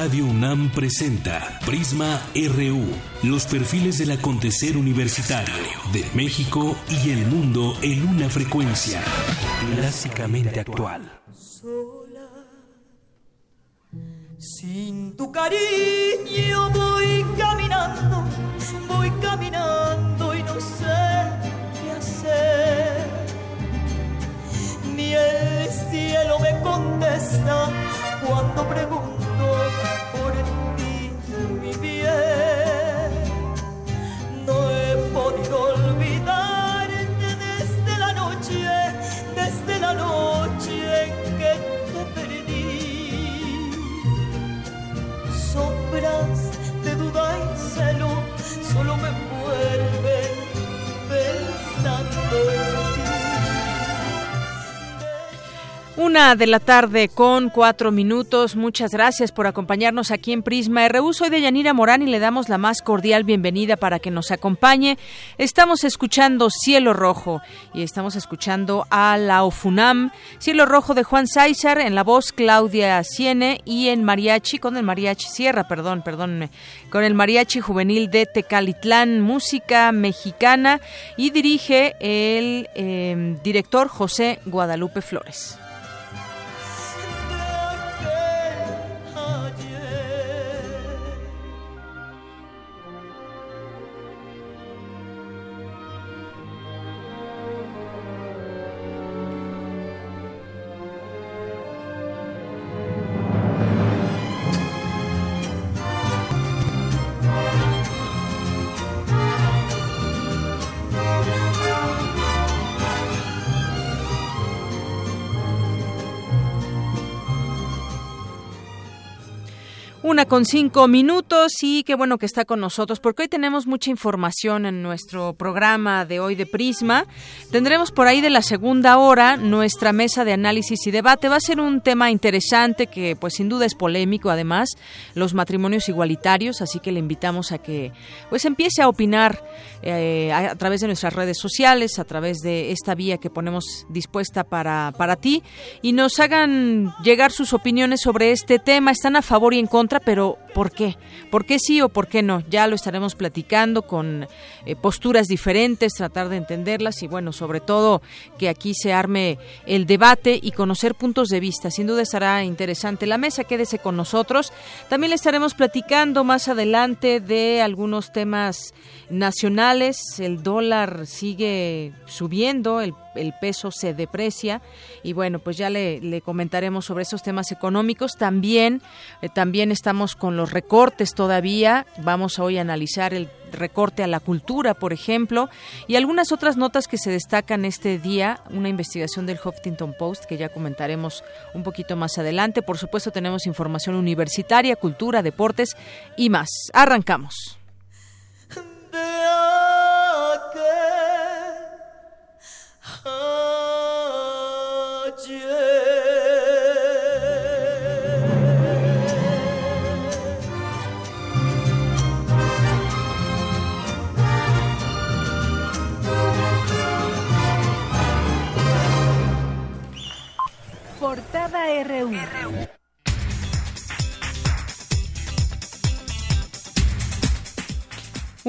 Radio UNAM presenta Prisma RU, los perfiles del acontecer universitario de México y el mundo en una frecuencia clásicamente actual. Sola, sin tu cariño voy caminando, voy caminando y no sé qué hacer. Ni el cielo me contesta cuando pregunto de Una de la tarde con cuatro minutos. Muchas gracias por acompañarnos aquí en Prisma RU. Soy de Yanira Morán y le damos la más cordial bienvenida para que nos acompañe. Estamos escuchando Cielo Rojo y estamos escuchando a la OFUNAM. Cielo Rojo de Juan César en la voz Claudia Ciene y en mariachi, con el mariachi Sierra, perdón, perdón, con el mariachi juvenil de Tecalitlán, música mexicana y dirige el eh, director José Guadalupe Flores. Una con cinco minutos y qué bueno que está con nosotros porque hoy tenemos mucha información en nuestro programa de hoy de Prisma. Tendremos por ahí de la segunda hora nuestra mesa de análisis y debate. Va a ser un tema interesante que pues sin duda es polémico además, los matrimonios igualitarios, así que le invitamos a que pues empiece a opinar eh, a, través de nuestras redes sociales, a través de esta vía que ponemos dispuesta para, para ti y nos hagan llegar sus opiniones sobre este tema. ¿Están a favor y en contra? Pero ¿por qué? ¿Por qué sí o por qué no? Ya lo estaremos platicando con eh, posturas diferentes, tratar de entenderlas y bueno, sobre todo que aquí se arme el debate y conocer puntos de vista. Sin duda estará interesante la mesa, quédese con nosotros. También le estaremos platicando más adelante de algunos temas nacionales. El dólar sigue subiendo, el el peso se deprecia. Y bueno pues ya le, comentaremos sobre esos temas económicos. También eh, también estamos con los recortes todavía. Vamos hoy a analizar el recorte a la cultura por ejemplo y algunas otras notas que se destacan este día una investigación del Huffington Post que ya comentaremos un poquito más adelante. Por supuesto tenemos información universitaria cultura deportes y más. Arrancamos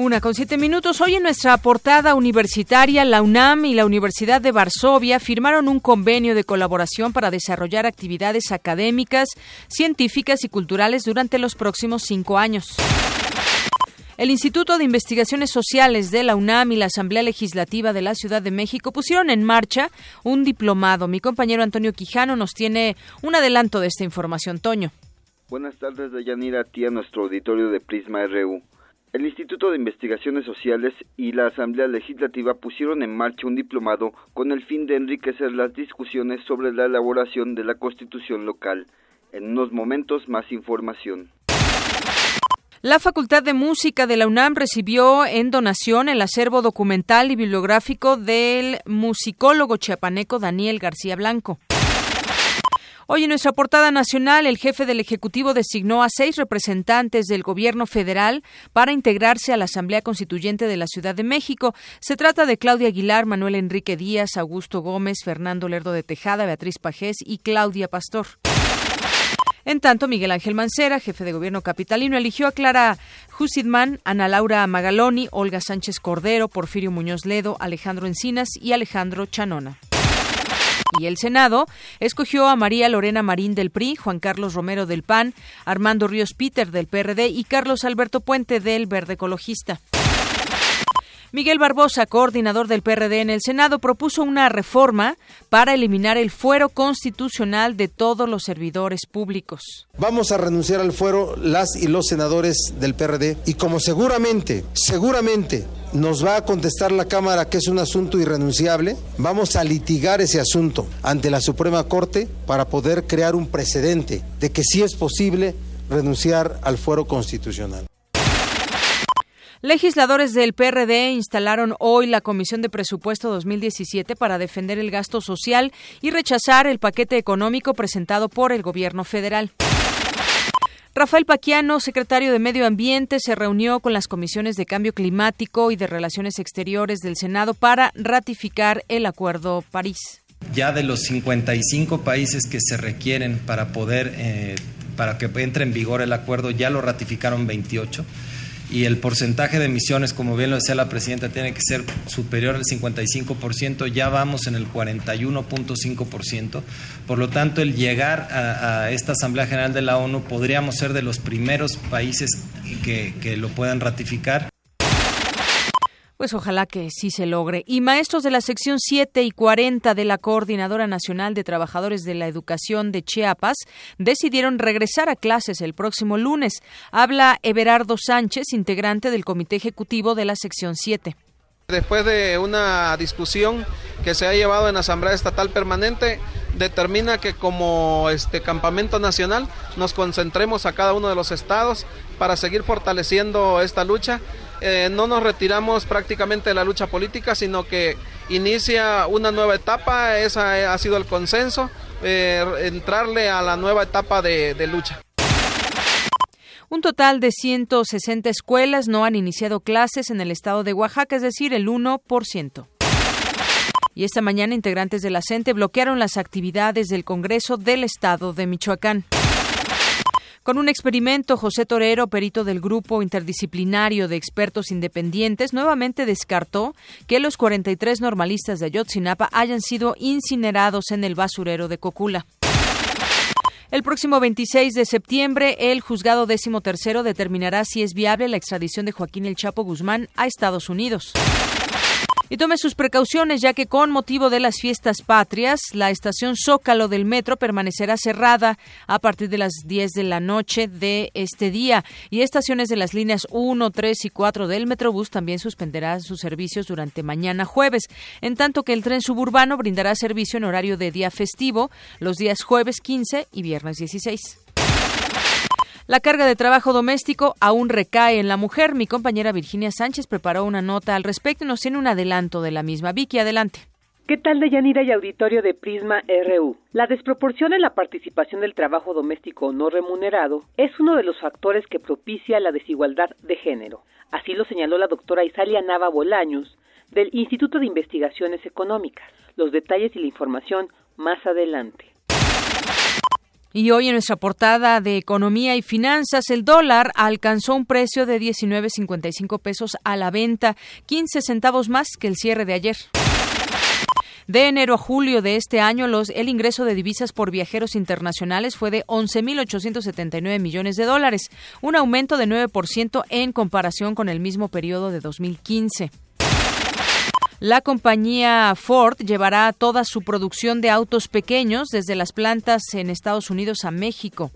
Una con siete minutos. Hoy en nuestra portada universitaria, la UNAM y la Universidad de Varsovia firmaron un convenio de colaboración para desarrollar actividades académicas, científicas y culturales durante los próximos cinco años. El Instituto de Investigaciones Sociales de la UNAM y la Asamblea Legislativa de la Ciudad de México pusieron en marcha un diplomado. Mi compañero Antonio Quijano nos tiene un adelanto de esta información. Toño. Buenas tardes, Deyanira, a ti a nuestro auditorio de Prisma RU. El Instituto de Investigaciones Sociales y la Asamblea Legislativa pusieron en marcha un diplomado con el fin de enriquecer las discusiones sobre la elaboración de la Constitución local. En unos momentos más información. La Facultad de Música de la UNAM recibió en donación el acervo documental y bibliográfico del musicólogo chiapaneco Daniel García Blanco. Hoy en nuestra portada nacional, el jefe del Ejecutivo designó a seis representantes del Gobierno federal para integrarse a la Asamblea Constituyente de la Ciudad de México. Se trata de Claudia Aguilar, Manuel Enrique Díaz, Augusto Gómez, Fernando Lerdo de Tejada, Beatriz Pajés y Claudia Pastor. En tanto, Miguel Ángel Mancera, jefe de gobierno capitalino, eligió a Clara Husidman, Ana Laura Magaloni, Olga Sánchez Cordero, Porfirio Muñoz Ledo, Alejandro Encinas y Alejandro Chanona. Y el Senado escogió a María Lorena Marín del PRI, Juan Carlos Romero del PAN, Armando Ríos Peter del PRD y Carlos Alberto Puente del Verde Ecologista. Miguel Barbosa, coordinador del PRD en el Senado, propuso una reforma para eliminar el fuero constitucional de todos los servidores públicos. Vamos a renunciar al fuero las y los senadores del PRD y como seguramente, seguramente nos va a contestar la Cámara que es un asunto irrenunciable, vamos a litigar ese asunto ante la Suprema Corte para poder crear un precedente de que sí es posible renunciar al fuero constitucional. Legisladores del PRD instalaron hoy la Comisión de Presupuesto 2017 para defender el gasto social y rechazar el paquete económico presentado por el gobierno federal. Rafael Paquiano, secretario de Medio Ambiente, se reunió con las comisiones de Cambio Climático y de Relaciones Exteriores del Senado para ratificar el Acuerdo París. Ya de los 55 países que se requieren para poder, eh, para que entre en vigor el acuerdo, ya lo ratificaron 28 y el porcentaje de emisiones, como bien lo decía la presidenta, tiene que ser superior al 55%, ya vamos en el 41.5%. Por lo tanto, el llegar a, esta Asamblea General de la ONU podríamos ser de los primeros países que, que lo puedan ratificar. Pues ojalá que sí se logre. Y maestros de la sección 7 y 40 de la Coordinadora Nacional de Trabajadores de la Educación de Chiapas decidieron regresar a clases el próximo lunes. Habla Everardo Sánchez, integrante del Comité Ejecutivo de la sección 7. Después de una discusión que se ha llevado en Asamblea Estatal Permanente, determina que como este campamento nacional nos concentremos a cada uno de los estados para seguir fortaleciendo esta lucha eh, no nos retiramos prácticamente de la lucha política, sino que inicia una nueva etapa, ese ha sido el consenso, eh, entrarle a la nueva etapa de, lucha. Un total de 160 escuelas no han iniciado clases en el estado de Oaxaca, es decir, el 1%. Y esta mañana integrantes de la bloquearon las actividades del Congreso del Estado de Michoacán. Con un experimento, José Torero, perito del Grupo Interdisciplinario de Expertos Independientes, nuevamente descartó que los 43 normalistas de Ayotzinapa hayan sido incinerados en el basurero de Cocula. El próximo 26 de septiembre, el juzgado décimo tercero determinará si es viable la extradición de Joaquín El Chapo Guzmán a Estados Unidos. Y tome sus precauciones ya que con motivo de las fiestas patrias, la estación Zócalo del metro permanecerá cerrada a partir de las 10 de la noche de este día y estaciones de las líneas 1, 3 y 4 del Metrobús también suspenderán sus servicios durante mañana jueves, en tanto que el tren suburbano brindará servicio en horario de día festivo los días jueves 15 y viernes 16. La carga de trabajo doméstico aún recae en la mujer. Mi compañera Virginia Sánchez preparó una nota al respecto y nos tiene un adelanto de la misma. Vicky, adelante. ¿Qué tal, Deyanira y auditorio de Prisma RU? La desproporción en la participación del trabajo doméstico no remunerado es uno de los factores que propicia la desigualdad de género. Así lo señaló la doctora Isalia Nava Bolaños del Instituto de Investigaciones Económicas. Los detalles y la información más adelante. Y hoy en nuestra portada de Economía y Finanzas, el dólar alcanzó un precio de 19.55 pesos a la venta, 15 centavos más que el cierre de ayer. De enero a julio de este año, los, el ingreso de divisas por viajeros internacionales fue de 11.879 millones de dólares, un aumento de 9% en comparación con el mismo periodo de 2015. La compañía Ford llevará toda su producción de autos pequeños desde las plantas en Estados Unidos a México.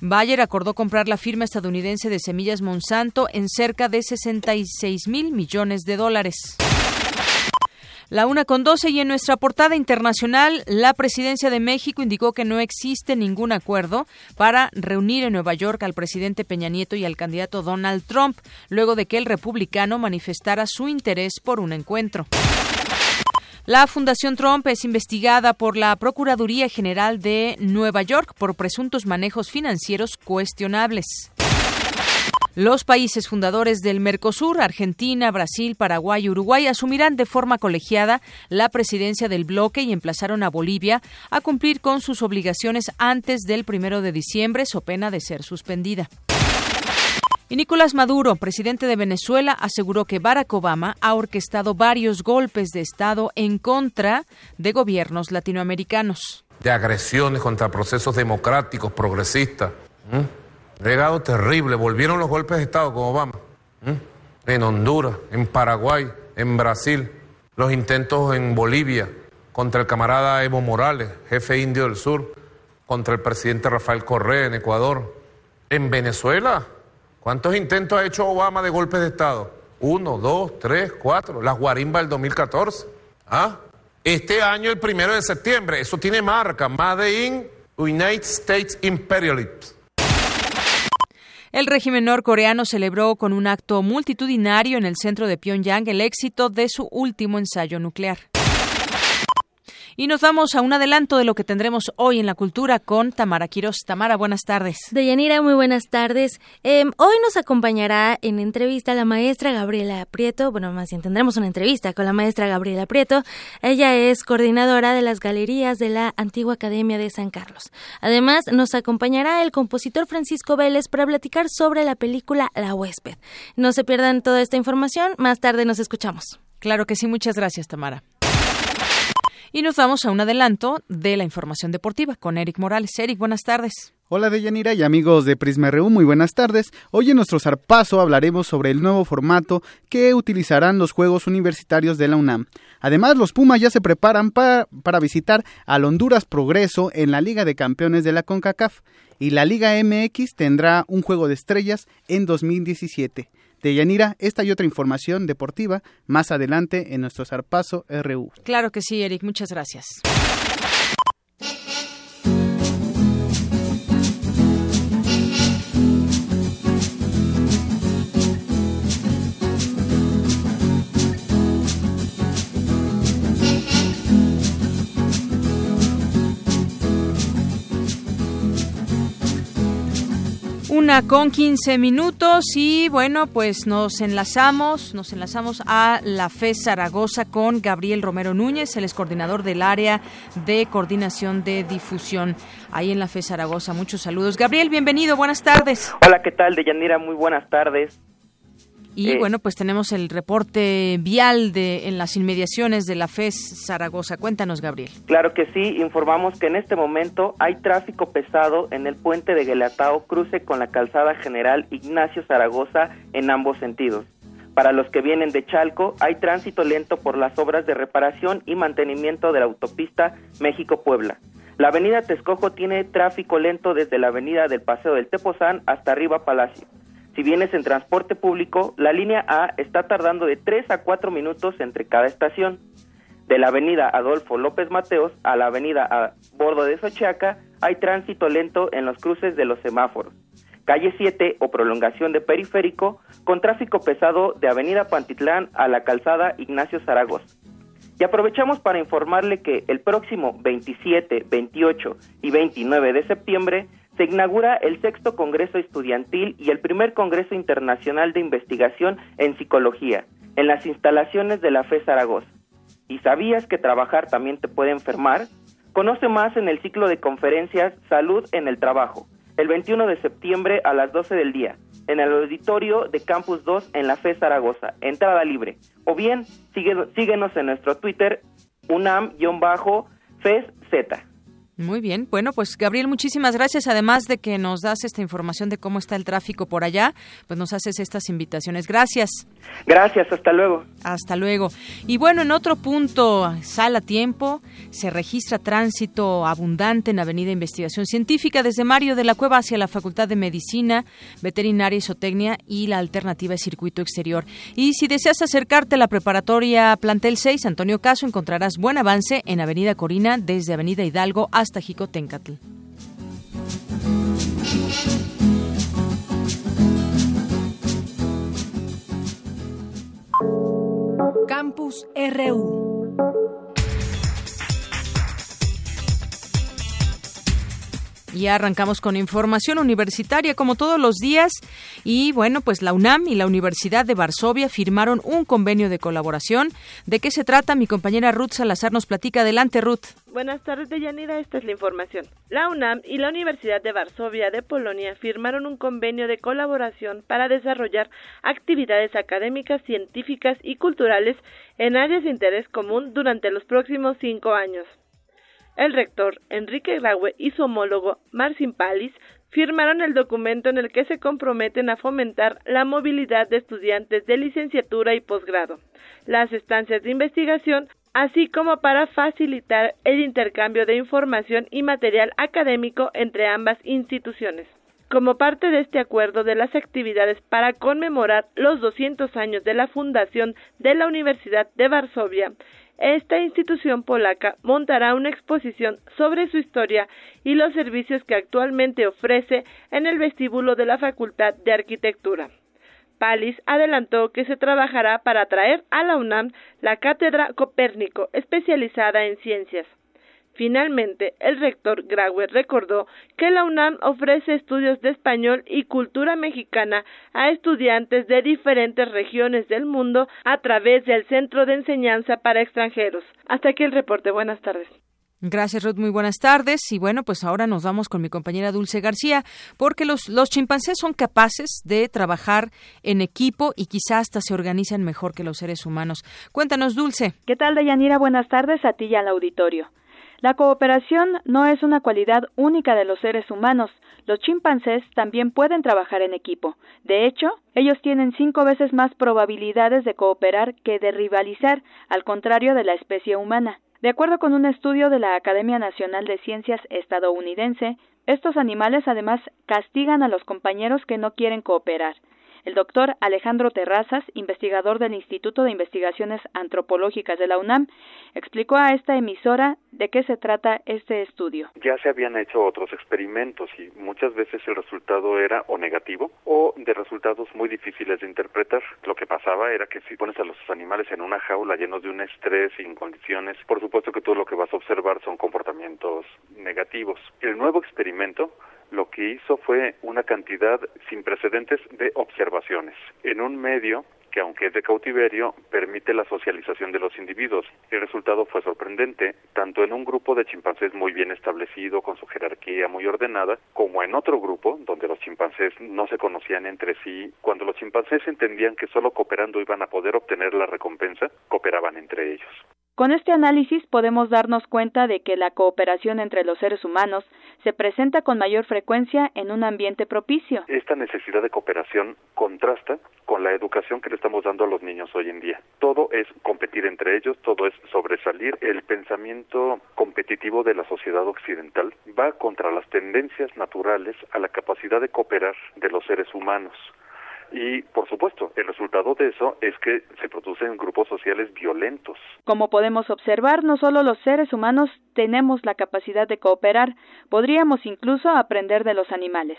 Bayer acordó comprar la firma estadounidense de semillas Monsanto en cerca de 66 mil millones de dólares. La una con doce y en nuestra portada internacional, la presidencia de México indicó que no existe ningún acuerdo para reunir en Nueva York al presidente Peña Nieto y al candidato Donald Trump, luego de que el republicano manifestara su interés por un encuentro. La Fundación Trump es investigada por la Procuraduría General de Nueva York por presuntos manejos financieros cuestionables. Los países fundadores del Mercosur, Argentina, Brasil, Paraguay y Uruguay, asumirán de forma colegiada la presidencia del bloque y emplazaron a Bolivia a cumplir con sus obligaciones antes del primero de diciembre, so pena de ser suspendida. Y Nicolás Maduro, presidente de Venezuela, aseguró que Barack Obama ha orquestado varios golpes de Estado en contra de gobiernos latinoamericanos. De agresiones contra procesos democráticos, progresistas. Legado terrible. Volvieron los golpes de Estado con Obama. En Honduras, en Paraguay, en Brasil. Los intentos en Bolivia contra el camarada Evo Morales, jefe indio del sur. Contra el presidente Rafael Correa en Ecuador. En Venezuela ¿Cuántos intentos ha hecho Obama de golpes de Estado? Uno, dos, tres, cuatro. Las guarimbas del 2014. ¿Ah? Este año, el primero de septiembre, eso tiene marca, Made in United States Imperialism. El régimen norcoreano celebró con un acto multitudinario en el centro de Pyongyang el éxito de su último ensayo nuclear. Y nos vamos a un adelanto de lo que tendremos hoy en la cultura con Tamara Quiroz. Tamara, buenas tardes. Deyanira, muy buenas tardes. Em, hoy nos acompañará en entrevista la maestra Gabriela Prieto. Bueno, más bien tendremos una entrevista con la maestra Gabriela Prieto. Ella es coordinadora de las galerías de la Antigua Academia de San Carlos. Además, nos acompañará el compositor Francisco Vélez para platicar sobre la película La huésped. No se pierdan toda esta información. Más tarde nos escuchamos. Claro que sí. Muchas gracias, Tamara. Y nos vamos a un adelanto de la información deportiva con Eric Morales. Eric, buenas tardes. Hola Deyanira y amigos de Prisma RU, muy buenas tardes. Hoy en nuestro zarpazo hablaremos sobre el nuevo formato que utilizarán los Juegos Universitarios de la UNAM. Además, los Pumas ya se preparan para, para visitar al Honduras Progreso en la Liga de Campeones de la CONCACAF y la Liga MX tendrá un juego de estrellas en 2017. De Yanira, esta y otra información deportiva más adelante en nuestro Zarpazo RU. Claro que sí, Eric, muchas gracias. Una con 15 minutos y bueno, pues nos enlazamos, nos enlazamos a la FE Zaragoza con Gabriel Romero Núñez, el es coordinador del área de coordinación de difusión ahí en la FE Zaragoza. Muchos saludos. Gabriel, bienvenido, buenas tardes. Hola, ¿qué tal? Deyanira, muy buenas tardes. Y eh, bueno, pues tenemos el reporte vial de en las inmediaciones de la FES Zaragoza. Cuéntanos, Gabriel. Claro que sí, informamos que en este momento hay tráfico pesado en el puente de Guelatao cruce con la calzada general Ignacio Zaragoza en ambos sentidos. Para los que vienen de Chalco, hay tránsito lento por las obras de reparación y mantenimiento de la autopista México-Puebla. La avenida Texcoco tiene tráfico lento desde la avenida del Paseo del Tepozán hasta arriba Palacio. Si vienes en transporte público, la línea A está tardando de 3 a 4 minutos entre cada estación. De la avenida Adolfo López Mateos a la avenida a bordo de Sochiaca hay tránsito lento en los cruces de los semáforos. Calle 7 o prolongación de periférico con tráfico pesado de avenida Pantitlán a la calzada Ignacio Zaragoza. Y aprovechamos para informarle que el próximo 27, 28 y 29 de septiembre se inaugura el sexto Congreso Estudiantil y el primer Congreso Internacional de Investigación en Psicología, en las instalaciones de la FE Zaragoza. ¿Y sabías que trabajar también te puede enfermar? Conoce más en el ciclo de conferencias Salud en el Trabajo, el 21 de septiembre a las 12 del día, en el auditorio de Campus 2 en la FE Zaragoza, entrada libre. O bien, síguenos en nuestro Twitter, unam-feszz. Muy bien. Bueno, pues Gabriel, muchísimas gracias. Además de que nos das esta información de cómo está el tráfico por allá, pues nos haces estas invitaciones. Gracias. Gracias, hasta luego. Hasta luego. Y bueno, en otro punto, sala tiempo, se registra tránsito abundante en Avenida Investigación Científica desde Mario de la Cueva hacia la Facultad de Medicina, Veterinaria y Zootecnia y la alternativa es circuito exterior. Y si deseas acercarte a la preparatoria Plantel 6, Antonio Caso, encontrarás buen avance en Avenida Corina desde Avenida Hidalgo hasta hasta Jicotencatl. Campus RU. Ya arrancamos con información universitaria como todos los días y bueno, pues la UNAM y la Universidad de Varsovia firmaron un convenio de colaboración. ¿De qué se trata? Mi compañera Ruth Salazar nos platica. Adelante, Ruth. Buenas tardes, Deyanira. Esta es la información. La UNAM y la Universidad de Varsovia de Polonia firmaron un convenio de colaboración para desarrollar actividades académicas, científicas y culturales en áreas de interés común durante los próximos cinco años. El rector Enrique Graue y su homólogo Marcin Palis firmaron el documento en el que se comprometen a fomentar la movilidad de estudiantes de licenciatura y posgrado, las estancias de investigación, así como para facilitar el intercambio de información y material académico entre ambas instituciones. Como parte de este acuerdo de las actividades para conmemorar los 200 años de la fundación de la Universidad de Varsovia, esta institución polaca montará una exposición sobre su historia y los servicios que actualmente ofrece en el vestíbulo de la Facultad de Arquitectura. Palis adelantó que se trabajará para traer a la UNAM la cátedra Copérnico especializada en ciencias. Finalmente, el rector Grauer recordó que la UNAM ofrece estudios de español y cultura mexicana a estudiantes de diferentes regiones del mundo a través del Centro de Enseñanza para Extranjeros. Hasta aquí el reporte. Buenas tardes. Gracias, Ruth. Muy buenas tardes. Y bueno, pues ahora nos vamos con mi compañera Dulce García, porque los, los chimpancés son capaces de trabajar en equipo y quizás hasta se organizan mejor que los seres humanos. Cuéntanos, Dulce. ¿Qué tal, Deyanira? Buenas tardes a ti y al auditorio. La cooperación no es una cualidad única de los seres humanos. Los chimpancés también pueden trabajar en equipo. De hecho, ellos tienen cinco veces más probabilidades de cooperar que de rivalizar, al contrario de la especie humana. De acuerdo con un estudio de la Academia Nacional de Ciencias estadounidense, estos animales además castigan a los compañeros que no quieren cooperar. El doctor Alejandro Terrazas, investigador del Instituto de Investigaciones Antropológicas de la UNAM, explicó a esta emisora de qué se trata este estudio. Ya se habían hecho otros experimentos y muchas veces el resultado era o negativo o de resultados muy difíciles de interpretar. Lo que pasaba era que si pones a los animales en una jaula llenos de un estrés sin condiciones, por supuesto que todo lo que vas a observar son comportamientos negativos. El nuevo experimento lo que hizo fue una cantidad sin precedentes de observaciones. En un medio que aunque es de cautiverio, permite la socialización de los individuos. El resultado fue sorprendente, tanto en un grupo de chimpancés muy bien establecido, con su jerarquía muy ordenada, como en otro grupo, donde los chimpancés no se conocían entre sí. Cuando los chimpancés entendían que solo cooperando iban a poder obtener la recompensa, cooperaban entre ellos. Con este análisis podemos darnos cuenta de que la cooperación entre los seres humanos se presenta con mayor frecuencia en un ambiente propicio. Esta necesidad de cooperación contrasta con la educación que le estamos dando a los niños hoy en día. Todo es competir entre ellos, todo es sobresalir. El pensamiento competitivo de la sociedad occidental va contra las tendencias naturales a la capacidad de cooperar de los seres humanos. Y, por supuesto, el resultado de eso es que se producen grupos sociales violentos. Como podemos observar, no solo los seres humanos tenemos la capacidad de cooperar, podríamos incluso aprender de los animales.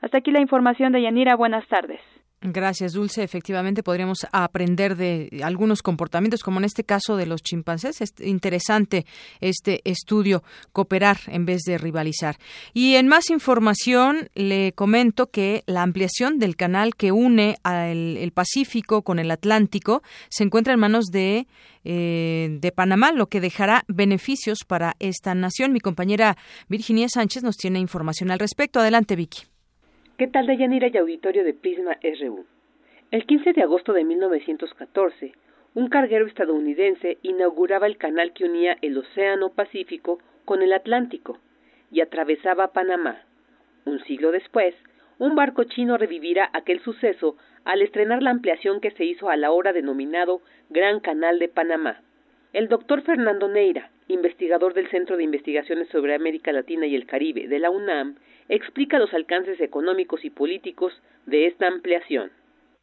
Hasta aquí la información de Yanira. Buenas tardes. Gracias, Dulce. Efectivamente, podríamos aprender de algunos comportamientos, como en este caso de los chimpancés. Es interesante este estudio, cooperar en vez de rivalizar. Y en más información, le comento que la ampliación del canal que une al, el Pacífico con el Atlántico se encuentra en manos de, eh, de Panamá, lo que dejará beneficios para esta nación. Mi compañera Virginia Sánchez nos tiene información al respecto. Adelante, Vicky. ¿Qué tal, Dayanira y auditorio de Prisma RU? El 15 de agosto de 1914, un carguero estadounidense inauguraba el canal que unía el Océano Pacífico con el Atlántico y atravesaba Panamá. Un siglo después, un barco chino revivirá aquel suceso al estrenar la ampliación que se hizo a la hora denominado Gran Canal de Panamá. El doctor Fernando Neira, investigador del Centro de Investigaciones sobre América Latina y el Caribe de la UNAM, explica los alcances económicos y políticos de esta ampliación.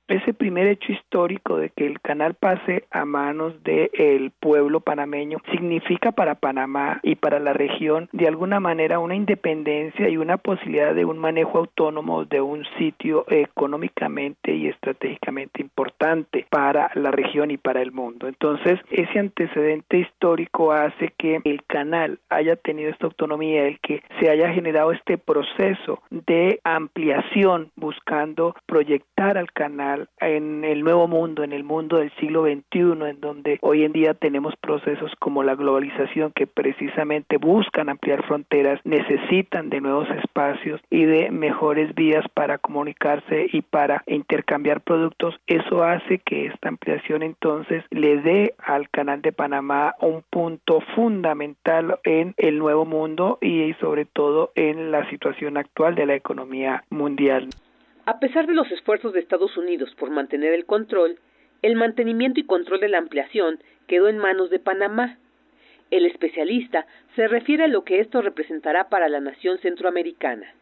Ese primer hecho histórico de que el canal pase a manos del pueblo panameño significa para Panamá y para la región de alguna manera una independencia y una posibilidad de un manejo autónomo de un sitio económicamente y estratégicamente importante para la región y para el mundo. Entonces, ese antecedente histórico hace que el canal haya tenido esta autonomía, el que se haya generado este proceso de ampliación buscando proyectar al canal en el nuevo mundo, en el mundo del siglo XXI, en donde hoy en día tenemos procesos como la globalización que precisamente buscan ampliar fronteras, necesitan de nuevos espacios y de mejores vías para comunicarse y para intercambiar productos. Eso hace que esta ampliación entonces le dé al canal de Panamá un punto fundamental en el nuevo mundo y sobre todo en la situación actual de la economía mundial. A pesar de los esfuerzos de Estados Unidos por mantener el control, el mantenimiento y control de la ampliación quedó en manos de Panamá. El especialista se refiere a lo que esto representará para la nación centroamericana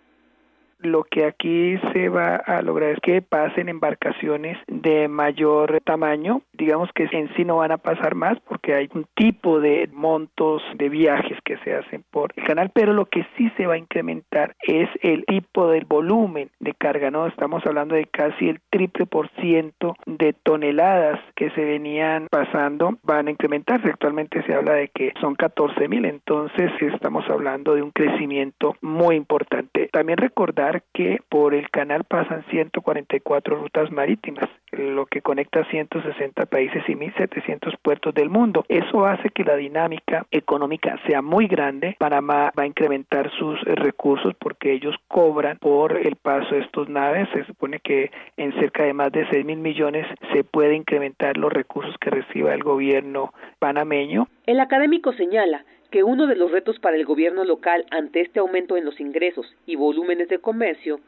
lo que aquí se va a lograr es que pasen embarcaciones de mayor tamaño, digamos que en sí no van a pasar más porque hay un tipo de montos de viajes que se hacen por el canal, pero lo que sí se va a incrementar es el tipo del volumen de carga, ¿no? Estamos hablando de casi el triple por ciento de toneladas que se venían pasando van a incrementarse. Actualmente se habla de que son 14 mil, entonces estamos hablando de un crecimiento muy importante. También recordar que por el canal pasan 144 rutas marítimas, lo que conecta 160 países y 1.700 puertos del mundo. Eso hace que la dinámica económica sea muy grande. Panamá va a incrementar sus recursos porque ellos cobran por el paso de estos naves. Se supone que en cerca de más de 6 mil millones se puede incrementar los recursos que reciba el gobierno panameño. El académico señala que uno de los retos para el gobierno local ante este aumento en los ingresos y volúmenes de comercio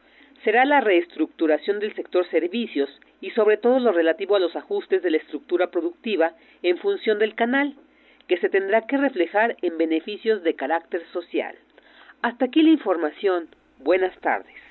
será la reestructuración del sector servicios y sobre todo lo relativo a los ajustes de la estructura productiva en función del canal, que se tendrá que reflejar en beneficios de carácter social. Hasta aquí la información. Buenas tardes.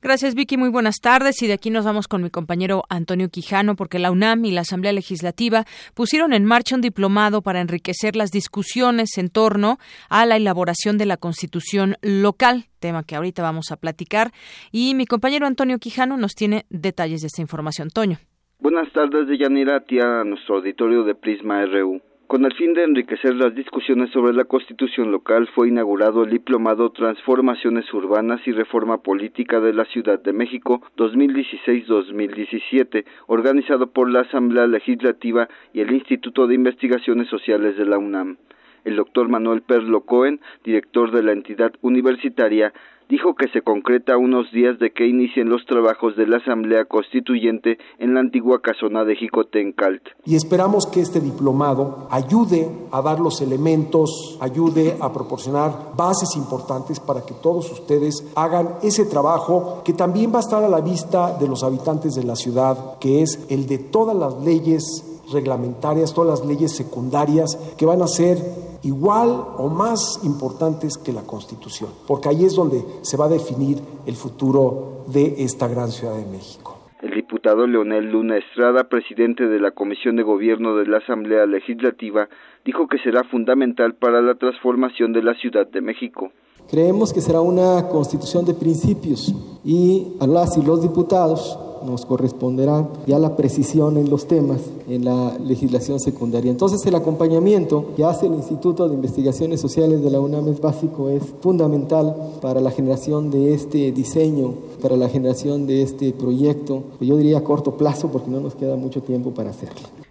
Gracias, Vicky. Muy buenas tardes. Y de aquí nos vamos con mi compañero Antonio Quijano, porque la UNAM y la Asamblea Legislativa pusieron en marcha un diplomado para enriquecer las discusiones en torno a la elaboración de la Constitución local, tema que ahorita vamos a platicar. Y mi compañero Antonio Quijano nos tiene detalles de esta información. Toño. Buenas tardes, Deyanira, tía, a nuestro auditorio de Prisma RU. Con el fin de enriquecer las discusiones sobre la constitución local, fue inaugurado el diplomado Transformaciones Urbanas y Reforma Política de la Ciudad de México 2016-2017, organizado por la Asamblea Legislativa y el Instituto de Investigaciones Sociales de la UNAM. El doctor Manuel Perlo Cohen, director de la entidad universitaria, dijo que se concreta unos días de que inicien los trabajos de la Asamblea Constituyente en la antigua casona de Jicotencalt. Y esperamos que este diplomado ayude a dar los elementos, ayude a proporcionar bases importantes para que todos ustedes hagan ese trabajo que también va a estar a la vista de los habitantes de la ciudad, que es el de todas las leyes reglamentarias, todas las leyes secundarias que van a ser igual o más importantes que la Constitución, porque ahí es donde se va a definir el futuro de esta gran Ciudad de México. El diputado Leonel Luna Estrada, presidente de la Comisión de Gobierno de la Asamblea Legislativa, dijo que será fundamental para la transformación de la Ciudad de México. Creemos que será una constitución de principios y a las y los diputados nos corresponderá ya la precisión en los temas en la legislación secundaria. Entonces el acompañamiento que hace el Instituto de Investigaciones Sociales de la UNAM es básico, es fundamental para la generación de este diseño, para la generación de este proyecto, yo diría a corto plazo porque no nos queda mucho tiempo para hacerlo.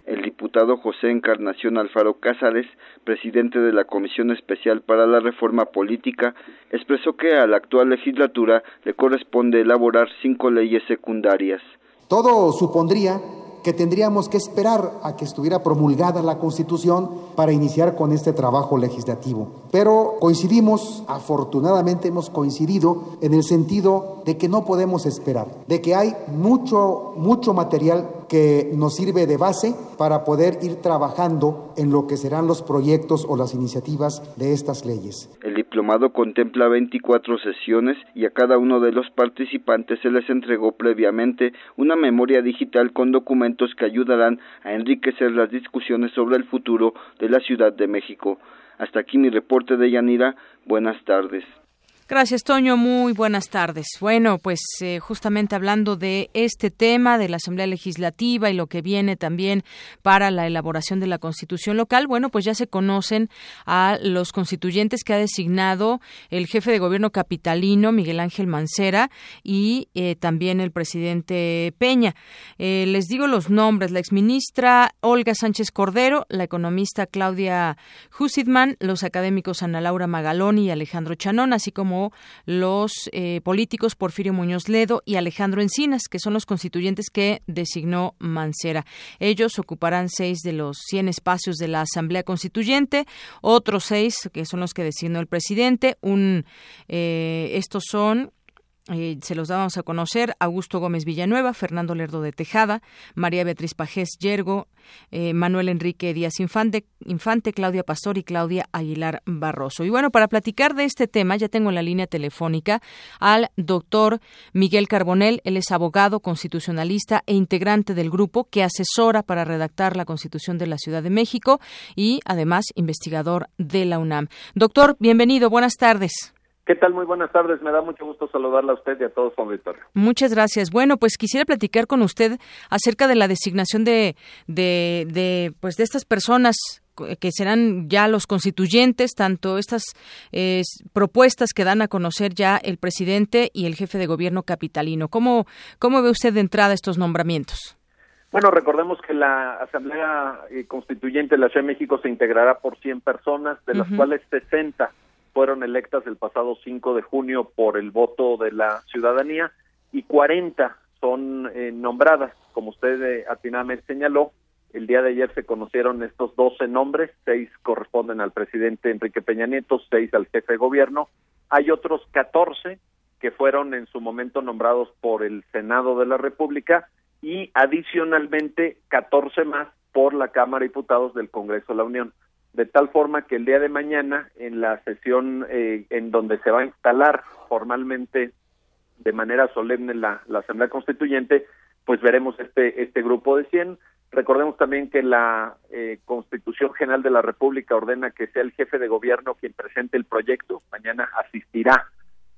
Diputado José Encarnación Alfaro Cázares, presidente de la Comisión Especial para la Reforma Política, expresó que a la actual legislatura le corresponde elaborar cinco leyes secundarias. Todo supondría que tendríamos que esperar a que estuviera promulgada la Constitución para iniciar con este trabajo legislativo. Pero coincidimos, afortunadamente hemos coincidido en el sentido de que no podemos esperar, de que hay mucho, mucho material que nos sirve de base para poder ir trabajando en lo que serán los proyectos o las iniciativas de estas leyes. El diplomado contempla 24 sesiones y a cada uno de los participantes se les entregó previamente una memoria digital con documentos que ayudarán a enriquecer las discusiones sobre el futuro de la Ciudad de México. Hasta aquí mi reporte de Yanira. Buenas tardes. Gracias, Toño. Muy buenas tardes. Bueno, pues eh, justamente hablando de este tema de la Asamblea Legislativa y lo que viene también para la elaboración de la Constitución local, bueno, pues ya se conocen a los constituyentes que ha designado el jefe de gobierno capitalino, Miguel Ángel Mancera, y eh, también el presidente Peña. Eh, les digo los nombres. La exministra Olga Sánchez Cordero, la economista Claudia Hussitman, los académicos Ana Laura Magaloni y Alejandro Chanón, así como los eh, políticos Porfirio Muñoz Ledo y Alejandro Encinas, que son los constituyentes que designó Mancera. Ellos ocuparán seis de los 100 espacios de la Asamblea Constituyente, otros seis que son los que designó el presidente. Un, eh, estos son eh, se los dábamos a conocer Augusto Gómez Villanueva, Fernando Lerdo de Tejada, María Beatriz Pajés Yergo, eh, Manuel Enrique Díaz Infante, Infante, Claudia Pastor y Claudia Aguilar Barroso. Y bueno, para platicar de este tema ya tengo en la línea telefónica al doctor Miguel Carbonel. Él es abogado constitucionalista e integrante del grupo que asesora para redactar la Constitución de la Ciudad de México y además investigador de la UNAM. Doctor, bienvenido, buenas tardes. ¿Qué tal? Muy buenas tardes. Me da mucho gusto saludarla a usted y a todos su auditorio. Muchas gracias. Bueno, pues quisiera platicar con usted acerca de la designación de, de, de pues de estas personas que serán ya los constituyentes, tanto estas eh, propuestas que dan a conocer ya el presidente y el jefe de gobierno capitalino. ¿Cómo, cómo ve usted de entrada estos nombramientos? Bueno, recordemos que la Asamblea eh, Constituyente de la Ciudad de México se integrará por 100 personas, de las cuales 60 fueron electas el pasado 5 de junio por el voto de la ciudadanía y 40 son eh, nombradas, como usted eh, atinadamente señaló. El día de ayer se conocieron estos 12 nombres, seis corresponden al presidente Enrique Peña Nieto, seis al jefe de gobierno. Hay otros 14 que fueron en su momento nombrados por el Senado de la República y adicionalmente 14 más por la Cámara de Diputados del Congreso de la Unión de tal forma que el día de mañana, en la sesión eh, en donde se va a instalar formalmente de manera solemne la, Asamblea Constituyente, pues veremos este, este grupo de 100. Recordemos también que la eh, Constitución General de la República ordena que sea el jefe de gobierno quien presente el proyecto. Mañana asistirá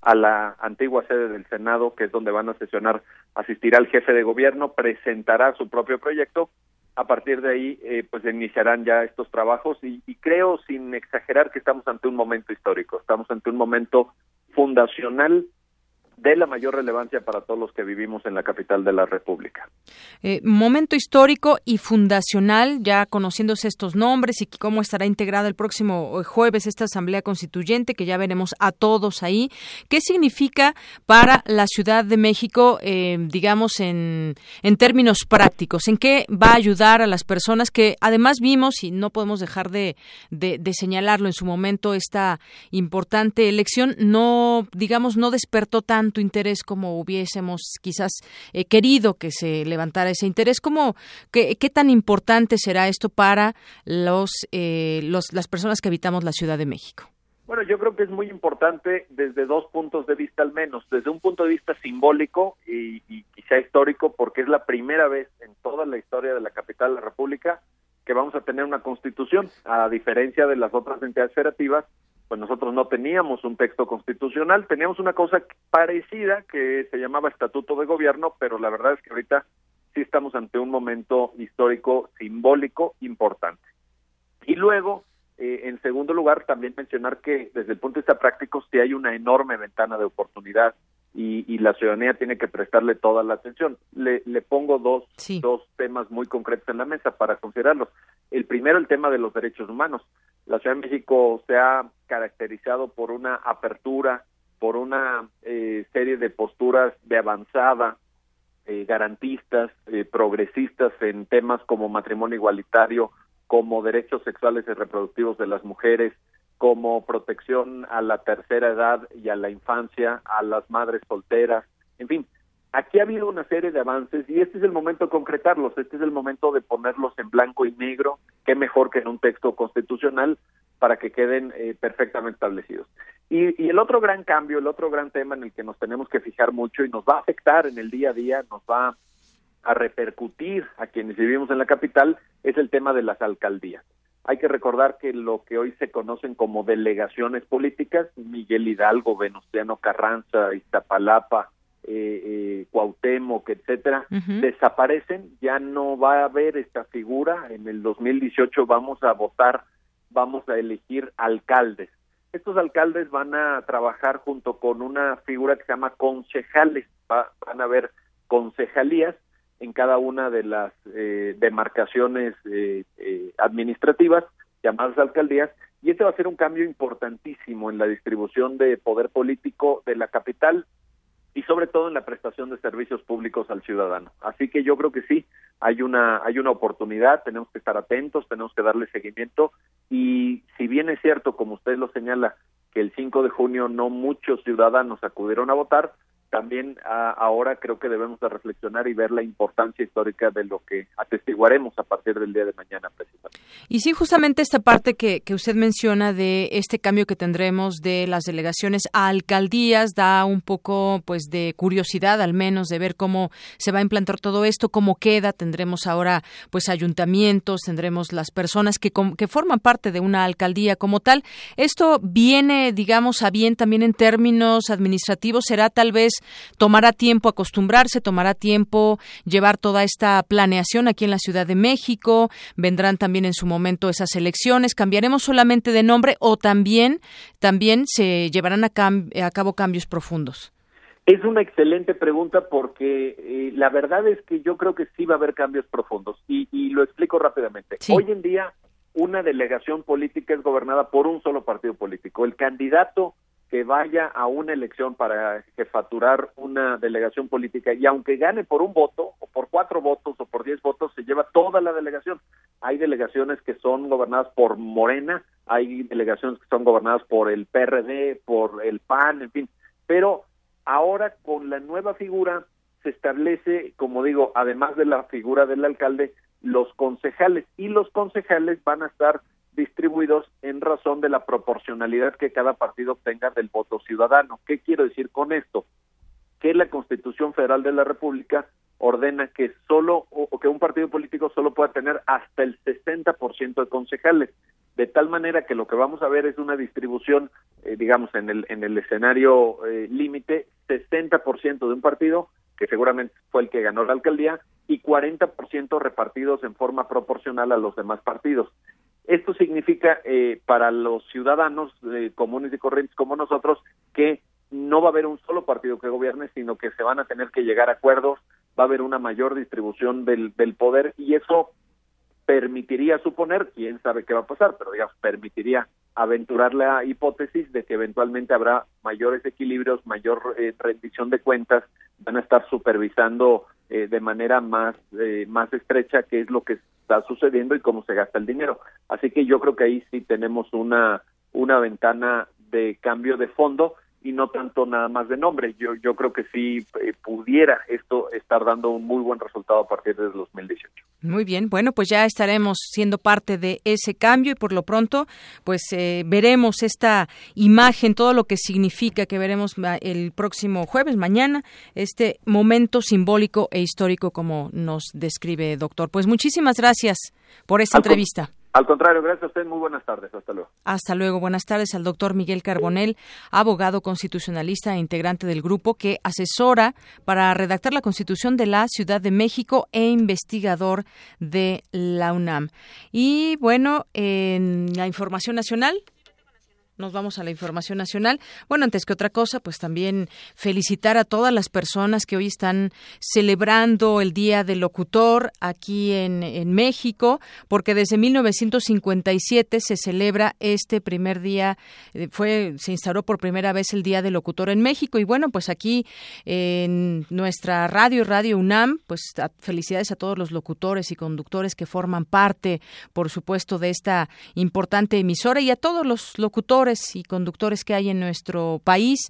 a la antigua sede del Senado, que es donde van a sesionar, asistirá el jefe de gobierno, presentará su propio proyecto a partir de ahí eh, pues iniciarán ya estos trabajos y, y, creo sin exagerar que estamos ante un momento histórico, estamos ante un momento fundacional de la mayor relevancia para todos los que vivimos en la capital de la República. Eh, momento histórico y fundacional, ya conociéndose estos nombres y cómo estará integrada el próximo jueves esta Asamblea Constituyente, que ya veremos a todos ahí. ¿Qué significa para la Ciudad de México, eh, digamos, en, en términos prácticos? ¿En qué va a ayudar a las personas que además vimos, y no podemos dejar de, de, de señalarlo en su momento, esta importante elección no, digamos, no despertó tan tanto interés como hubiésemos quizás eh, querido que se levantara ese interés. ¿Cómo, qué, qué tan importante será esto para los, eh, los, las personas que habitamos la Ciudad de México? Bueno, yo creo que es muy importante desde dos puntos de vista al menos. Desde un punto de vista simbólico y, y quizá histórico, porque es la primera vez en toda la historia de la capital de la República que vamos a tener una constitución, a diferencia de las otras entidades federativas pues nosotros no teníamos un texto constitucional, teníamos una cosa parecida que se llamaba Estatuto de Gobierno, pero la verdad es que ahorita sí estamos ante un momento histórico simbólico importante. Y luego, eh, en segundo lugar, también mencionar que desde el punto de vista práctico sí hay una enorme ventana de oportunidad y, y la ciudadanía tiene que prestarle toda la atención. Le, le pongo dos, dos temas muy concretos en la mesa para considerarlos. El primero, el tema de los derechos humanos. La Ciudad de México se ha caracterizado por una apertura, por una eh, serie de posturas de avanzada, eh, garantistas, eh, progresistas en temas como matrimonio igualitario, como derechos sexuales y reproductivos de las mujeres, como protección a la tercera edad y a la infancia, a las madres solteras, en fin, Aquí ha habido una serie de avances y este es el momento de concretarlos, este es el momento de ponerlos en blanco y negro, qué mejor que en un texto constitucional para que queden eh, perfectamente establecidos. Y, y, el otro gran cambio, el otro gran tema en el que nos tenemos que fijar mucho y nos va a afectar en el día a día, nos va a repercutir a quienes vivimos en la capital, es el tema de las alcaldías. Hay que recordar que lo que hoy se conocen como delegaciones políticas, Miguel Hidalgo, Venustiano Carranza, Iztapalapa, eh, eh, Cuauhtémoc, etcétera, desaparecen, ya no va a haber esta figura, en el 2018 vamos a votar, vamos a elegir alcaldes. Estos alcaldes van a trabajar junto con una figura que se llama concejales, van a haber concejalías en cada una de las eh, demarcaciones eh, eh, administrativas llamadas alcaldías y este va a ser un cambio importantísimo en la distribución de poder político de la capital y sobre todo en la prestación de servicios públicos al ciudadano. Así que yo creo que sí, hay una hay una oportunidad, tenemos que estar atentos, tenemos que darle seguimiento y si bien es cierto, como usted lo señala, que el 5 de junio no muchos ciudadanos acudieron a votar, también ahora creo que debemos de reflexionar y ver la importancia histórica de lo que atestiguaremos a partir del día de mañana precisamente. Y sí, justamente esta parte que, que usted menciona de este cambio que tendremos de las delegaciones a alcaldías da un poco pues de curiosidad al menos de ver cómo se va a implantar todo esto, cómo queda, tendremos ahora pues ayuntamientos, tendremos las personas que, que forman parte de una alcaldía como tal. Esto viene, digamos, a bien también en términos administrativos, será tal vez tomará tiempo acostumbrarse, tomará tiempo llevar toda esta planeación aquí en la Ciudad de México, vendrán también en su momento esas elecciones, cambiaremos solamente de nombre o también, también se llevarán a, cabo cambios profundos. Es una excelente pregunta porque eh, la verdad es que yo creo que sí va a haber cambios profundos y, lo explico rápidamente. Hoy en día una delegación política es gobernada por un solo partido político. El candidato que vaya a una elección para jefaturar una delegación política y aunque gane por un voto o por cuatro votos o por diez votos se lleva toda la delegación. Hay delegaciones que son gobernadas por Morena, hay delegaciones que son gobernadas por el PRD, por el PAN, en fin. Pero ahora con la nueva figura se establece, como digo, además de la figura del alcalde, los concejales y los concejales van a estar distribuidos en razón de la proporcionalidad que cada partido obtenga del voto ciudadano. ¿Qué quiero decir con esto? Que la Constitución Federal de la República ordena que solo o que un partido político solo pueda tener hasta el 60% de concejales, de tal manera que lo que vamos a ver es una distribución, eh, digamos, en el en el escenario eh, límite, 60% de un partido que seguramente fue el que ganó la alcaldía y 40% repartidos en forma proporcional a los demás partidos. Esto significa eh, para los ciudadanos eh, comunes y corrientes como nosotros que no va a haber un solo partido que gobierne, sino que se van a tener que llegar a acuerdos, va a haber una mayor distribución del, del poder y eso permitiría suponer, quién sabe qué va a pasar, pero digamos, permitiría aventurar la hipótesis de que eventualmente habrá mayores equilibrios, mayor eh, rendición de cuentas, van a estar supervisando eh, de manera más, eh, más estrecha qué es lo que está sucediendo y cómo se gasta el dinero. Así que yo creo que ahí sí tenemos una, una ventana de cambio de fondo y no tanto nada más de nombre. Yo, yo creo que sí eh, pudiera esto estar dando un muy buen resultado a partir de 2018. Muy bien, bueno, pues ya estaremos siendo parte de ese cambio y por lo pronto, pues eh, veremos esta imagen, todo lo que significa que veremos el próximo jueves, mañana, este momento simbólico e histórico como nos describe, doctor. Pues muchísimas gracias por esta entrevista. Al contrario, gracias a usted. Muy buenas tardes. Hasta luego. Hasta luego. Buenas tardes al doctor Miguel Carbonel, abogado constitucionalista e integrante del grupo que asesora para redactar la Constitución de la Ciudad de México e investigador de la UNAM. Y bueno, en la información nacional, nos vamos a la información nacional. Bueno, antes que otra cosa, pues también felicitar a todas las personas que hoy están celebrando el Día del Locutor aquí en, en México, porque desde 1957 se celebra este primer día, eh, fue se instauró por primera vez el Día del Locutor en México y bueno, pues aquí en nuestra radio Radio UNAM, pues felicidades a todos los locutores y conductores que forman parte, por supuesto, de esta importante emisora y a todos los locutores y conductores que hay en nuestro país,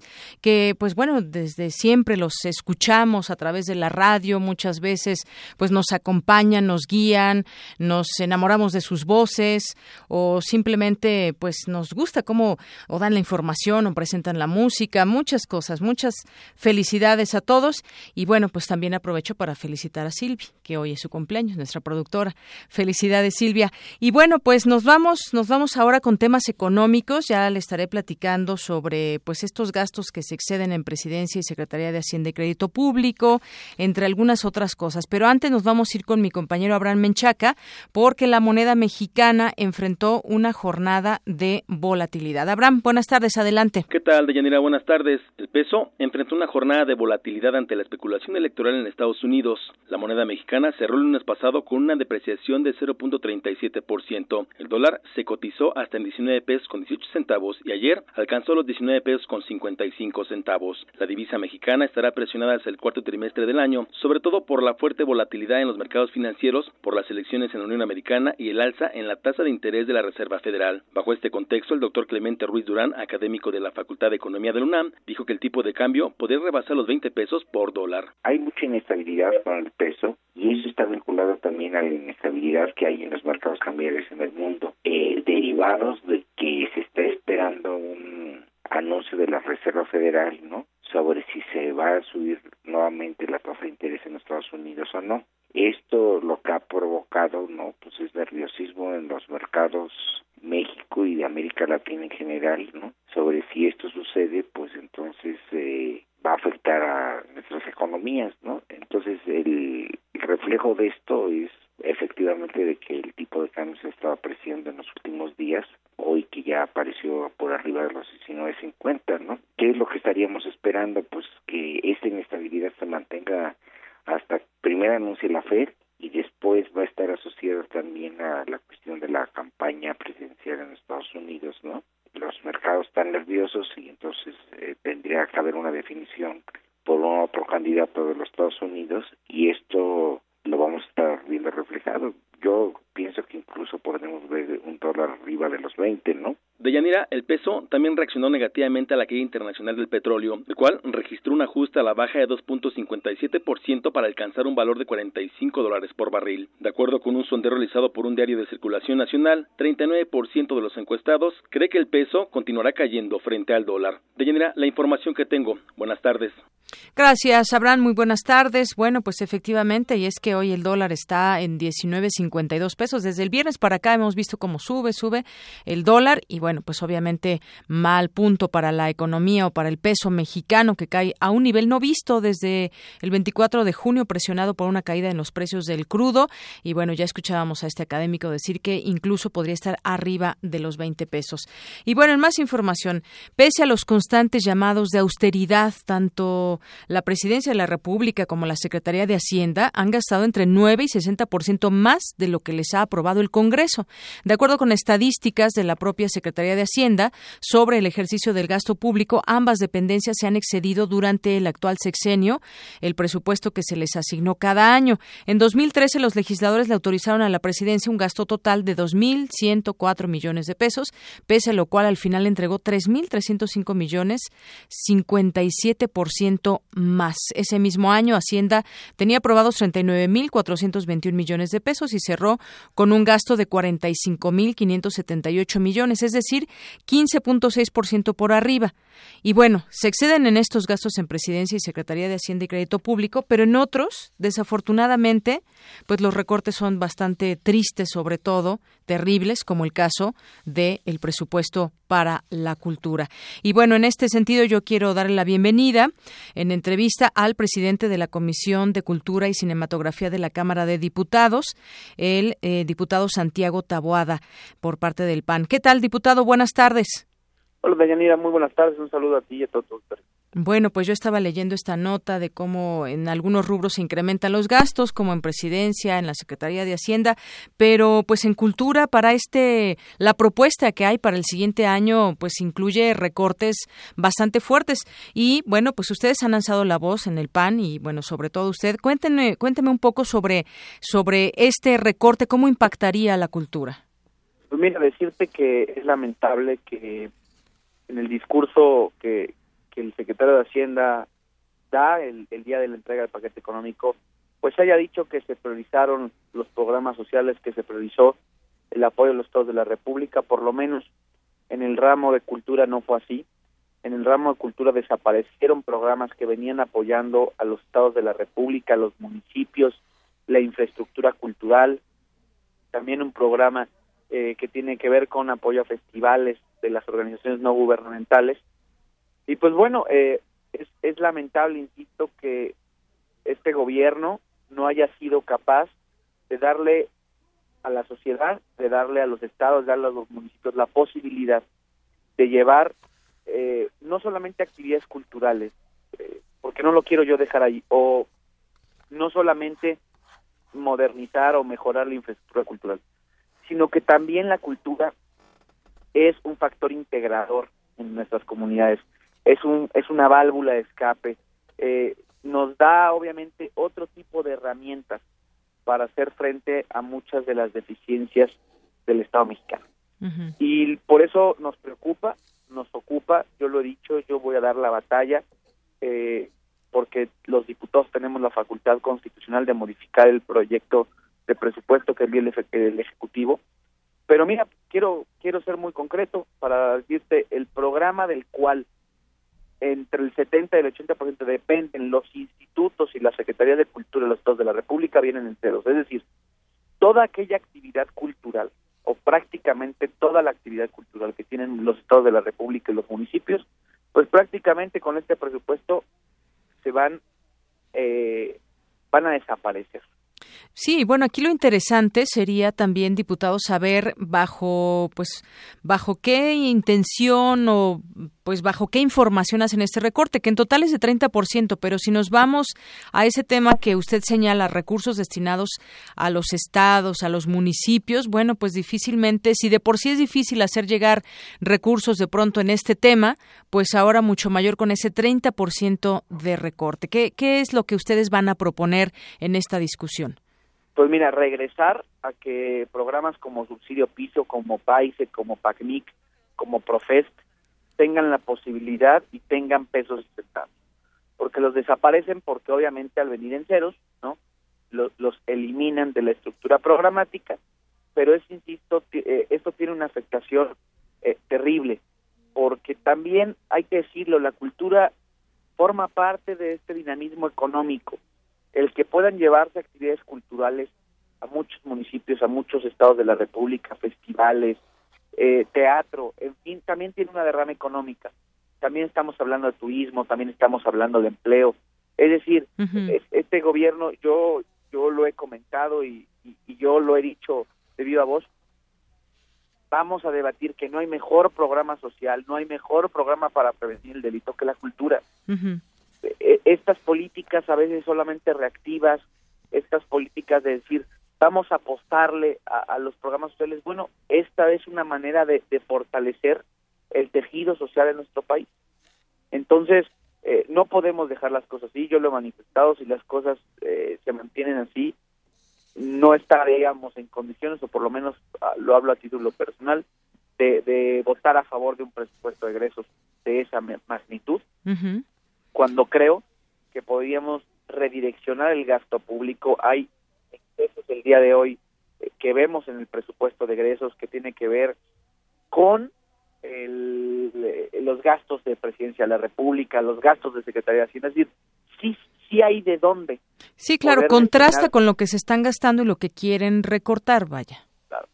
que pues bueno, desde siempre los escuchamos a través de la radio, muchas veces pues nos acompañan, nos guían, nos enamoramos de sus voces o simplemente pues nos gusta cómo o dan la información o presentan la música, muchas cosas, muchas felicidades a todos y bueno, pues también aprovecho para felicitar a Silvia, que hoy es su cumpleaños, nuestra productora. Felicidades Silvia. Y bueno, pues nos vamos, nos vamos ahora con temas económicos, ya le estaré platicando sobre pues estos gastos que se exceden en Presidencia y Secretaría de Hacienda y Crédito Público, entre algunas otras cosas, pero antes nos vamos a ir con mi compañero Abraham Menchaca porque la moneda mexicana enfrentó una jornada de volatilidad. Abraham, buenas tardes, adelante. ¿Qué tal, Deyanira? Buenas tardes. El peso enfrentó una jornada de volatilidad ante la especulación electoral en Estados Unidos. La moneda mexicana cerró el lunes pasado con una depreciación de 0.37%. El dólar se cotizó hasta en 19 pesos con 18 centavos y ayer alcanzó los 19 pesos con 55 centavos. La divisa mexicana estará presionada hacia el cuarto trimestre del año, sobre todo por la fuerte volatilidad en los mercados financieros, por las elecciones en la Unión Americana y el alza en la tasa de interés de la Reserva Federal. Bajo este contexto, el doctor Clemente Ruiz Durán, académico de la Facultad de Economía de la UNAM, dijo que el tipo de cambio podría rebasar los 20 pesos por dólar. Hay mucha inestabilidad con el peso y eso está vinculado también a la inestabilidad que hay en los mercados cambiarios en el mundo, eh, derivados de que se está esperando un anuncio de la Reserva Federal, ¿no? Sobre si se va a subir nuevamente la tasa de interés en Estados Unidos o no. Esto lo que ha provocado, ¿no? Pues es nerviosismo en los mercados México y de América Latina en general, ¿no? Sobre si esto sucede, pues entonces eh, va a afectar a nuestras economías, ¿no? Entonces el, reflejo de esto es efectivamente de que el tipo de cambio se estaba apreciando en los últimos días, hoy que ya apareció por arriba de los 19.50, ¿no? ¿Qué es lo que estaríamos esperando? Pues que esta inestabilidad se mantenga hasta primero anuncie la FED y después va a estar asociada también a la cuestión de la campaña presidencial en Estados Unidos, ¿no? Los mercados están nerviosos y entonces eh, tendría que haber una definición por un otro candidato de los Estados Unidos y esto lo vamos a estar viendo reflejado. Yo pienso que incluso podremos ver un dólar arriba de los 20, ¿no? Deyanira, el peso también reaccionó negativamente a la caída internacional del petróleo, el cual registró un ajuste a la baja de 2.57% para alcanzar un valor de 45 dólares por barril. De acuerdo con un sondeo realizado por un diario de circulación nacional, 39% de los encuestados cree que el peso continuará cayendo frente al dólar. Deyanira, la información que tengo. Buenas tardes. Gracias, Abraham. Muy buenas tardes. Bueno, pues efectivamente, y es que hoy el dólar está en 19.52 pesos. Desde el viernes para acá hemos visto cómo sube, sube el dólar y bueno, pues obviamente mal punto para la economía o para el peso mexicano que cae a un nivel no visto desde el 24 de junio presionado por una caída en los precios del crudo y bueno, ya escuchábamos a este académico decir que incluso podría estar arriba de los 20 pesos. Y bueno, en más información, pese a los constantes llamados de austeridad, tanto la Presidencia de la República como la Secretaría de Hacienda han gastado entre 9 y 60% más de lo que les ha aprobado el Congreso. De acuerdo con estadísticas de la propia Secretaría de Hacienda sobre el ejercicio del gasto público, ambas dependencias se han excedido durante el actual sexenio el presupuesto que se les asignó cada año. En 2013 los legisladores le autorizaron a la Presidencia un gasto total de 2.104 millones de pesos, pese a lo cual al final entregó 3.305 millones, 57% más. Ese mismo año Hacienda tenía aprobados 39.421 millones de pesos y cerró con un gasto de 45.578 millones, es decir, 15.6% por arriba. Y bueno, se exceden en estos gastos en Presidencia y Secretaría de Hacienda y Crédito Público, pero en otros, desafortunadamente, pues los recortes son bastante tristes, sobre todo terribles, como el caso del el presupuesto para la cultura. Y bueno, en este sentido yo quiero darle la bienvenida en entrevista al presidente de la Comisión de Cultura y Cinematografía de la Cámara de Diputados, el eh, diputado Santiago Taboada, por parte del PAN. ¿Qué tal, diputado? Buenas tardes. Hola, Dayanira, muy buenas tardes. Un saludo a ti y a todos. Bueno, pues yo estaba leyendo esta nota de cómo en algunos rubros se incrementan los gastos, como en presidencia, en la Secretaría de Hacienda, pero pues en cultura para este la propuesta que hay para el siguiente año pues incluye recortes bastante fuertes y bueno, pues ustedes han lanzado la voz en el PAN y bueno, sobre todo usted, cuéntenme cuénteme un poco sobre sobre este recorte, cómo impactaría la cultura. Pues mira, decirte que es lamentable que en el discurso que, que el secretario de Hacienda da el, día de la entrega del paquete económico, pues haya dicho que se priorizaron los programas sociales, que se priorizó el apoyo a los estados de la República, por lo menos en el ramo de cultura no fue así. En el ramo de cultura desaparecieron programas que venían apoyando a los estados de la República, a los municipios, la infraestructura cultural, también un programa eh, que tiene que ver con apoyo a festivales de las organizaciones no gubernamentales. Y pues bueno, eh, es, lamentable, insisto, que este gobierno no haya sido capaz de darle a la sociedad, de darle a los estados, de darle a los municipios la posibilidad de llevar eh, no solamente actividades culturales, eh, porque no lo quiero yo dejar ahí, o no solamente modernizar o mejorar la infraestructura cultural, sino que también la cultura es un factor integrador en nuestras comunidades, es un es una válvula de escape, eh, nos da obviamente otro tipo de herramientas para hacer frente a muchas de las deficiencias del Estado mexicano. Y por eso nos preocupa, nos ocupa, yo lo he dicho, yo voy a dar la batalla, eh, porque los diputados tenemos la facultad constitucional de modificar el proyecto de presupuesto que envíe el, el Ejecutivo. Pero mira, quiero, quiero ser muy concreto para decirte el programa del cual entre el 70 y el 80% dependen los institutos y la Secretaría de Cultura de los Estados de la República vienen enteros. Es decir, toda aquella actividad cultural o prácticamente toda la actividad cultural que tienen los estados de la República y los municipios, pues prácticamente con este presupuesto se van eh, van a desaparecer. Sí, bueno, aquí lo interesante sería también, diputado, saber bajo, pues, bajo qué intención o, pues, bajo qué información hacen este recorte, que en total es de 30%, pero si nos vamos a ese tema que usted señala, recursos destinados a los estados, a los municipios, bueno, pues difícilmente, si de por sí es difícil hacer llegar recursos de pronto en este tema, pues ahora mucho mayor con ese 30% de recorte. ¿Qué, ¿Qué es lo que ustedes van a proponer en esta discusión? Pues mira, regresar a que programas como Subsidio Piso, como PAISE, como PACNIC, como Profest, tengan la posibilidad y tengan pesos sustentables. Porque los desaparecen porque obviamente al venir en ceros, ¿no? Los, los eliminan de la estructura programática, pero es, insisto, eh, esto tiene una afectación eh, terrible, porque también hay que decirlo, la cultura forma parte de este dinamismo económico el que puedan llevarse actividades culturales a muchos municipios, a muchos estados de la República, festivales, eh, teatro, en fin, también tiene una derrama económica. También estamos hablando de turismo, también estamos hablando de empleo. Es decir, este gobierno, yo yo lo he comentado y, yo lo he dicho de viva voz, vamos a debatir que no hay mejor programa social, no hay mejor programa para prevenir el delito que la cultura. E, estas políticas a veces solamente reactivas, estas políticas de decir vamos a apostarle a, los programas sociales, bueno, esta es una manera de, fortalecer el tejido social en nuestro país. Entonces, eh, no podemos dejar las cosas así, yo lo he manifestado, si las cosas eh, se mantienen así, no estaríamos en condiciones, o por lo menos ah, lo hablo a título personal, de, votar a favor de un presupuesto de egresos de esa magnitud cuando creo que podríamos redireccionar el gasto público. Hay excesos el día de hoy eh, que vemos en el presupuesto de egresos que tiene que ver con el, eh, los gastos de Presidencia de la República, los gastos de Secretaría de Hacienda. Es decir, sí, sí hay de dónde. Sí, claro, contrasta con lo que se están gastando y lo que quieren recortar, vaya. Claro.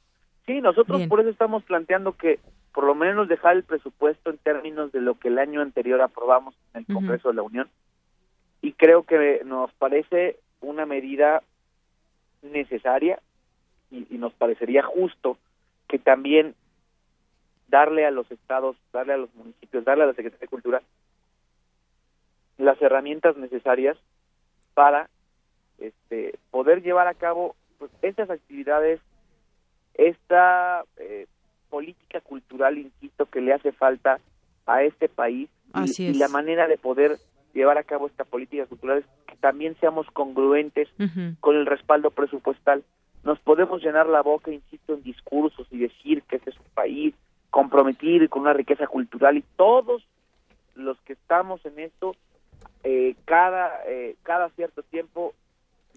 Sí, nosotros por eso estamos planteando que por lo menos dejar el presupuesto en términos de lo que el año anterior aprobamos en el Congreso de la Unión. Y creo que nos parece una medida necesaria y, nos parecería justo que también darle a los estados, darle a los municipios, darle a la Secretaría de Cultura las herramientas necesarias para este, poder llevar a cabo pues, estas actividades, esta eh, política cultural, insisto, que le hace falta a este país y, la manera de poder llevar a cabo esta política cultural es que también seamos congruentes con el respaldo presupuestal. Nos podemos llenar la boca, insisto, en discursos y decir que este es un país comprometido y con una riqueza cultural y todos los que estamos en esto, eh, cada, eh, cada cierto tiempo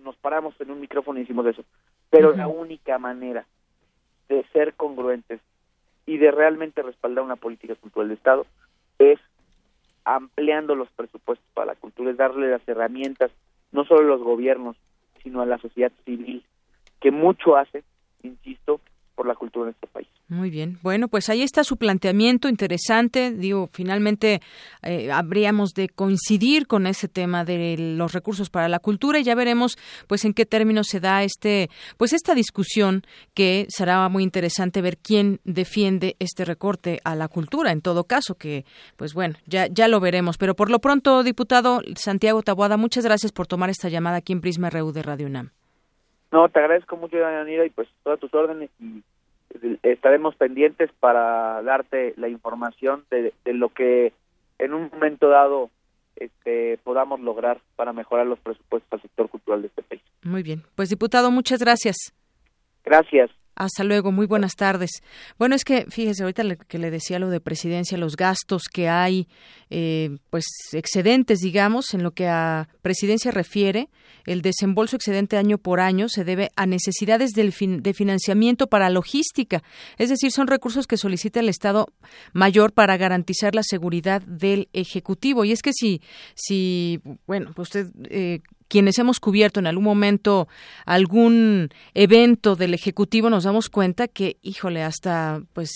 nos paramos en un micrófono y decimos eso. Pero la única manera de ser congruentes y de realmente respaldar una política cultural de Estado es ampliando los presupuestos para la cultura, es darle las herramientas, no solo a los gobiernos, sino a la sociedad civil, que mucho hace, insisto, por la cultura de nuestro país. Muy bien. Bueno, pues ahí está su planteamiento interesante. Digo, finalmente eh, habríamos de coincidir con ese tema de los recursos para la cultura y ya veremos, pues, en qué términos se da este, pues, esta discusión que será muy interesante ver quién defiende este recorte a la cultura. En todo caso, que, pues, bueno, ya ya lo veremos. Pero por lo pronto, diputado Santiago Taboada, muchas gracias por tomar esta llamada aquí en Prisma RU de Radio UNAM. No, te agradezco mucho, Yanira, y pues todas tus órdenes y estaremos pendientes para darte la información de, lo que en un momento dado este, podamos lograr para mejorar los presupuestos al sector cultural de este país. Muy bien. Pues diputado, muchas gracias. Gracias. Hasta luego, muy buenas tardes. Bueno, es que fíjese, ahorita que le decía lo de presidencia, los gastos que hay, eh, pues excedentes, digamos, en lo que a presidencia refiere, el desembolso excedente año por año se debe a necesidades del de financiamiento para logística, es decir, son recursos que solicita el Estado mayor para garantizar la seguridad del Ejecutivo. Y es que si, si bueno, usted eh, quienes hemos cubierto en algún momento algún evento del Ejecutivo nos damos cuenta que, híjole, hasta pues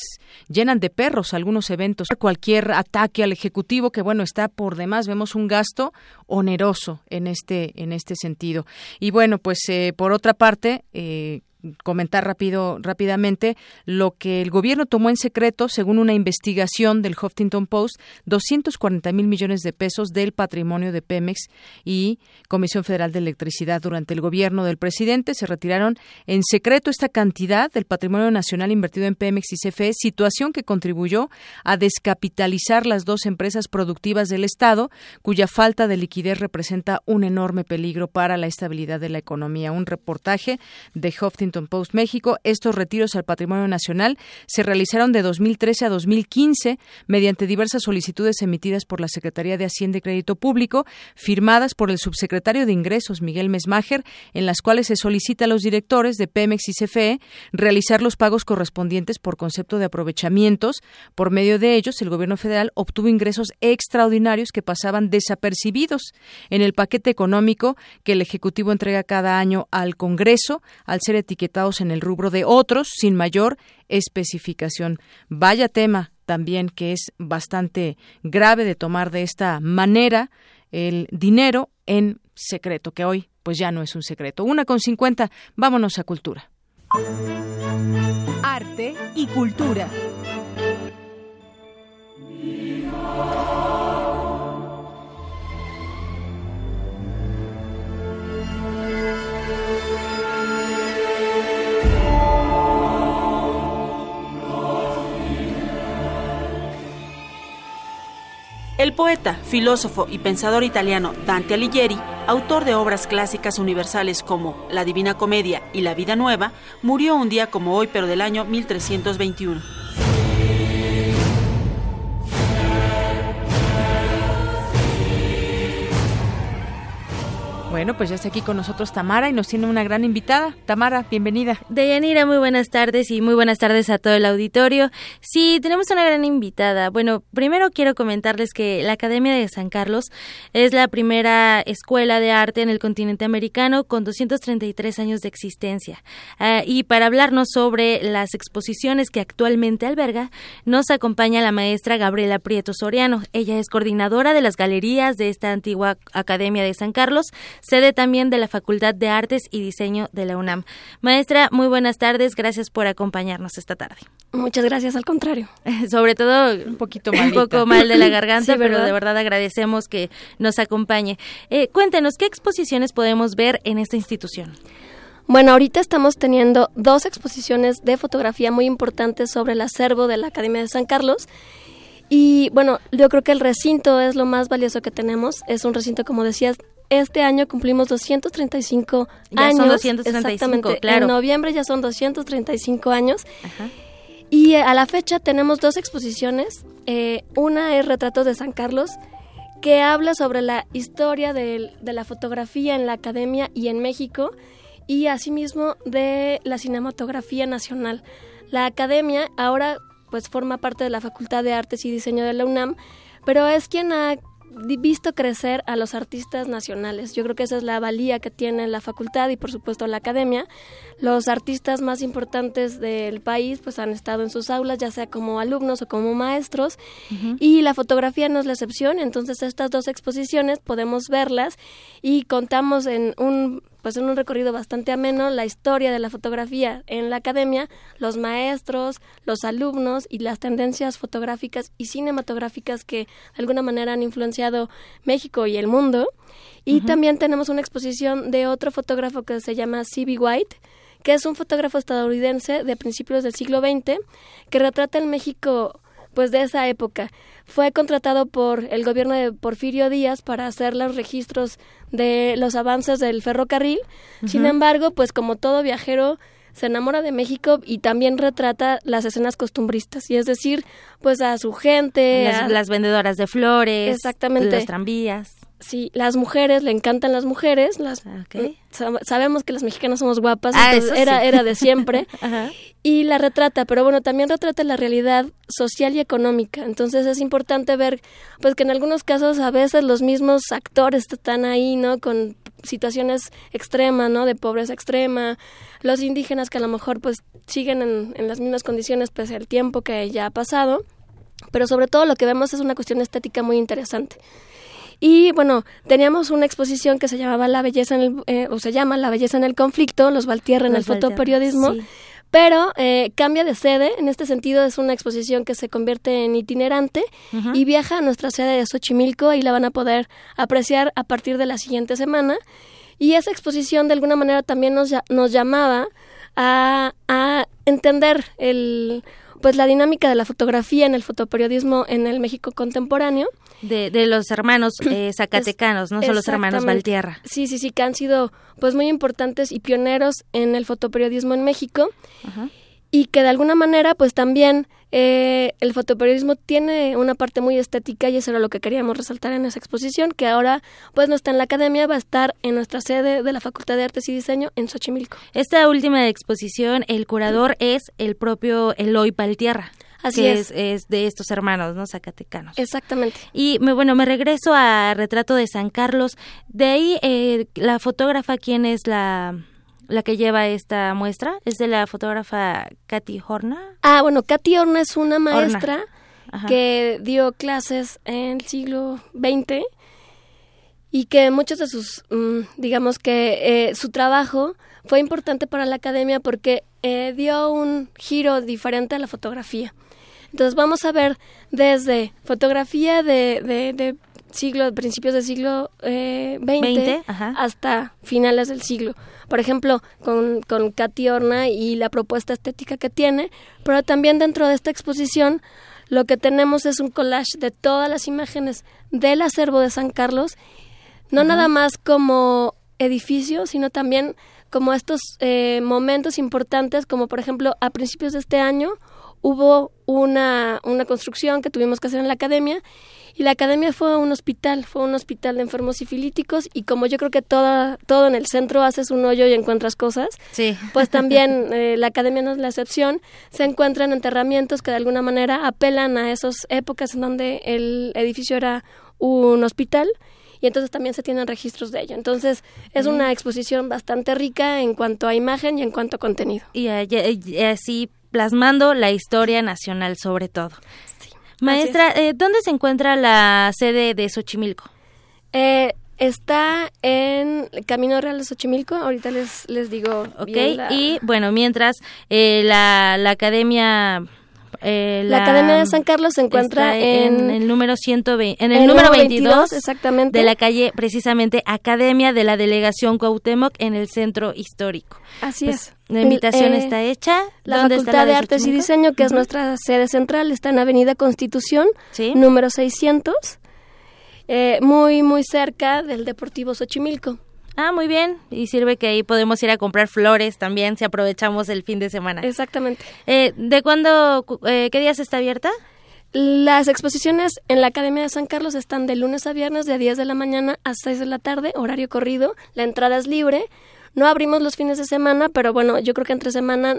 llenan de perros algunos eventos. Cualquier ataque al Ejecutivo que, bueno, está por demás, vemos un gasto oneroso en este, en este sentido. Y bueno, pues eh, por otra parte, eh, comentar rápido rápidamente lo que el gobierno tomó en secreto según una investigación del Huffington Post 240 mil millones de pesos del patrimonio de Pemex y Comisión Federal de Electricidad. Durante el gobierno del presidente se retiraron en secreto esta cantidad del patrimonio nacional invertido en Pemex y CFE situación que contribuyó a descapitalizar las dos empresas productivas del estado cuya falta de liquidez representa un enorme peligro para la estabilidad de la economía. Un reportaje de Huffington Post México. Estos retiros al patrimonio nacional se realizaron de 2013 a 2015 mediante diversas solicitudes emitidas por la Secretaría de Hacienda y Crédito Público, firmadas por el subsecretario de Ingresos, Miguel Mesmacher, en las cuales se solicita a los directores de Pemex y CFE realizar los pagos correspondientes por concepto de aprovechamientos. Por medio de ellos, el gobierno federal obtuvo ingresos extraordinarios que pasaban desapercibidos en el paquete económico que el Ejecutivo entrega cada año al Congreso, al ser etiquetado en el rubro de otros sin mayor especificación. Vaya tema también que es bastante grave de tomar de esta manera el dinero en secreto, que hoy pues ya no es un secreto. Una con cincuenta, vámonos a cultura. Arte y cultura. El poeta, filósofo y pensador italiano Dante Alighieri, autor de obras clásicas universales como La Divina Comedia y La Vida Nueva, murió un día como hoy, pero del año 1321. Bueno, pues ya está aquí con nosotros Tamara y nos tiene una gran invitada. Tamara, bienvenida. Deyanira, muy buenas tardes y muy buenas tardes a todo el auditorio. Sí, tenemos una gran invitada. Bueno, primero quiero comentarles que la Academia de San Carlos es la primera escuela de arte en el continente americano con 233 años de existencia. Ah, y para hablarnos sobre las exposiciones que actualmente alberga, nos acompaña la maestra Gabriela Prieto Soriano. Ella es coordinadora de las galerías de esta antigua Academia de San Carlos sede también de la Facultad de Artes y Diseño de la UNAM. Maestra, muy buenas tardes, gracias por acompañarnos esta tarde. Muchas gracias, al contrario. Sobre todo un poquito mal, un poco mal de la garganta, pero de verdad agradecemos que nos acompañe. Eh, cuéntenos, ¿qué exposiciones podemos ver en esta institución? Bueno, ahorita estamos teniendo dos exposiciones de fotografía muy importantes sobre el acervo de la Academia de San Carlos. Y bueno, yo creo que el recinto es lo más valioso que tenemos. Es un recinto, como decías, este año cumplimos 235 ya años. Son 235, exactamente. claro. En noviembre ya son 235 años. Y a la fecha tenemos dos exposiciones. Eh, una es Retratos de San Carlos, que habla sobre la historia de, de la fotografía en la academia y en México, y asimismo de la cinematografía nacional. La academia ahora pues forma parte de la Facultad de Artes y Diseño de la UNAM, pero es quien ha visto crecer a los artistas nacionales. Yo creo que esa es la valía que tiene la facultad y por supuesto la academia. Los artistas más importantes del país pues han estado en sus aulas, ya sea como alumnos o como maestros, y la fotografía no es la excepción. Entonces estas dos exposiciones podemos verlas y contamos en un pues en un recorrido bastante ameno la historia de la fotografía en la academia, los maestros, los alumnos y las tendencias fotográficas y cinematográficas que de alguna manera han influenciado México y el mundo. Y también tenemos una exposición de otro fotógrafo que se llama C.B. White, que es un fotógrafo estadounidense de principios del siglo XX que retrata el México pues de esa época. Fue contratado por el gobierno de Porfirio Díaz para hacer los registros de los avances del ferrocarril. Sin embargo, pues como todo viajero se enamora de México y también retrata las escenas costumbristas, y es decir, pues a su gente, las, a- las vendedoras de flores, Exactamente. los tranvías. Sí, las mujeres, le encantan las mujeres, las sab- sabemos que las mexicanas somos guapas, Ah, entonces era sí. era de siempre. Ajá. Y la retrata, pero bueno, también retrata la realidad social y económica. Entonces es importante ver pues que en algunos casos a veces los mismos actores están ahí, ¿no? Con situaciones extremas, ¿no? De pobreza extrema, los indígenas que a lo mejor pues siguen en, en las mismas condiciones pese al tiempo que ya ha pasado, pero sobre todo lo que vemos es una cuestión estética muy interesante. Y bueno, teníamos una exposición que se llamaba La belleza en el, eh, o se llama La belleza en el conflicto, los Valtierra en Los el Valtierra, fotoperiodismo. sí. Pero eh, cambia de sede, en este sentido es una exposición que se convierte en itinerante y viaja a nuestra sede de Xochimilco y la van a poder apreciar a partir de la siguiente semana. Y esa exposición de alguna manera también nos, nos llamaba a, a entender el, pues la dinámica de la fotografía en el fotoperiodismo en el México contemporáneo. De, de los hermanos eh, zacatecanos, no son los hermanos. Valtierra. Sí, sí, sí, que han sido pues muy importantes y pioneros en el fotoperiodismo en México y que de alguna manera pues también eh, el fotoperiodismo tiene una parte muy estética y eso era lo que queríamos resaltar en esa exposición que ahora pues no está en la academia, va a estar en nuestra sede de la Facultad de Artes y Diseño en Xochimilco. Esta última exposición, el curador es el propio Eloy Valtierra. Así que es. es. de estos hermanos, ¿no? Zacatecanos. Exactamente. Y me, bueno, me regreso a Retrato de San Carlos. De ahí, eh, la fotógrafa, ¿quién es la, la que lleva esta muestra? ¿Es de la fotógrafa Katy Horna? Ah, bueno, Katy Horna es una maestra que dio clases en el siglo XX y que muchos de sus, mm, digamos que eh, su trabajo fue importante para la academia porque eh, dio un giro diferente a la fotografía. Entonces vamos a ver desde fotografía de, de, de siglo, principios del siglo eh, XX ajá. hasta finales del siglo. Por ejemplo, con, con Katy Horna y la propuesta estética que tiene, pero también dentro de esta exposición lo que tenemos es un collage de todas las imágenes del acervo de San Carlos, no nada más como edificio, sino también como estos eh, momentos importantes, como por ejemplo a principios de este año hubo una, una construcción que tuvimos que hacer en la academia y la academia fue un hospital, fue un hospital de enfermos sifilíticos y como yo creo que toda, todo en el centro haces un hoyo y encuentras cosas, Sí. pues también eh, la academia no es la excepción, se encuentran enterramientos que de alguna manera apelan a esas épocas en donde el edificio era un hospital y entonces también se tienen registros de ello. Entonces es Mm. una exposición bastante rica en cuanto a imagen y en cuanto a contenido. Y, y así plasmando la historia nacional sobre todo. Maestra, eh, ¿dónde se encuentra la sede de Xochimilco? Eh, está en Camino Real de Xochimilco, ahorita les, les digo. Ok, bien la- y bueno, mientras eh, la, la academia... eh, La Academia de San Carlos se encuentra en- el número 120, en el, el número número 22, 22, exactamente. de la calle precisamente Academia de la Delegación Cuauhtémoc en el centro histórico. Así Pues, es. La invitación Eh, está hecha. La ¿Dónde está Facultad de la Artes y? Diseño, que es nuestra sede central, está en Avenida Constitución, número 600, eh, muy, muy cerca del Deportivo Xochimilco. Ah, muy bien. Y sirve que ahí podemos ir a comprar flores también si aprovechamos el fin de semana. Exactamente. Eh, ¿De cuándo, eh, qué días está abierta? Las exposiciones en la Academia de San Carlos están de lunes a viernes de 10 de la mañana a 6 de la tarde, horario corrido. La entrada es libre. No abrimos los fines de semana, pero bueno, yo creo que entre semana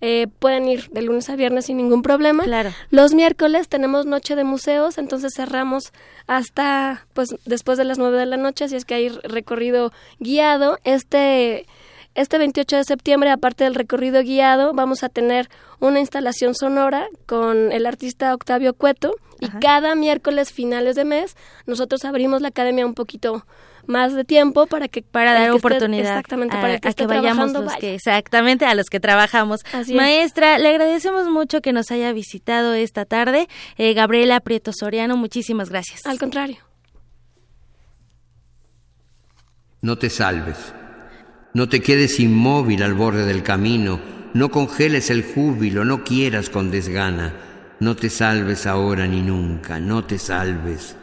eh, pueden ir de lunes a viernes sin ningún problema. Claro. Los miércoles tenemos noche de museos, entonces cerramos hasta pues después de las 9 de la noche, así es que hay recorrido guiado. Este este 28 de septiembre, aparte del recorrido guiado, vamos a tener una instalación sonora con el artista Octavio Cueto y cada miércoles finales de mes nosotros abrimos la academia un poquito más de tiempo para que para dar oportunidad exactamente a, para que, a que vayamos los que exactamente a los que trabajamos. Maestra le agradecemos mucho que nos haya visitado esta tarde. Eh, Gabriela Prieto Soriano muchísimas gracias. Al contrario. No te salves. No te quedes inmóvil al borde del camino. No congeles el júbilo no quieras con desgana. No te salves ahora ni nunca no te salves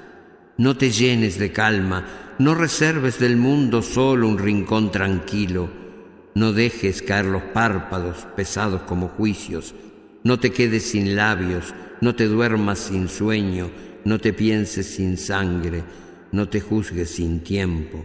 no te llenes de calma, no reserves del mundo solo un rincón tranquilo, no dejes caer los párpados pesados como juicios, no te quedes sin labios, no te duermas sin sueño, no te pienses sin sangre, no te juzgues sin tiempo.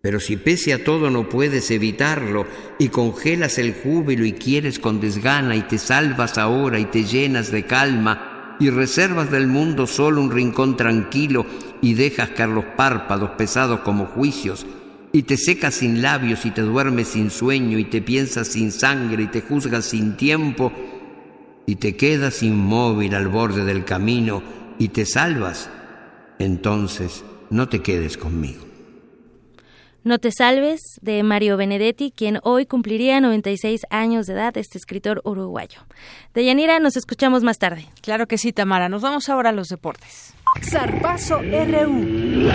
Pero si pese a todo no puedes evitarlo y congelas el júbilo y quieres con desgana y te salvas ahora y te llenas de calma, y reservas del mundo solo un rincón tranquilo y dejas caer los párpados pesados como juicios, y te secas sin labios y te duermes sin sueño y te piensas sin sangre y te juzgas sin tiempo, y te quedas inmóvil al borde del camino y te salvas, entonces no te quedes conmigo. No te salves de Mario Benedetti, quien hoy cumpliría 96 años de edad, este escritor uruguayo. De Yanira nos escuchamos más tarde. Claro que sí, Tamara. Nos vamos ahora a los deportes. Zarpazo RU.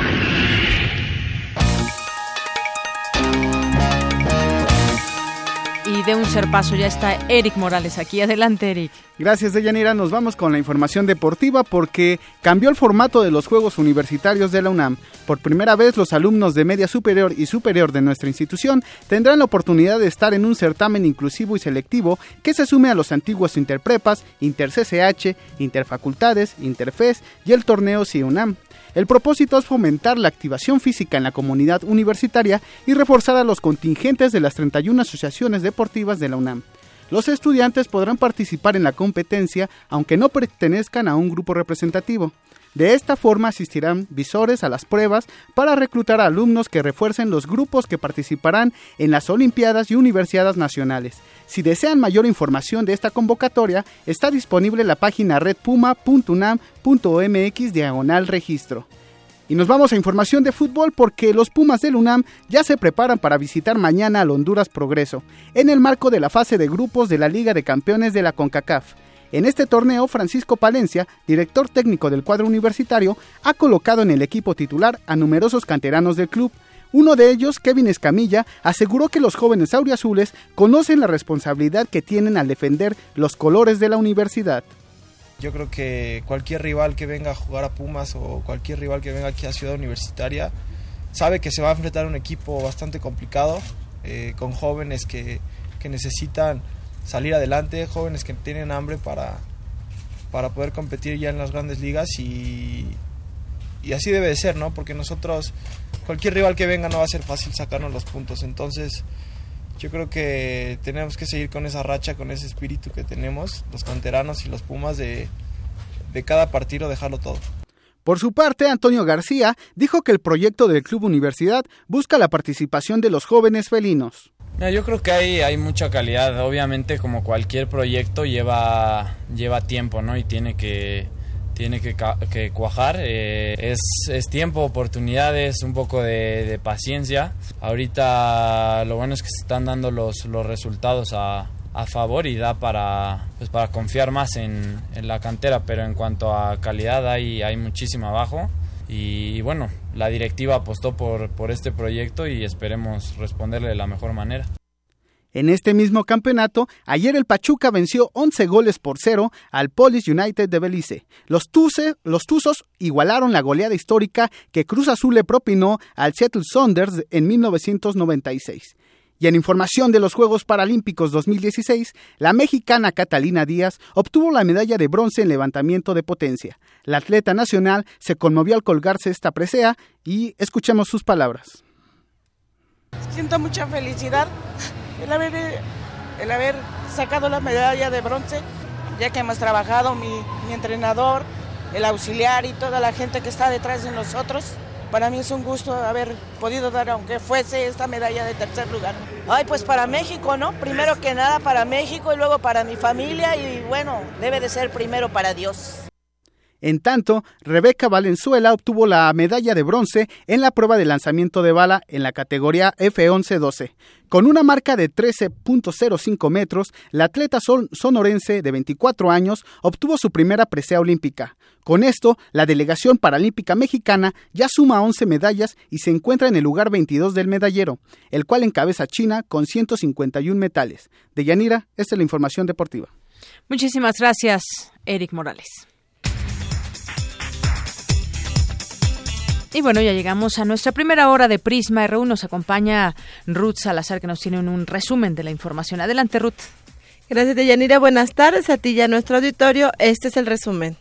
Y de un paso ya está Eric Morales aquí. Adelante, Eric. Gracias, Deyanira. Nos vamos con la información deportiva porque cambió el formato de los Juegos Universitarios de la UNAM. Por primera vez, los alumnos de media superior y superior de nuestra institución tendrán la oportunidad de estar en un certamen inclusivo y selectivo que se sume a los antiguos Interprepas, InterCCH, Interfacultades, Interfes y el torneo CIUNAM. El propósito es fomentar la activación física en la comunidad universitaria y reforzar a los contingentes de las 31 asociaciones deportivas de la UNAM. Los estudiantes podrán participar en la competencia aunque no pertenezcan a un grupo representativo. De esta forma asistirán visores a las pruebas para reclutar a alumnos que refuercen los grupos que participarán en las Olimpiadas y Universidades Nacionales. Si desean mayor información de esta convocatoria, está disponible la página redpuma.unam.mx diagonal registro. Y nos vamos a información de fútbol porque los Pumas del UNAM ya se preparan para visitar mañana al Honduras Progreso, en el marco de la fase de grupos de la Liga de Campeones de la CONCACAF. En este torneo, Francisco Palencia, director técnico del cuadro universitario, ha colocado en el equipo titular a numerosos canteranos del club. Uno de ellos, Kevin Escamilla, aseguró que los jóvenes auriazules conocen la responsabilidad que tienen al defender los colores de la universidad. Yo creo que cualquier rival que venga a jugar a Pumas o cualquier rival que venga aquí a Ciudad Universitaria sabe que se va a enfrentar a un equipo bastante complicado, eh, con jóvenes que, que necesitan salir adelante, jóvenes que tienen hambre para, para poder competir ya en las grandes ligas y, y así debe de ser, ¿no? Porque nosotros, cualquier rival que venga no va a ser fácil sacarnos los puntos, entonces yo creo que tenemos que seguir con esa racha, con ese espíritu que tenemos, los canteranos y los Pumas, de, de cada partido dejarlo todo. Por su parte, Antonio García dijo que el proyecto del Club Universidad busca la participación de los jóvenes felinos. Yo creo que hay, hay mucha calidad. Obviamente, como cualquier proyecto, lleva, lleva tiempo, ¿no? Y tiene que, tiene que, que cuajar. Eh, es, es, tiempo, oportunidades, un poco de, de, paciencia. Ahorita lo bueno es que se están dando los, los resultados a, a favor y da para, pues para confiar más en, en, la cantera, pero en cuanto a calidad hay, hay abajo. Y, bueno, la directiva apostó por, por este proyecto y esperemos responderle de la mejor manera. En este mismo campeonato, ayer el Pachuca venció 11 goles por cero al Police United de Belice. Los, Tuce, los Tuzos igualaron la goleada histórica que Cruz Azul le propinó al Seattle Saunders en 1996. Y en información de los Juegos Paralímpicos 2016, la mexicana Catalina Díaz obtuvo la medalla de bronce en levantamiento de potencia. La atleta nacional se conmovió al colgarse esta presea y escuchemos sus palabras. Siento mucha felicidad el haber, el haber sacado la medalla de bronce, ya que hemos trabajado, mi, mi entrenador, el auxiliar y toda la gente que está detrás de nosotros. Para mí es un gusto haber podido dar, aunque fuese esta medalla de tercer lugar. Ay, pues para México, ¿no? Primero que nada para México y luego para mi familia y bueno, debe de ser primero para Dios. En tanto, Rebeca Valenzuela obtuvo la medalla de bronce en la prueba de lanzamiento de bala en la categoría F11-12. Con una marca de 13.05 metros, la atleta sonorense de 24 años obtuvo su primera presea olímpica. Con esto, la delegación paralímpica mexicana ya suma 11 medallas y se encuentra en el lugar 22 del medallero, el cual encabeza China con 151 metales. De Yanira, esta es la información deportiva. Muchísimas gracias, Eric Morales. Y bueno, ya llegamos a nuestra primera hora de Prisma RU. Nos acompaña Ruth Salazar, que nos tiene un resumen de la información. Adelante, Ruth. Gracias, Deyanira. Buenas tardes a ti y a nuestro auditorio. Este es el resumen.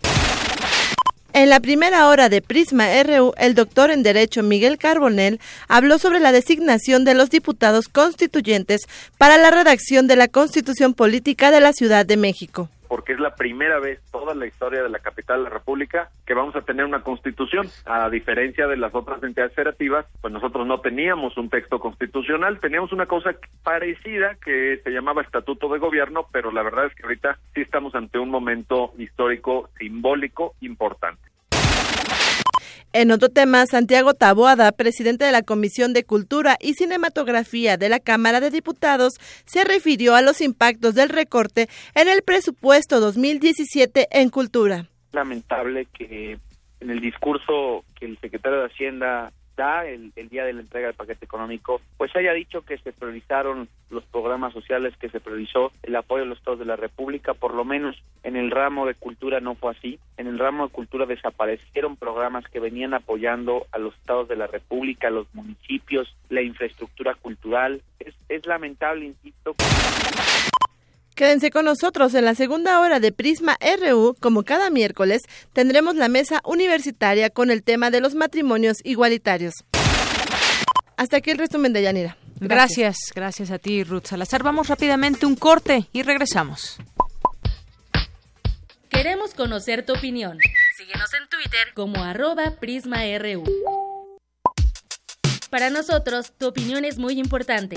En la primera hora de Prisma RU, el doctor en Derecho Miguel Carbonell habló sobre la designación de los diputados constituyentes para la redacción de la Constitución Política de la Ciudad de México porque es la primera vez toda la historia de la capital de la República que vamos a tener una constitución. A diferencia de las otras entidades federativas, pues nosotros no teníamos un texto constitucional, teníamos una cosa parecida que se llamaba Estatuto de Gobierno, pero la verdad es que ahorita sí estamos ante un momento histórico simbólico importante. En otro tema, Santiago Taboada, presidente de la Comisión de Cultura y Cinematografía de la Cámara de Diputados, se refirió a los impactos del recorte en el presupuesto 2017 en cultura. Lamentable que en el discurso que el secretario de Hacienda el, día de la entrega del paquete económico, pues haya dicho que se priorizaron los programas sociales, que se priorizó el apoyo a los estados de la República, por lo menos en el ramo de cultura no fue así. En el ramo de cultura desaparecieron programas que venían apoyando a los estados de la República, a los municipios, la infraestructura cultural. Es, es lamentable, insisto. Quédense con nosotros en la segunda hora de Prisma RU. Como cada miércoles, tendremos la mesa universitaria con el tema de los matrimonios igualitarios. Hasta aquí el resumen de Yanira. Gracias. gracias, a ti, Ruth Salazar. Vamos rápidamente un corte y regresamos. Queremos conocer tu opinión. Síguenos en Twitter como arroba PrismaRU. Para nosotros, tu opinión es muy importante.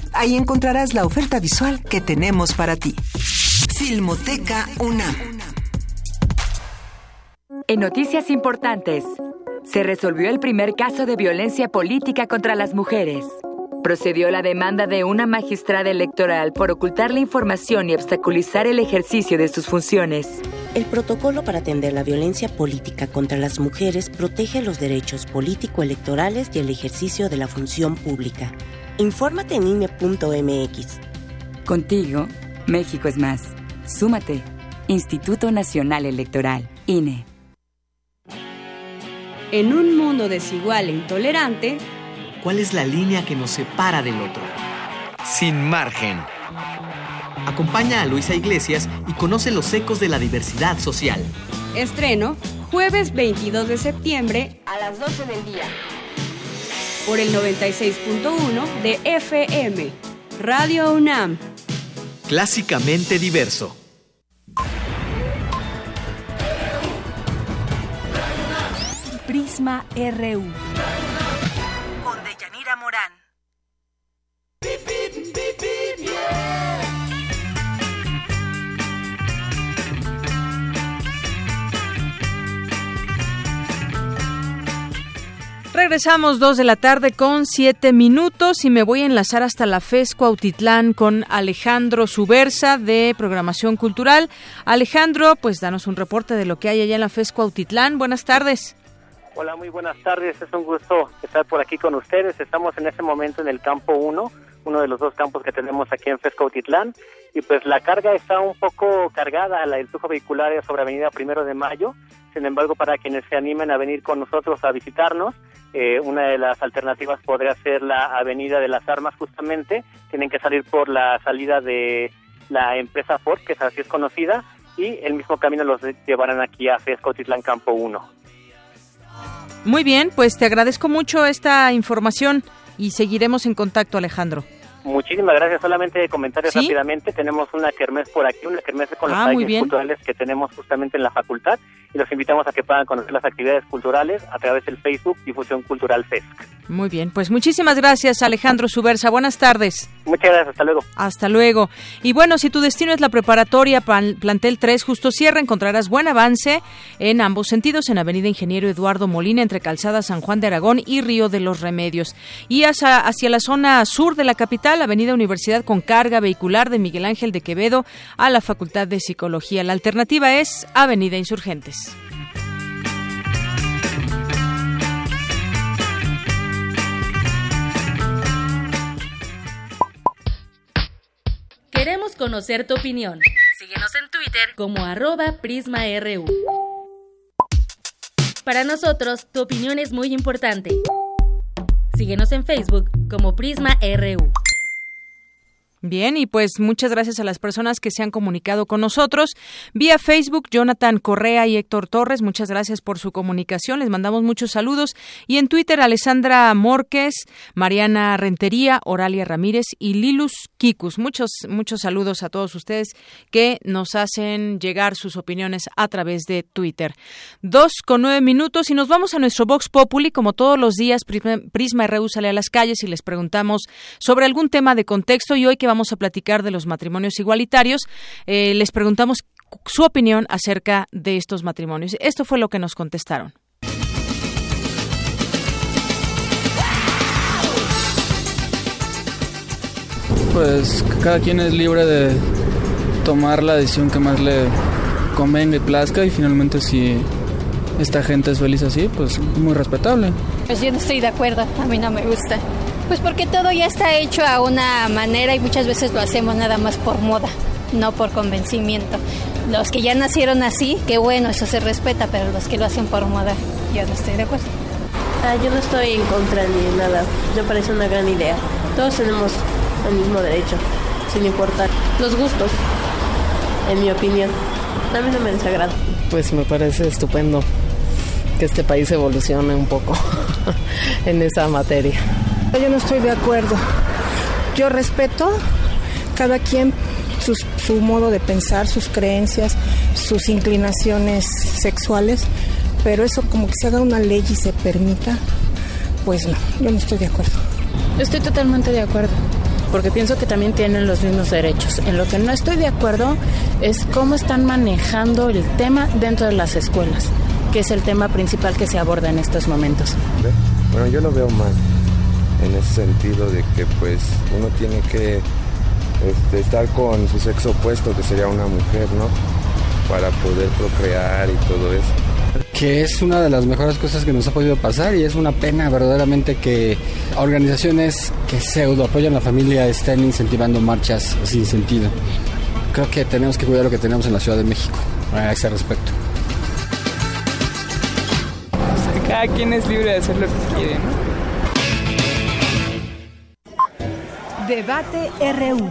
Ahí encontrarás la oferta visual que tenemos para ti. Filmoteca UNAM. En noticias importantes, se resolvió el primer caso de violencia política contra las mujeres. Procedió la demanda de una magistrada electoral por ocultar la información y obstaculizar el ejercicio de sus funciones. El protocolo para atender la violencia política contra las mujeres protege los derechos político-electorales y el ejercicio de la función pública. Infórmate en INE.mx. Contigo, México es más. Súmate. Instituto Nacional Electoral, INE. En un mundo desigual e intolerante, ¿cuál es la línea que nos separa del otro? Sin margen Acompaña a Luisa Iglesias y conoce los ecos de la diversidad social. Estreno jueves 22 de septiembre a las 12 del día. Por el 96.1 de FM. Radio UNAM. Clásicamente diverso. Prisma RU. Regresamos dos de la tarde con siete minutos y me voy a enlazar hasta la FES Cuautitlán con Alejandro Subersa de Programación Cultural. Alejandro, pues danos un reporte de lo que hay allá en la FES Cuautitlán. Buenas tardes. Hola, muy buenas tardes. Es un gusto estar por aquí con ustedes. Estamos en este momento en el campo 1, uno de los dos campos que tenemos aquí en FES Cuautitlán. Y pues la carga está un poco cargada, el flujo vehicular sobre Avenida Primero de Mayo. Sin embargo, para quienes se animen a venir con nosotros a visitarnos, eh, una de las alternativas podría ser la Avenida de las Armas, justamente. Tienen que salir por la salida de la empresa Ford, que es así es conocida, y el mismo camino los llevarán aquí a Fesco Titlán Campo 1. Muy bien, pues te agradezco mucho esta información y seguiremos en contacto, Alejandro. Muchísimas gracias. Solamente comentarios rápidamente. Tenemos una kermés por aquí, una kermés con los Ah, bien. culturales que tenemos justamente en la facultad y los invitamos a que puedan conocer las actividades culturales a través del Facebook Difusión Cultural FESC. Muy bien, pues muchísimas gracias, Alejandro Subersa. Buenas tardes. Muchas gracias. Hasta luego. Hasta luego. Y bueno, si tu destino es la preparatoria Plantel 3, justo cierra, encontrarás buen avance en ambos sentidos en Avenida Ingeniero Eduardo Molina, entre Calzada San Juan de Aragón y Río de los Remedios. Y hacia, hacia la zona sur de la capital, Avenida Universidad con carga vehicular de Miguel Ángel de Quevedo a la Facultad de Psicología. La alternativa es Avenida Insurgentes. Queremos conocer tu opinión. Síguenos en Twitter como arroba PrismaRU. Para nosotros, tu opinión es muy importante. Síguenos en Facebook como PrismaRU. Bien, y pues muchas gracias a las personas que se han comunicado con nosotros. Vía Facebook, Jonathan Correa y Héctor Torres, muchas gracias por su comunicación. Les mandamos muchos saludos. Y en Twitter, Alessandra Mórquez, Mariana Rentería, Oralia Ramírez y Lilus Kikus. Muchos, muchos saludos a todos ustedes que nos hacen llegar sus opiniones a través de Twitter. Dos con nueve minutos y nos vamos a nuestro Vox Populi. Como todos los días, Prisma, Prisma RU sale a las calles y les preguntamos sobre algún tema de contexto. Y hoy que vamos a platicar de los matrimonios igualitarios, eh, les preguntamos su opinión acerca de estos matrimonios. Esto fue lo que nos contestaron. Pues cada quien es libre de tomar la decisión que más le convenga y plazca y finalmente si esta gente es feliz así, pues muy respetable. Pues yo no estoy de acuerdo, a mí no me gusta. Pues porque todo ya está hecho a una manera y muchas veces lo hacemos nada más por moda, no por convencimiento. Los que ya nacieron así, qué bueno, eso se respeta, pero los que lo hacen por moda, yo no estoy de acuerdo. Ah, yo no estoy en contra ni nada. Me parece una gran idea. Todos tenemos el mismo derecho, sin importar los gustos, en mi opinión. A mí no me desagrada. Pues me parece estupendo que este país evolucione un poco en esa materia. Yo no estoy de acuerdo. Yo respeto cada quien su modo de pensar, sus creencias, sus inclinaciones sexuales, pero eso como que se haga una ley y se permita, pues no, yo no estoy de acuerdo. Estoy totalmente de acuerdo, porque pienso que también tienen los mismos derechos. En lo que no estoy de acuerdo es cómo están manejando el tema dentro de las escuelas, que es el tema principal que se aborda en estos momentos. Bueno, yo lo veo mal en ese sentido de que pues uno tiene que este, estar con su sexo opuesto, que sería una mujer, ¿no? Para poder procrear y todo eso. Que es una de las mejores cosas que nos ha podido pasar y es una pena verdaderamente que organizaciones que pseudo apoyan a la familia estén incentivando marchas sin sentido. Creo que tenemos que cuidar lo que tenemos en la Ciudad de México a ese respecto. Cada quien es libre de hacer lo que quiere, ¿no? Debate RU.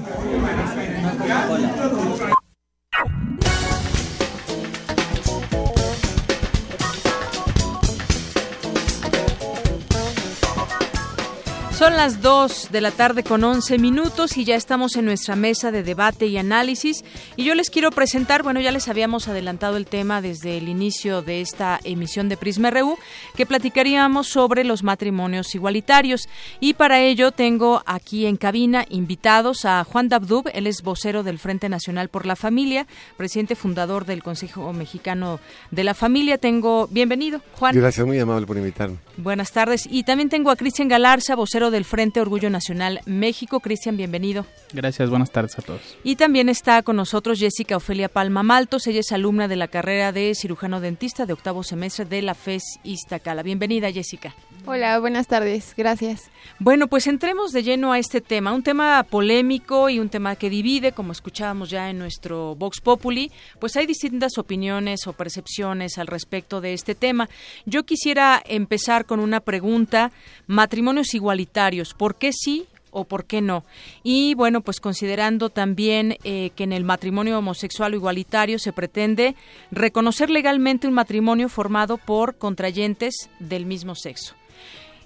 Son las 2 de la tarde con 11 minutos y ya estamos en nuestra mesa de debate y análisis. Y yo les quiero presentar, bueno, ya les habíamos adelantado el tema desde el inicio de esta emisión de Prisma RU, que platicaríamos sobre los matrimonios igualitarios. Y para ello tengo aquí en cabina invitados a Juan Dabdub, él es vocero del Frente Nacional por la Familia, presidente fundador del Consejo Mexicano de la Familia. Tengo, bienvenido, Juan. Gracias, muy amable por invitarme. Buenas tardes. Y también tengo a Cristian Galarza, vocero del Frente Orgullo Nacional México. Cristian, bienvenido. Gracias, buenas tardes a todos. Y también está con nosotros Jessica Ofelia Palma Maltos. Ella es alumna de la carrera de cirujano dentista de octavo semestre de la FES Iztacala. Bienvenida, Jessica. Hola, buenas tardes. Gracias. Bueno, pues entremos de lleno a este tema, un tema polémico y un tema que divide, como escuchábamos ya en nuestro Vox Populi, pues hay distintas opiniones o percepciones al respecto de este tema. Yo quisiera empezar con una pregunta, matrimonios igualitarios, ¿por qué sí o por qué no. Y bueno, pues considerando también eh, que en el matrimonio homosexual o igualitario se pretende reconocer legalmente un matrimonio formado por contrayentes del mismo sexo.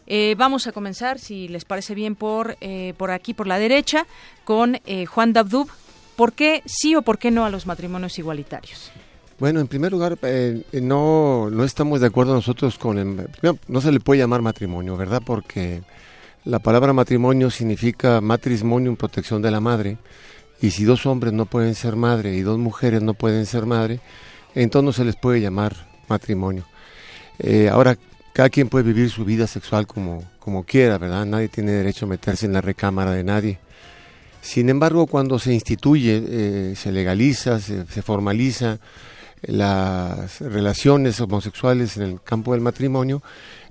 Eh, vamos a comenzar, si les parece bien, por, eh, por aquí, por la derecha, con eh, Juan Dabdub. ¿Por qué sí o por qué no a los matrimonios igualitarios? Bueno, en primer lugar, no, no estamos de acuerdo nosotros con el... No se le puede llamar matrimonio, ¿verdad? Porque la palabra matrimonio significa matrimonium, protección de la madre. Y si dos hombres no pueden ser madre y dos mujeres no pueden ser madre, entonces no se les puede llamar matrimonio. ahora, cada quien puede vivir su vida sexual como, como quiera, ¿verdad? Nadie tiene derecho a meterse en la recámara de nadie. Sin embargo, cuando se instituye, eh, se legaliza, se, formaliza las relaciones homosexuales en el campo del matrimonio,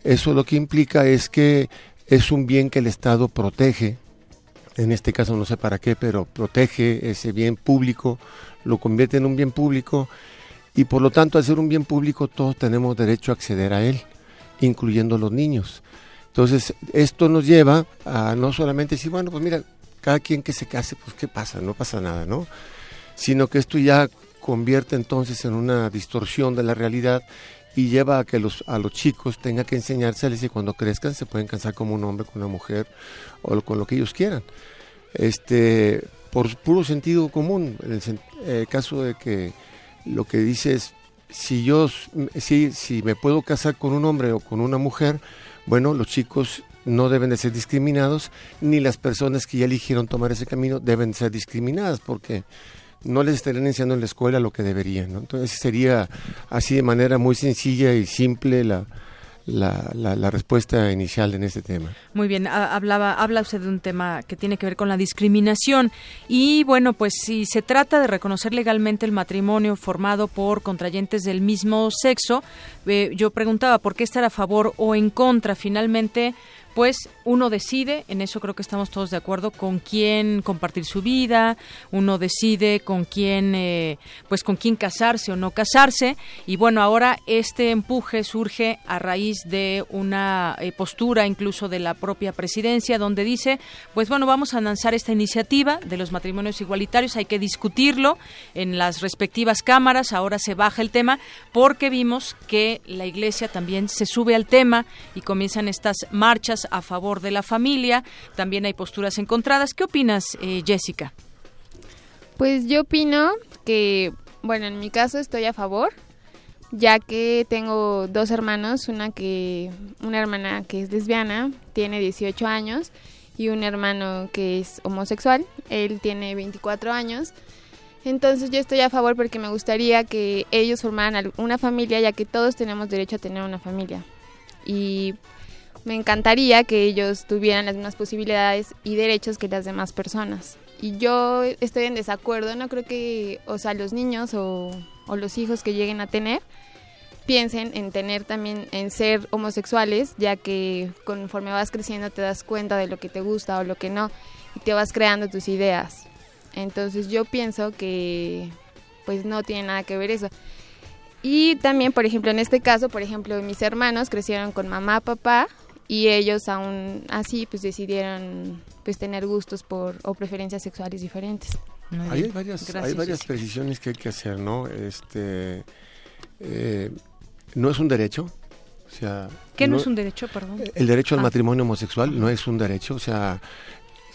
eso lo que implica es que es un bien que el Estado protege, en este caso no sé para qué, pero protege ese bien público, lo convierte en un bien público y por lo tanto al ser un bien público todos tenemos derecho a acceder a él incluyendo los niños. Entonces, esto nos lleva a no solamente decir, bueno, pues mira, cada quien que se case, pues qué pasa, no pasa nada, ¿no? Sino que esto ya convierte entonces en una distorsión de la realidad y lleva a que los, a los chicos tengan que enseñárseles y cuando crezcan se pueden casar como un hombre con una mujer o con lo que ellos quieran. Este, por puro sentido común, en el eh, caso de que lo que dice es si yo, si, si me puedo casar con un hombre o con una mujer, bueno, los chicos no deben de ser discriminados, ni las personas que ya eligieron tomar ese camino deben ser discriminadas, porque no les estarían enseñando en la escuela lo que deberían. ¿no? Entonces sería así de manera muy sencilla y simple la, la, la, respuesta inicial en este tema. Muy bien, hablaba, habla usted de un tema que tiene que ver con la discriminación y bueno, pues si se trata de reconocer legalmente el matrimonio formado por contrayentes del mismo sexo, eh, yo preguntaba por qué estar a favor o en contra. Finalmente, pues uno decide, en eso creo que estamos todos de acuerdo, con quién compartir su vida, uno decide con quién, eh, pues con quién casarse o no casarse, y bueno, ahora este empuje surge a raíz de una eh, postura incluso de la propia presidencia, donde dice, pues bueno, vamos a lanzar esta iniciativa de los matrimonios igualitarios, hay que discutirlo en las respectivas cámaras, ahora se baja el tema, porque vimos que la Iglesia también se sube al tema y comienzan estas marchas a favor de la familia, también hay posturas encontradas. ¿Qué opinas, eh, Jessica? Pues yo opino que, bueno, en mi caso estoy a favor, ya que tengo dos hermanos, una que una hermana que es lesbiana, tiene 18 años, y un hermano que es homosexual, él tiene 24 años. Entonces yo estoy a favor porque me gustaría que ellos formaran una familia, ya que todos tenemos derecho a tener una familia. Y me encantaría que ellos tuvieran las mismas posibilidades y derechos que las demás personas. Y yo estoy en desacuerdo, no creo que, o sea, los niños o, los hijos que lleguen a tener piensen en tener también, en ser homosexuales, ya que conforme vas creciendo te das cuenta de lo que te gusta o lo que no, y te vas creando tus ideas. Entonces yo pienso que pues no tiene nada que ver eso. Y también, por ejemplo, en este caso, por ejemplo, mis hermanos crecieron con mamá, papá, y ellos aún así pues decidieron pues tener gustos por o preferencias sexuales diferentes. Hay varias, hay varias precisiones que hay que hacer, ¿no? Este, eh, no es un derecho, o sea... ¿Qué no, es un derecho, perdón? El derecho al Ah. matrimonio homosexual no es un derecho, o sea,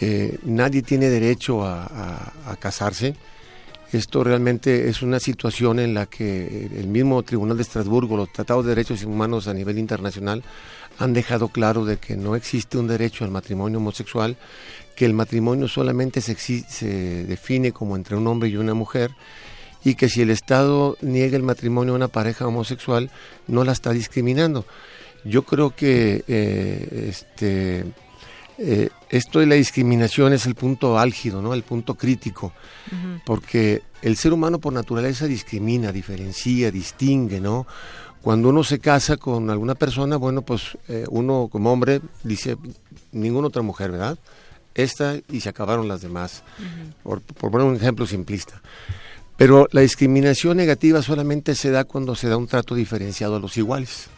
eh, nadie tiene derecho a, a- a casarse. Esto realmente es una situación en la que el mismo Tribunal de Estrasburgo, los tratados de derechos humanos a nivel internacional, han dejado claro de que no existe un derecho al matrimonio homosexual, que el matrimonio solamente se, define como entre un hombre y una mujer y que si el Estado niega el matrimonio a una pareja homosexual, no la está discriminando. Yo creo que eh, este, eh, esto de la discriminación es el punto álgido, ¿no? el punto crítico, porque el ser humano por naturaleza discrimina, diferencia, distingue, ¿no? Cuando uno se casa con alguna persona, bueno, pues eh, uno como hombre dice ninguna otra mujer, ¿verdad? Esta y se acabaron las demás, por, por poner un ejemplo simplista. Pero la discriminación negativa solamente se da cuando se da un trato diferenciado a los iguales.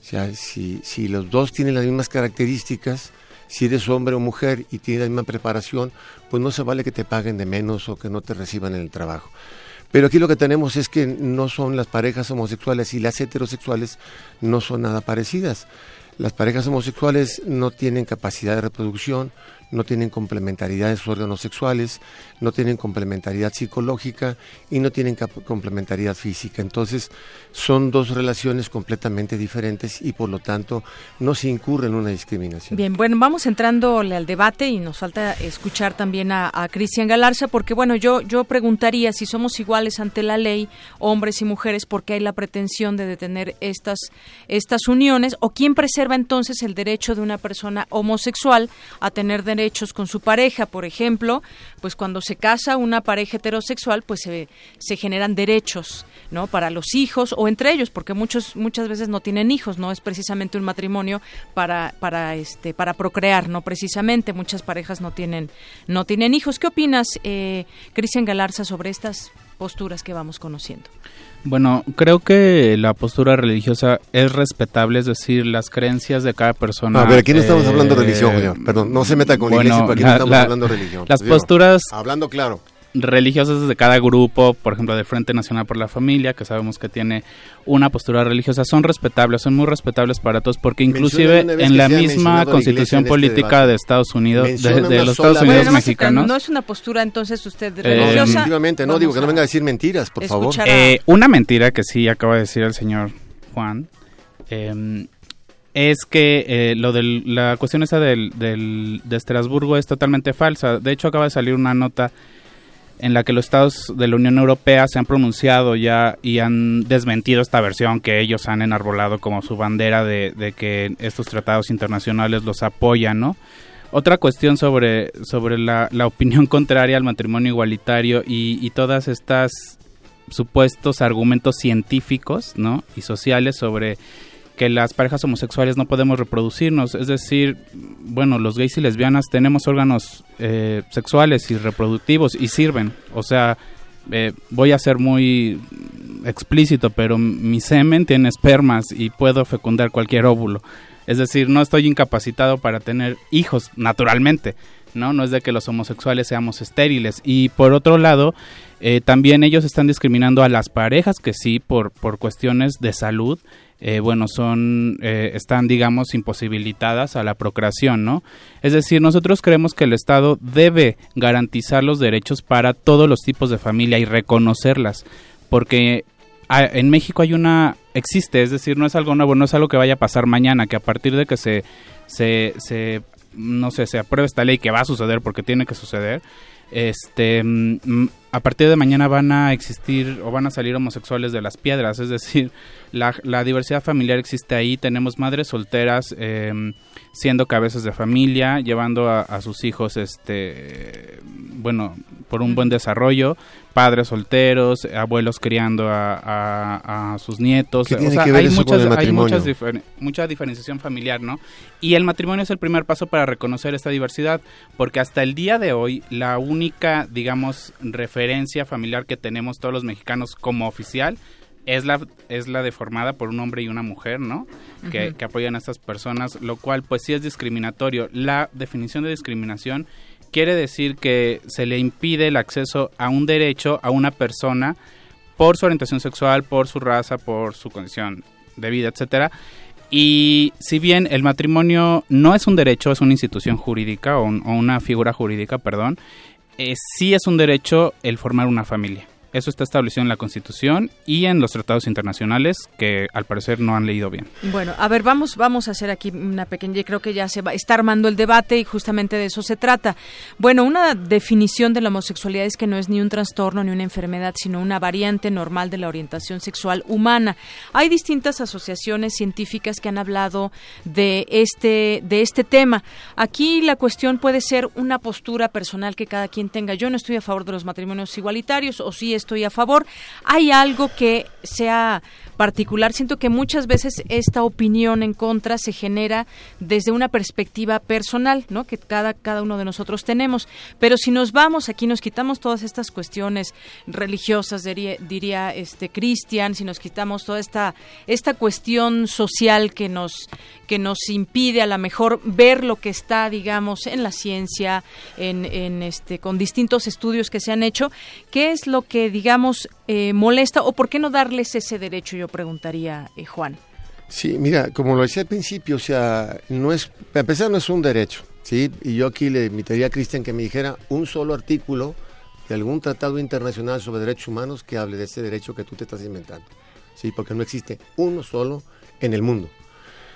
O sea, si, si los dos tienen las mismas características, si eres hombre o mujer y tienes la misma preparación, pues no se vale que te paguen de menos o que no te reciban en el trabajo. Pero aquí lo que tenemos es que no son las parejas homosexuales y las heterosexuales no son nada parecidas. Las parejas homosexuales no tienen capacidad de reproducción, no tienen complementariedad de sus órganos sexuales, no tienen complementariedad psicológica y no tienen complementariedad física. Entonces son dos relaciones completamente diferentes y por lo tanto no se incurre en una discriminación. Bien, bueno, vamos entrándole al debate y nos falta escuchar también a, a Cristian Galarza, porque bueno, yo, yo preguntaría si somos iguales ante la ley, hombres y mujeres, ¿por qué hay la pretensión de detener estas, estas uniones? ¿O quién preserva entonces el derecho de una persona homosexual a tener derechos con su pareja? Por ejemplo, pues cuando se casa una pareja heterosexual, pues se, se generan derechos, ¿no? Para los hijos o entre ellos, porque muchos, muchas veces no tienen hijos, no es precisamente un matrimonio para, para, este, para procrear, no precisamente, muchas parejas no tienen, no tienen hijos. ¿Qué opinas, eh, Cristian Galarza, sobre estas posturas que vamos conociendo? Bueno, creo que la postura religiosa es respetable, es decir, las creencias de cada persona. A ver, aquí no estamos eh, hablando de religión, señor. Perdón, no se meta con la bueno, iglesia, porque aquí no estamos la- hablando de religión. Las Digo, posturas Hablando claro. Religiosas de cada grupo, por ejemplo, del Frente Nacional por la Familia, que sabemos que tiene una postura religiosa, son respetables, son muy respetables para todos, porque inclusive en la misma Constitución este política de Estados Unidos, de, Menciona de una los Estados. Unidos Bueno, mexicanos. no es una postura entonces usted Eh, religiosa. Definitivamente, no, digo que no venga a decir mentiras, por favor. Eh, una mentira que sí acaba de decir el señor Juan eh, es que eh, lo de la cuestión esa del, del- de Estrasburgo es totalmente falsa. De hecho, acaba de salir una nota en la que los estados de la Unión Europea se han pronunciado ya y han desmentido esta versión que ellos han enarbolado como su bandera de, que estos tratados internacionales los apoyan, ¿no? Otra cuestión sobre, sobre la, la opinión contraria al matrimonio igualitario y, y todas estas supuestos argumentos científicos ¿no? y sociales sobre que las parejas homosexuales no podemos reproducirnos. Es decir, bueno, los gays y lesbianas tenemos órganos eh, sexuales y reproductivos y sirven. O sea, eh, voy a ser muy explícito, pero mi semen tiene espermas y puedo fecundar cualquier óvulo. Es decir, no estoy incapacitado para tener hijos naturalmente. ¿no? No es de que los homosexuales seamos estériles. Y por otro lado, eh, también ellos están discriminando a las parejas que sí, por, por cuestiones de salud, eh, bueno, son, eh, están, digamos, imposibilitadas a la procreación, ¿no? Es decir, nosotros creemos que el Estado debe garantizar los derechos para todos los tipos de familia y reconocerlas, porque en México hay una, existe, es decir, no es algo nuevo, no es algo que vaya a pasar mañana, que a partir de que se, se, se no sé, se apruebe esta ley que va a suceder porque tiene que suceder, este, mm, a partir de mañana van a existir o van a salir homosexuales de las piedras, es decir, la, la diversidad familiar existe ahí, tenemos madres solteras eh, siendo cabezas de familia, llevando a, a sus hijos, este, bueno, por un buen desarrollo, padres solteros, abuelos criando a, a- a sus nietos, ¿Qué o tiene sea, que ver hay eso con muchas, el hay muchas difer- mucha diferenciación familiar, ¿no? Y el matrimonio es el primer paso para reconocer esta diversidad, porque hasta el día de hoy la única, digamos, referencia familiar que tenemos todos los mexicanos como oficial es la, es la deformada por un hombre y una mujer, ¿no? Que, que apoyan a estas personas, lo cual pues sí es discriminatorio. La definición de discriminación quiere decir que se le impide el acceso a un derecho a una persona por su orientación sexual, por su raza, por su condición de vida, etcétera. Y si bien el matrimonio no es un derecho, es una institución jurídica o, un- o una figura jurídica, perdón, eh, sí es un derecho el formar una familia. Eso está establecido en la Constitución y en los tratados internacionales que al parecer no han leído bien. Bueno, a ver, vamos, vamos a hacer aquí una pequeña, creo que ya se va, está armando el debate y justamente de eso se trata. Bueno, una definición de la homosexualidad es que no es ni un trastorno ni una enfermedad, sino una variante normal de la orientación sexual humana. Hay distintas asociaciones científicas que han hablado de este, de este tema. Aquí la cuestión puede ser una postura personal que cada quien tenga. Yo no estoy a favor de los matrimonios igualitarios, o sí estoy a favor. Hay algo que sea particular. Siento que muchas veces esta opinión en contra se genera desde una perspectiva personal, ¿no? Que cada, cada uno de nosotros tenemos. Pero si nos vamos, aquí nos quitamos todas estas cuestiones religiosas, diría, este Cristian, si nos quitamos toda esta, esta cuestión social que nos, que nos impide a lo mejor ver lo que está, digamos, en la ciencia, en, en este, con distintos estudios que se han hecho, ¿qué es lo que, digamos, eh, molesta o por qué no darles ese derecho? Yo preguntaría, eh, Juan. Sí, mira, como lo decía al principio, o sea, no es, empezar no es un derecho, ¿sí? Y yo aquí le invitaría a Cristian que me dijera un solo artículo de algún tratado internacional sobre derechos humanos que hable de ese derecho que tú te estás inventando, ¿sí? Porque no existe uno solo en el mundo.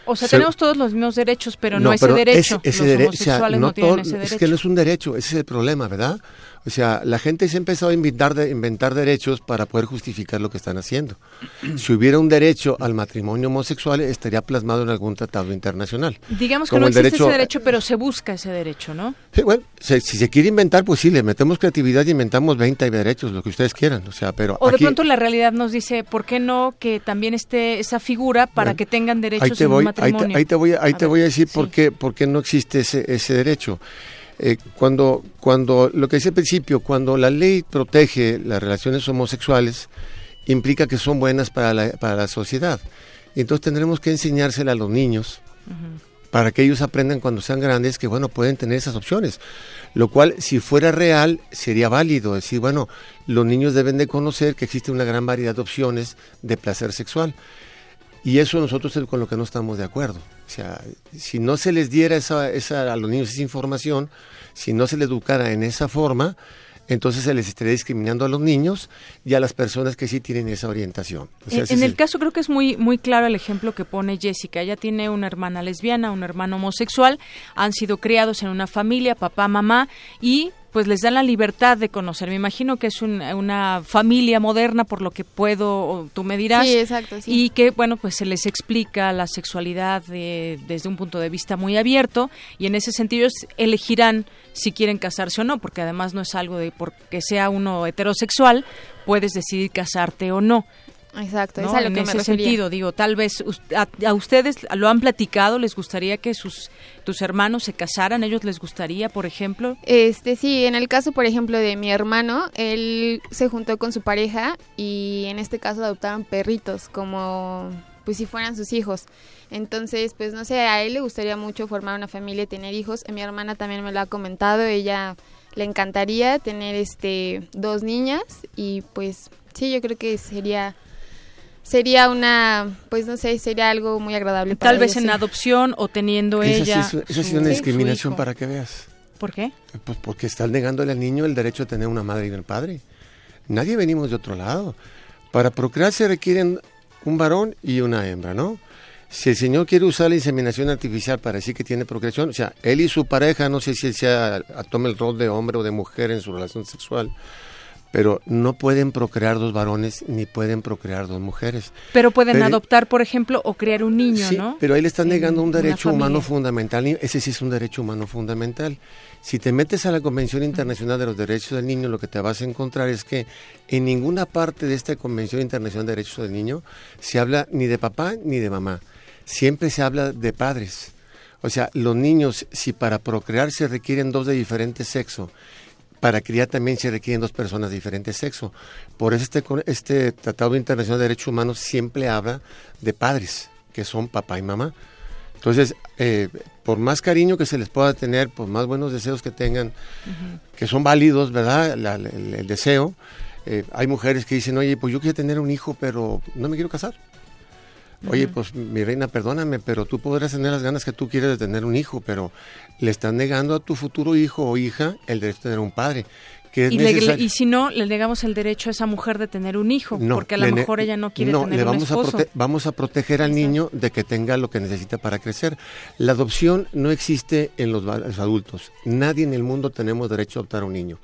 O sea, Se- tenemos todos los mismos derechos, pero no, ese pero derecho. ese- ese los dere- o sea, homosexuales no tienen ese derecho. Es que no es un derecho, ese es el problema, ¿verdad? O sea, la gente se ha empezado a inventar, de, inventar derechos para poder justificar lo que están haciendo. Si hubiera un derecho al matrimonio homosexual, estaría plasmado en algún tratado internacional. Digamos que no existe derecho- ese derecho, pero se busca ese derecho, ¿no? Sí, bueno, se- si se quiere inventar, pues sí, le metemos creatividad y inventamos 20 derechos, lo que ustedes quieran. O sea, pero O de pronto la realidad nos dice, ¿por qué no que también esté esa figura para Bueno, que tengan derechos ahí te en un voy, ahí te, matrimonio? ahí te voy, a- ahí A te ver, voy a decir por qué, por qué no existe ese, ese derecho. Eh, cuando, cuando, lo que decía al principio, cuando la ley protege las relaciones homosexuales, implica que son buenas para la, para la sociedad. Entonces tendremos que enseñársela a los niños para que ellos aprendan cuando sean grandes que, bueno, pueden tener esas opciones. Lo cual, si fuera real, sería válido. Decir, bueno, los niños deben de conocer que existe una gran variedad de opciones de placer sexual. Y eso nosotros es con lo que no estamos de acuerdo. O sea, si no se les diera esa, esa, a los niños esa información, si no se les educara en esa forma, entonces se les estaría discriminando a los niños y a las personas que sí tienen esa orientación. O sea, En, es el caso creo que es muy muy claro el ejemplo que pone Jessica. Ella tiene una hermana lesbiana, un hermano homosexual, han sido criados en una familia, papá, mamá, y pues les dan la libertad de conocer. Me imagino que es un- una familia moderna, por lo que puedo, tú me dirás. Sí, exacto, sí. Y que, bueno, pues se les explica la sexualidad de- desde un punto de vista muy abierto y en ese sentido elegirán si quieren casarse o no, porque además no es algo de porque sea uno heterosexual, puedes decidir casarte o no. Exacto, ¿no? es a lo en que ese me refería. sentido, digo, tal vez a, a ustedes lo han platicado, les gustaría que sus tus hermanos se casaran, ellos les gustaría, por ejemplo. Este sí, en el caso, por ejemplo, de mi hermano, él se juntó con su pareja y en este caso adoptaron perritos como pues si fueran sus hijos. Entonces, pues no sé, a él le gustaría mucho formar una familia y tener hijos. Mi hermana también me lo ha comentado, ella le encantaría tener este dos niñas y pues sí, yo creo que sería sería una pues no sé, sería algo muy agradable para Tal vez ellos, en sí. adopción o teniendo Esa ella. es- esa sí es una discriminación para que veas. ¿Por qué? Pues porque están negándole al niño el derecho a tener una madre y un padre. Nadie venimos de otro lado. Para procrear se requieren un varón y una hembra, ¿no? Si el señor quiere usar la inseminación artificial para decir que tiene procreación, o sea, él y su pareja, no sé si él sea, tome el rol de hombre o de mujer en su relación sexual, pero no pueden procrear dos varones ni pueden procrear dos mujeres. Pero pueden Pero- adoptar, por ejemplo, o crear un niño, Sí, ¿no? pero ahí le están negando un derecho humano fundamental. Ese sí es un derecho humano fundamental. Si te metes a la Convención Internacional de los Derechos del Niño, lo que te vas a encontrar es que en ninguna parte de esta Convención Internacional de Derechos del Niño se habla ni de papá ni de mamá. Siempre se habla de padres. O sea, los niños, si para procrear se requieren dos de diferente sexo, para criar también se requieren dos personas de diferente sexo. Por eso este, este Tratado Internacional de Derechos Humanos siempre habla de padres, que son papá y mamá. Entonces, eh, por más cariño que se les pueda tener, por más buenos deseos que tengan, que son válidos, ¿verdad? el, deseo. Eh, hay mujeres que dicen, oye, pues yo quiero tener un hijo, pero no me quiero casar. Oye, pues mi reina, perdóname, pero tú podrás tener las ganas que tú quieres de tener un hijo, pero le estás negando a tu futuro hijo o hija el derecho de tener un padre. Que y, si no, le negamos el derecho a esa mujer de tener un hijo, porque a lo mejor ella no quiere tener le un vamos esposo. A vamos a proteger al niño de que tenga lo que necesita para crecer. La adopción no existe en los, los adultos. Nadie en el mundo tenemos derecho a adoptar a un niño.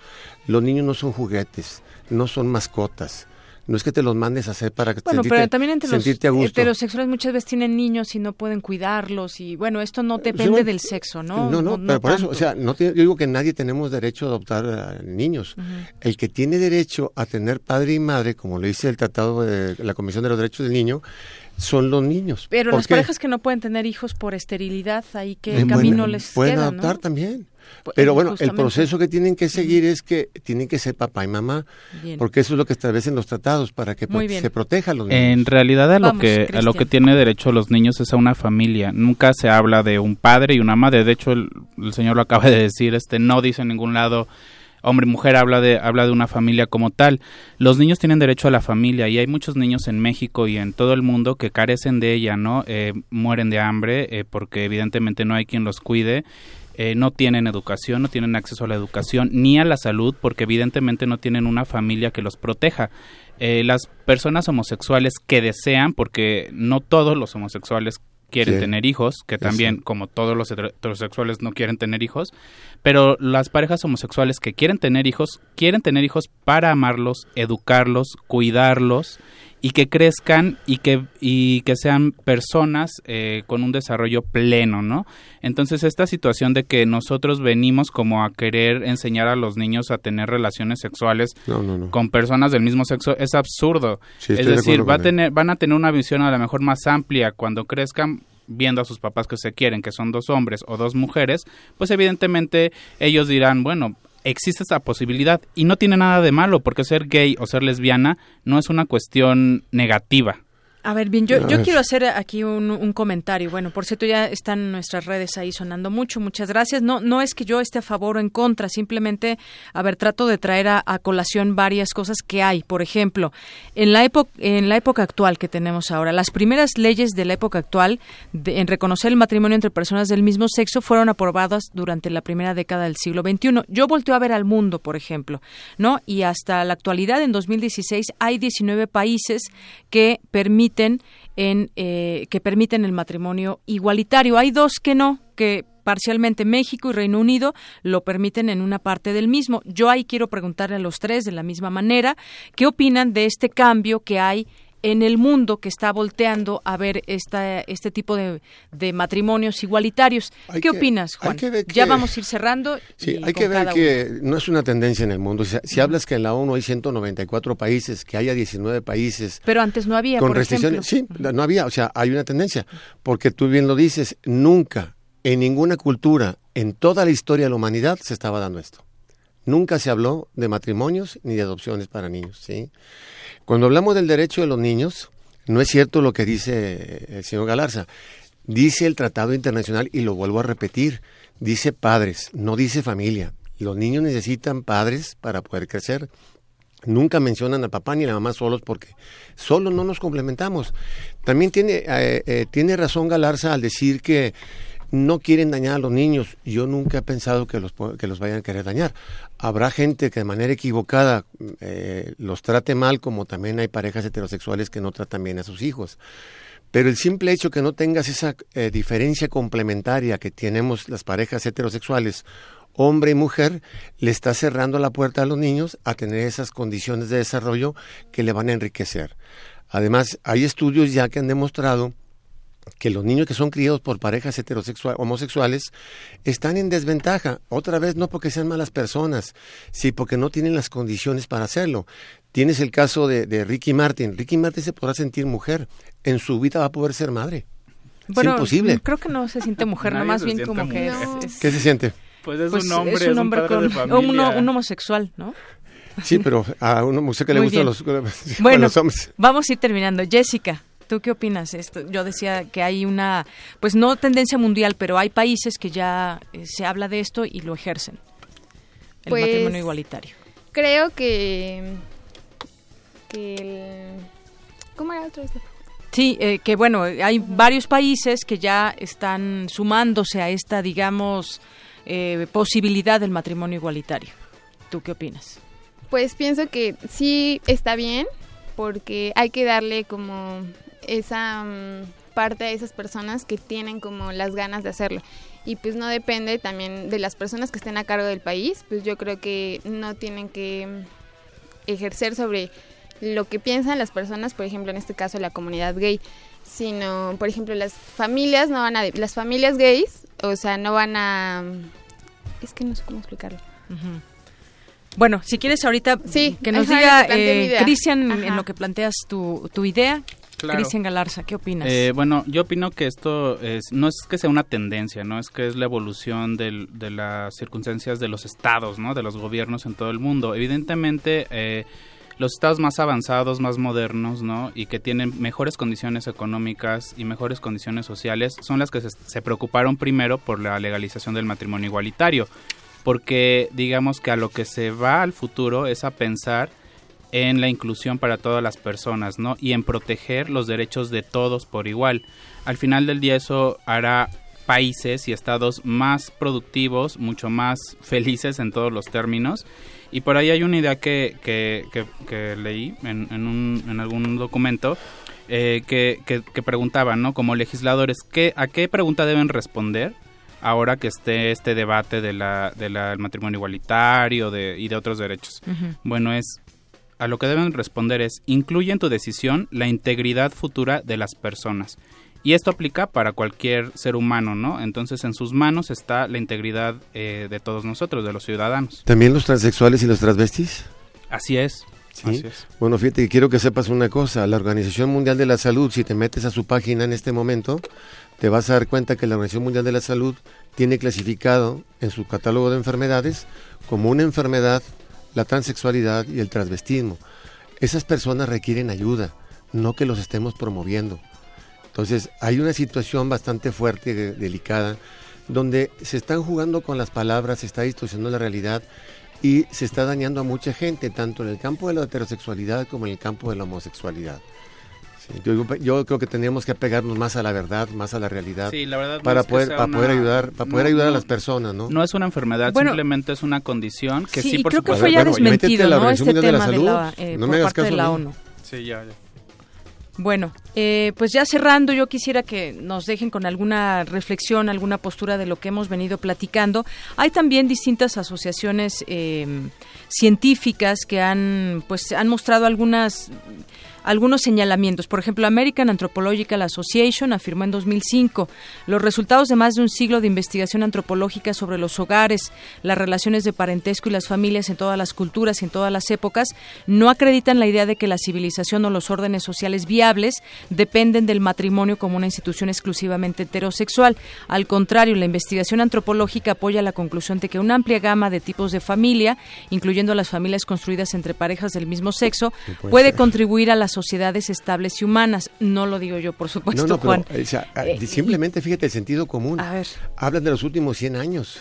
Los niños no son juguetes, no son mascotas no es que te los mandes a hacer para que bueno, pero también entre los heterosexuales muchas veces tienen niños y no pueden cuidarlos y bueno, esto no depende del sexo, ¿no? No, no, pero por eso, o sea, no yo digo que nadie tenemos derecho a adoptar niños. El que tiene derecho a tener padre y madre, como lo dice el Tratado de la Comisión de los Derechos del Niño, son los niños. Pero las parejas que no pueden tener hijos por esterilidad, ahí que el camino les pueden adoptar también. Pero bueno, el proceso que tienen que seguir es que tienen que ser papá y mamá, porque eso es lo que establecen los tratados para que se proteja a los niños. En realidad a lo que a lo que tiene derecho los niños es a una familia. Nunca se habla de un padre y una madre. De hecho, el, señor lo acaba de decir, este no dice en ningún lado hombre y mujer habla de habla de una familia como tal. Los niños tienen derecho a la familia y hay muchos niños en México y en todo el mundo que carecen de ella, ¿no? Eh, mueren de hambre eh, porque evidentemente no hay quien los cuide eh, no tienen educación, no tienen acceso a la educación ni a la salud porque evidentemente no tienen una familia que los proteja. Eh, las personas homosexuales que desean, porque no todos los homosexuales quieren tener hijos, que también como todos los heterosexuales no quieren tener hijos, pero las parejas homosexuales que quieren tener hijos, quieren tener hijos para amarlos, educarlos, cuidarlos y que crezcan y que, y que sean personas eh, con un desarrollo pleno, ¿no? Entonces esta situación de que nosotros venimos como a querer enseñar a los niños a tener relaciones sexuales con personas del mismo sexo es absurdo. es decir, va a tener, van a tener una visión a lo mejor más amplia cuando crezcan viendo a sus papás que se quieren, que son dos hombres o dos mujeres, pues evidentemente ellos dirán, bueno, existe esa posibilidad y no tiene nada de malo porque ser gay o ser lesbiana no es una cuestión negativa. A ver, bien, yo, yo quiero hacer aquí un, comentario. Bueno, por cierto, ya están nuestras redes ahí sonando mucho. Muchas gracias. No, no es que yo esté a favor o en contra, simplemente, a ver, trato de traer a, colación varias cosas que hay. Por ejemplo, en la, época, en la época actual que tenemos ahora, las primeras leyes de la época actual en reconocer el matrimonio entre personas del mismo sexo fueron aprobadas durante la primera década del siglo XXI. Yo volteo a ver al mundo, por ejemplo, ¿no? Y hasta la actualidad, en 2016, hay 19 países que permiten en eh, que permiten el matrimonio igualitario. Hay dos que no, que parcialmente México y Reino Unido lo permiten en una parte del mismo. Yo ahí quiero preguntarle a los tres de la misma manera, ¿qué opinan de este cambio que hay en el mundo que está volteando a ver esta, este tipo de, matrimonios igualitarios. ¿Qué opinas, Juan? ya vamos a ir cerrando. Sí, hay que ver que no es una tendencia en el mundo. Si, hablas que en la ONU hay 194 países, que haya 19 países. Pero antes no había, con por restricciones. Sí, no había. O sea, hay una tendencia. Porque tú bien lo dices, nunca, en ninguna cultura, en toda la historia de la humanidad, se estaba dando esto. Nunca se habló de matrimonios ni de adopciones para niños, ¿sí? Cuando hablamos del derecho de los niños, no es cierto lo que dice el señor Galarza. Dice el Tratado Internacional, y lo vuelvo a repetir, dice padres, no dice familia. Los niños necesitan padres para poder crecer. Nunca mencionan a papá ni a la mamá solos porque solo no nos complementamos. También tiene, eh, eh, tiene razón Galarza al decir que no quieren dañar a los niños. Yo nunca he pensado que los, que los vayan a querer dañar. Habrá gente que de manera equivocada eh, los trate mal, como también hay parejas heterosexuales que no tratan bien a sus hijos. Pero el simple hecho que no tengas esa eh, diferencia complementaria que tenemos las parejas heterosexuales, hombre y mujer, le está cerrando la puerta a los niños a tener esas condiciones de desarrollo que le van a enriquecer. Además, hay estudios ya que han demostrado que los niños que son criados por parejas heterosexuales, homosexuales, están en desventaja. Otra vez no porque sean malas personas, sí porque no tienen las condiciones para hacerlo. Tienes el caso de, Ricky Martin. Ricky Martin se podrá sentir mujer. En su vida va a poder ser madre. Bueno, es imposible. Creo que no se siente mujer, no más bien como que... ¿Qué se siente? Pues es Pues un hombre, es un hombre padre con de familia. un homosexual, ¿no? Sí, pero a una mujer que le gustan los, Bueno, los hombres. vamos a ir terminando. Jessica, ¿tú qué opinas? Esto, yo decía que hay una, pues no tendencia mundial, pero hay países que ya eh, se habla de esto y lo ejercen. El Pues, matrimonio igualitario. Creo que. que el- ¿Cómo era otra vez? Sí, eh, que bueno, hay varios países que ya están sumándose a esta, digamos, eh, posibilidad del matrimonio igualitario. ¿Tú qué opinas? Pues pienso que sí está bien, porque hay que darle como esa mm, parte a esas personas que tienen como las ganas de hacerlo. Y pues no depende también de las personas que estén a cargo del país, pues yo creo que no tienen que mm, ejercer sobre lo que piensan las personas, por ejemplo, en este caso la comunidad gay, sino, por ejemplo, las familias no van a las familias gays, o sea, no van a es que no sé cómo explicarlo. Bueno, si quieres ahorita Sí, que nos ajá, diga eh. Cristian en lo que planteas tu, tu idea. Claro. Cristian Galarza, ¿qué opinas? Eh, bueno, yo opino que esto es, no es que sea una tendencia, no es que es la evolución del- de las circunstancias de los estados, ¿no? de los gobiernos en todo el mundo. Evidentemente, eh, los estados más avanzados, más modernos, ¿no? y que tienen mejores condiciones económicas y mejores condiciones sociales, son las que se, se preocuparon primero por la legalización del matrimonio igualitario, porque digamos que a lo que se va al futuro es a pensar en la inclusión para todas las personas, ¿no? Y en proteger los derechos de todos por igual. Al final del día eso hará países y estados más productivos, mucho más felices en todos los términos. Y por ahí hay una idea que, que, que- que leí en, en, un- en algún documento eh, que, que, que preguntaba, ¿no? Como legisladores, ¿qué, ¿a qué pregunta deben responder ahora que esté este debate de la, de la- del matrimonio igualitario de, y de otros derechos? Bueno, es a lo que deben responder es incluye en tu decisión la integridad futura de las personas. Y esto aplica para cualquier ser humano, ¿no? Entonces en sus manos está la integridad eh, de todos nosotros, de los ciudadanos. ¿También los transexuales y los transvestis? Así es. Sí. Así es. Bueno, fíjate que quiero que sepas una cosa. La Organización Mundial de la Salud, si te metes a su página en este momento, te vas a dar cuenta que la Organización Mundial de la Salud tiene clasificado en su catálogo de enfermedades como una enfermedad la transexualidad y el transvestismo. Esas personas requieren ayuda, no que los estemos promoviendo. Entonces, hay una situación bastante fuerte, de- delicada, donde se están jugando con las palabras, se está distorsionando la realidad y se está dañando a mucha gente, tanto en el campo de la heterosexualidad como en el campo de la homosexualidad. Yo, yo creo que tendríamos que apegarnos más a la verdad, más a la realidad, Sí, la verdad no para es que poder, para poder una- ayudar, para poder no, ayudar a no. las personas, ¿no? No es una enfermedad, Bueno, simplemente es una condición que sí, sí, y por creo que fue ya Bueno, desmentido, ¿no? Este de la tema de la, Salud. eh, No me por parte de caso la. ONU. Sí, ya, ya. Bueno, eh, pues ya cerrando, yo quisiera que nos dejen con alguna reflexión, alguna postura de lo que hemos venido platicando. Hay también distintas asociaciones eh, científicas que han, pues, han mostrado algunas algunos señalamientos. Por ejemplo, American Anthropological Association afirmó en 2005 los resultados de más de un siglo de investigación antropológica sobre los hogares, las relaciones de parentesco y las familias en todas las culturas y en todas las épocas no acreditan la idea de que la civilización o los órdenes sociales viables dependen del matrimonio como una institución exclusivamente heterosexual. Al contrario, la investigación antropológica apoya la conclusión de que una amplia gama de tipos de familia, incluyendo las familias construidas entre parejas del mismo sexo, puede puede contribuir a las sociedades estables y humanas. No lo digo yo, por supuesto, no, no, Juan. pero, o sea, Eh, simplemente fíjate el sentido común. A ver. Hablan de los últimos 100 años.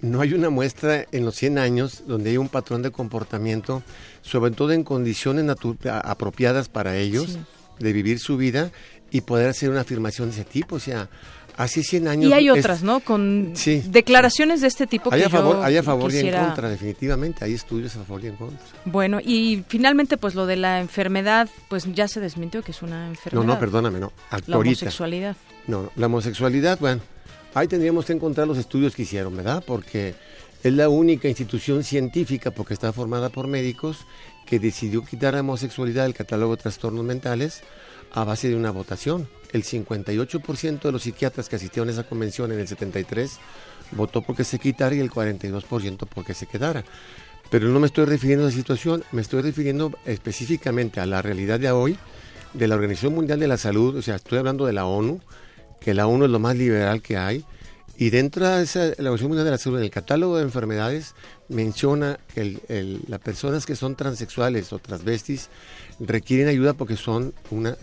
No hay una muestra en los 100 años donde hay un patrón de comportamiento, sobre todo en condiciones apropiadas para ellos, Sí. de vivir su vida y poder hacer una afirmación de ese tipo. O sea, hace 100 años... Y hay es- otras, ¿no? Con Sí. declaraciones de este tipo Hay que a favor, yo hay a favor y en contra, definitivamente. Hay estudios a favor y en contra. Bueno, y finalmente, pues lo de la enfermedad, pues ya se desmintió que es una No, enfermedad. no, perdóname, no. La homosexualidad. No, no, la homosexualidad, bueno, ahí tendríamos que encontrar los estudios que hicieron, ¿verdad? Porque es la única institución científica, porque está formada por médicos, que decidió quitar la homosexualidad del catálogo de trastornos mentales a base de una votación. El 58% de los psiquiatras que asistieron a esa convención en el 73 votó porque se quitara y el 42% porque se quedara. Pero no me estoy refiriendo a esa situación, me estoy refiriendo específicamente a la realidad de hoy de la Organización Mundial de la Salud, o sea, estoy hablando de la ONU, que la ONU es lo más liberal que hay, Y dentro de esa, la Organización Mundial de la Salud, en el catálogo de enfermedades, menciona que el, las personas que son transexuales o transvestis requieren ayuda porque son una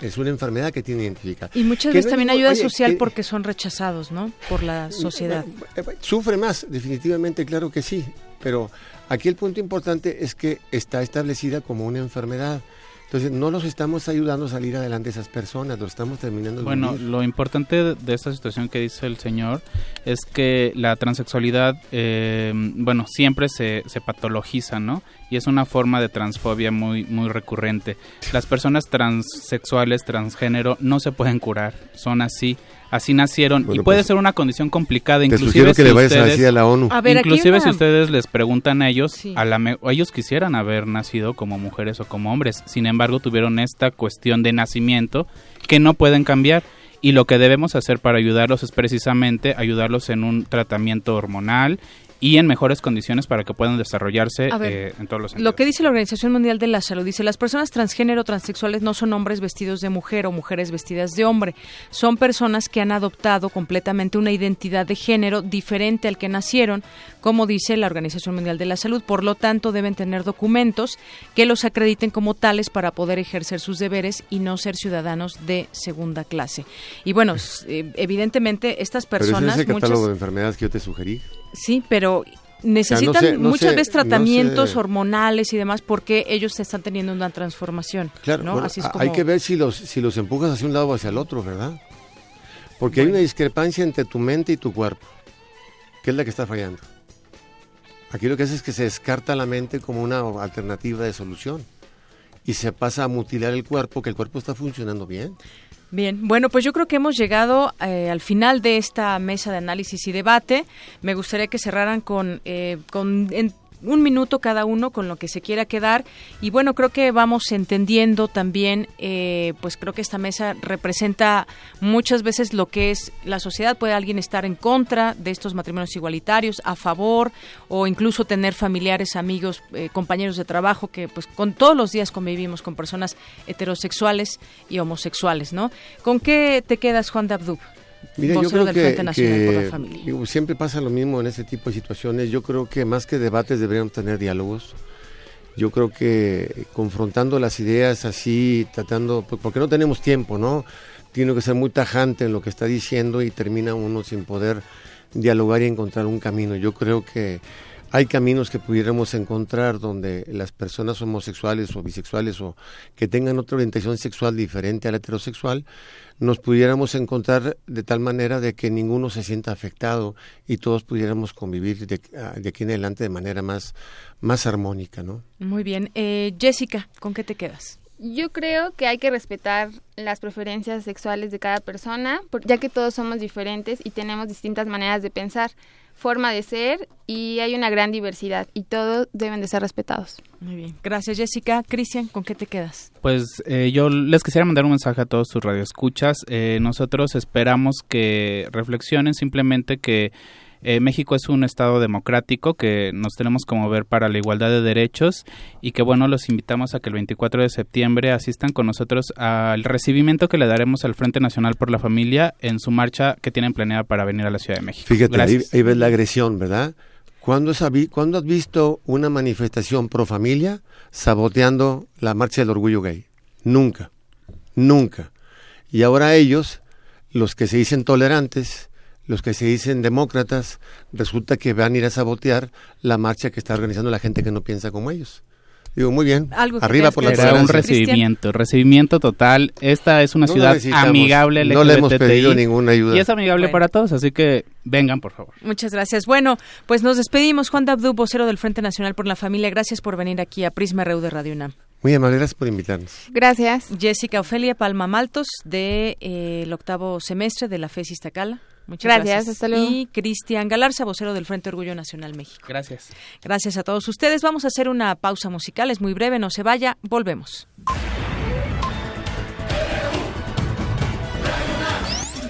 es una enfermedad que tiene identificada. Y muchas veces también ayuda social porque son rechazados, ¿no? Por la sociedad. Eh, eh, sufre más, definitivamente, claro que sí. Pero aquí el punto importante es que está establecida como una enfermedad. Entonces, no los estamos ayudando a salir adelante esas personas, los estamos terminando. Bueno, lo importante de esta situación que dice el señor es que la transexualidad, eh, bueno, siempre se, se patologiza, ¿no? Y es una forma de transfobia muy, muy recurrente. Las personas transexuales, transgénero, no se pueden curar, son así así nacieron. Y puede pues, ser una condición complicada inclusive que le vayas a decir a la ONU. Inclusive si ustedes les preguntan a ellos a la ellos quisieran haber nacido como mujeres o como hombres. Sin embargo tuvieron esta cuestión de nacimiento que no pueden cambiar. Y lo que debemos hacer para ayudarlos es precisamente ayudarlos en un tratamiento hormonal y en mejores condiciones para que puedan desarrollarse eh, en todos los sentidos. Lo que dice la Organización Mundial de la Salud dice, las personas transgénero transexuales no son hombres vestidos de mujer o mujeres vestidas de hombre, son personas que han adoptado completamente una identidad de género diferente al que nacieron, como dice la Organización Mundial de la Salud, por lo tanto deben tener documentos que los acrediten como tales para poder ejercer sus deberes y no ser ciudadanos de segunda clase. Y bueno, eh, evidentemente estas personas... Pero ese catálogo de enfermedades que yo te sugerí. Sí, pero necesitan muchas veces tratamientos hormonales y demás porque ellos están teniendo una transformación. Claro, hay que ver si los, si los empujas hacia un lado o hacia el otro, ¿verdad? Porque hay una discrepancia entre tu mente y tu cuerpo, que es la que está fallando. Aquí lo que hace es que se descarta la mente como una alternativa de solución y se pasa a mutilar el cuerpo, que el cuerpo está funcionando bien. Bien, bueno, pues yo creo que hemos llegado eh, al final de esta mesa de análisis y debate. Me gustaría que cerraran con, eh, con un minuto cada uno con lo que se quiera quedar. Y bueno creo que vamos entendiendo también eh, pues creo que esta mesa representa muchas veces lo que es la sociedad. Puede alguien estar en contra de estos matrimonios igualitarios a favor o incluso tener familiares amigos eh, compañeros de trabajo que pues con todos los días convivimos con personas heterosexuales y homosexuales no con qué te quedas Juan de Abdub Mira, yo creo que, siempre pasa lo mismo en ese tipo de situaciones. Yo creo que más que debates deberíamos tener diálogos. Yo creo que confrontando las ideas así, tratando, porque no tenemos tiempo, ¿no? Tiene que ser muy tajante en lo que está diciendo y termina uno sin poder dialogar y encontrar un camino. Yo creo que hay caminos que pudiéramos encontrar donde las personas homosexuales o bisexuales o que tengan otra orientación sexual diferente a la heterosexual nos pudiéramos encontrar de tal manera de que ninguno se sienta afectado y todos pudiéramos convivir de, ah, aquí en adelante de manera más, más armónica, ¿no? Muy bien. Eh, Jessica, ¿con qué te quedas? Yo creo que hay que respetar las preferencias sexuales de cada persona, ya que todos somos diferentes y tenemos distintas maneras de pensar forma de ser y hay una gran diversidad y todos deben de ser respetados. Muy bien. Gracias, Jessica. Cristian, ¿con qué te quedas? Pues eh, yo les quisiera mandar un mensaje a todos sus radioescuchas. Eh, nosotros esperamos que reflexionen simplemente que eh, México es un estado democrático que nos tenemos que mover para la igualdad de derechos y que bueno, los invitamos a que el 24 de septiembre asistan con nosotros al recibimiento que le daremos al Frente Nacional por la Familia en su marcha que tienen planeada para venir a la Ciudad de México. Fíjate, ahí, ves la agresión, ¿verdad? ¿Cuándo, has visto una manifestación pro familia saboteando la marcha del orgullo gay? Nunca, nunca. Y ahora ellos, los que se dicen tolerantes, los que se dicen demócratas, resulta que van a ir a sabotear la marcha que está organizando la gente que no piensa como ellos. Digo, muy bien. Arriba por la Era un recibimiento, recibimiento total. Esta es una ciudad amigable. No le hemos pedido ninguna ayuda. Y es amigable para todos, así que vengan, por favor. Muchas gracias. Bueno, pues nos despedimos. Juan Dabdú, vocero del Frente Nacional por la Familia. Gracias por venir aquí a Prisma RU de Radio UNAM. Muy amable, gracias por invitarnos. Gracias. Jessica Ofelia Palma Maltos, del de, eh, octavo semestre de la FES Iztacala. Muchas gracias. gracias. Hasta luego. Y Cristian Galarza, vocero del Frente Orgullo Nacional México. Gracias. Gracias a todos ustedes. Vamos a hacer una pausa musical, es muy breve, no se vaya, volvemos.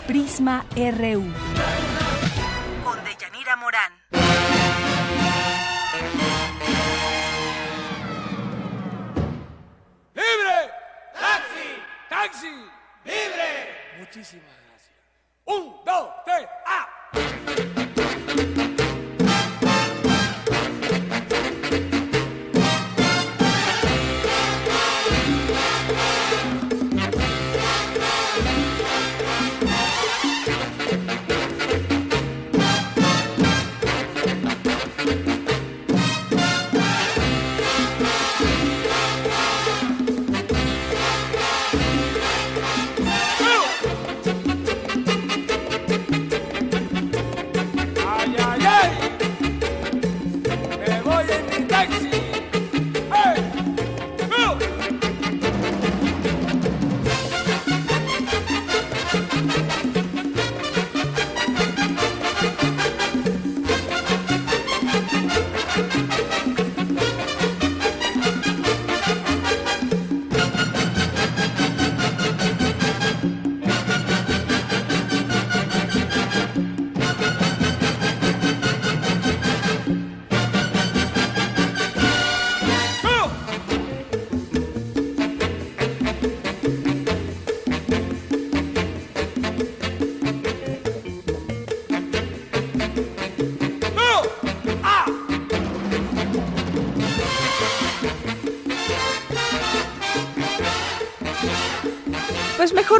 Prisma RU. Con Deyanira Morán. ¡Libre! ¡Taxi! ¡Taxi! ¡Libre! Muchísimas Un, dos, tres, ¡ah!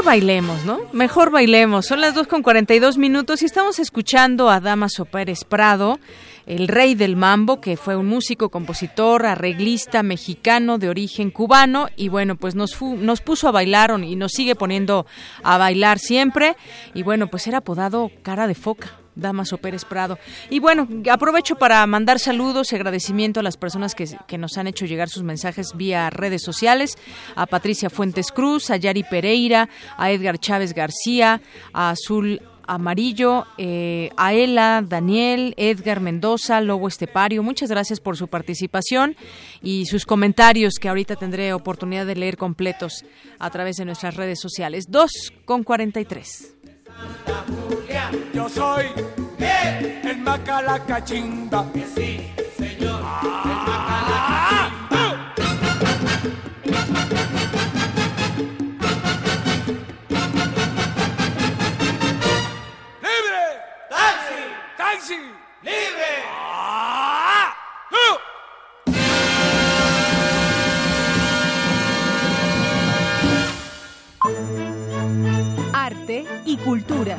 Bailemos, ¿no? Mejor bailemos. Son las 2 con 42 minutos y estamos escuchando a Damaso Pérez Prado, el rey del mambo, que fue un músico, compositor, arreglista mexicano de origen cubano y bueno, pues nos, fu- nos puso a bailar y nos sigue poniendo a bailar siempre y bueno, pues era apodado cara de foca. Damaso Pérez Prado. Y bueno, aprovecho para mandar saludos y agradecimiento a las personas que, que nos han hecho llegar sus mensajes vía redes sociales, a Patricia Fuentes Cruz, a Yari Pereira, a Edgar Chávez García, a Azul Amarillo, eh, a Ela, Daniel, Edgar Mendoza, Lobo Estepario. Muchas gracias por su participación y sus comentarios que ahorita tendré oportunidad de leer completos a través de nuestras redes sociales. 2 con 43. Yo soy el Macalacachimba. Que sí, señor. ¡Libre! ¡Taxi! ¡Taxi! ¡Libre! ¡Ah! ¡Uh! Arte y cultura.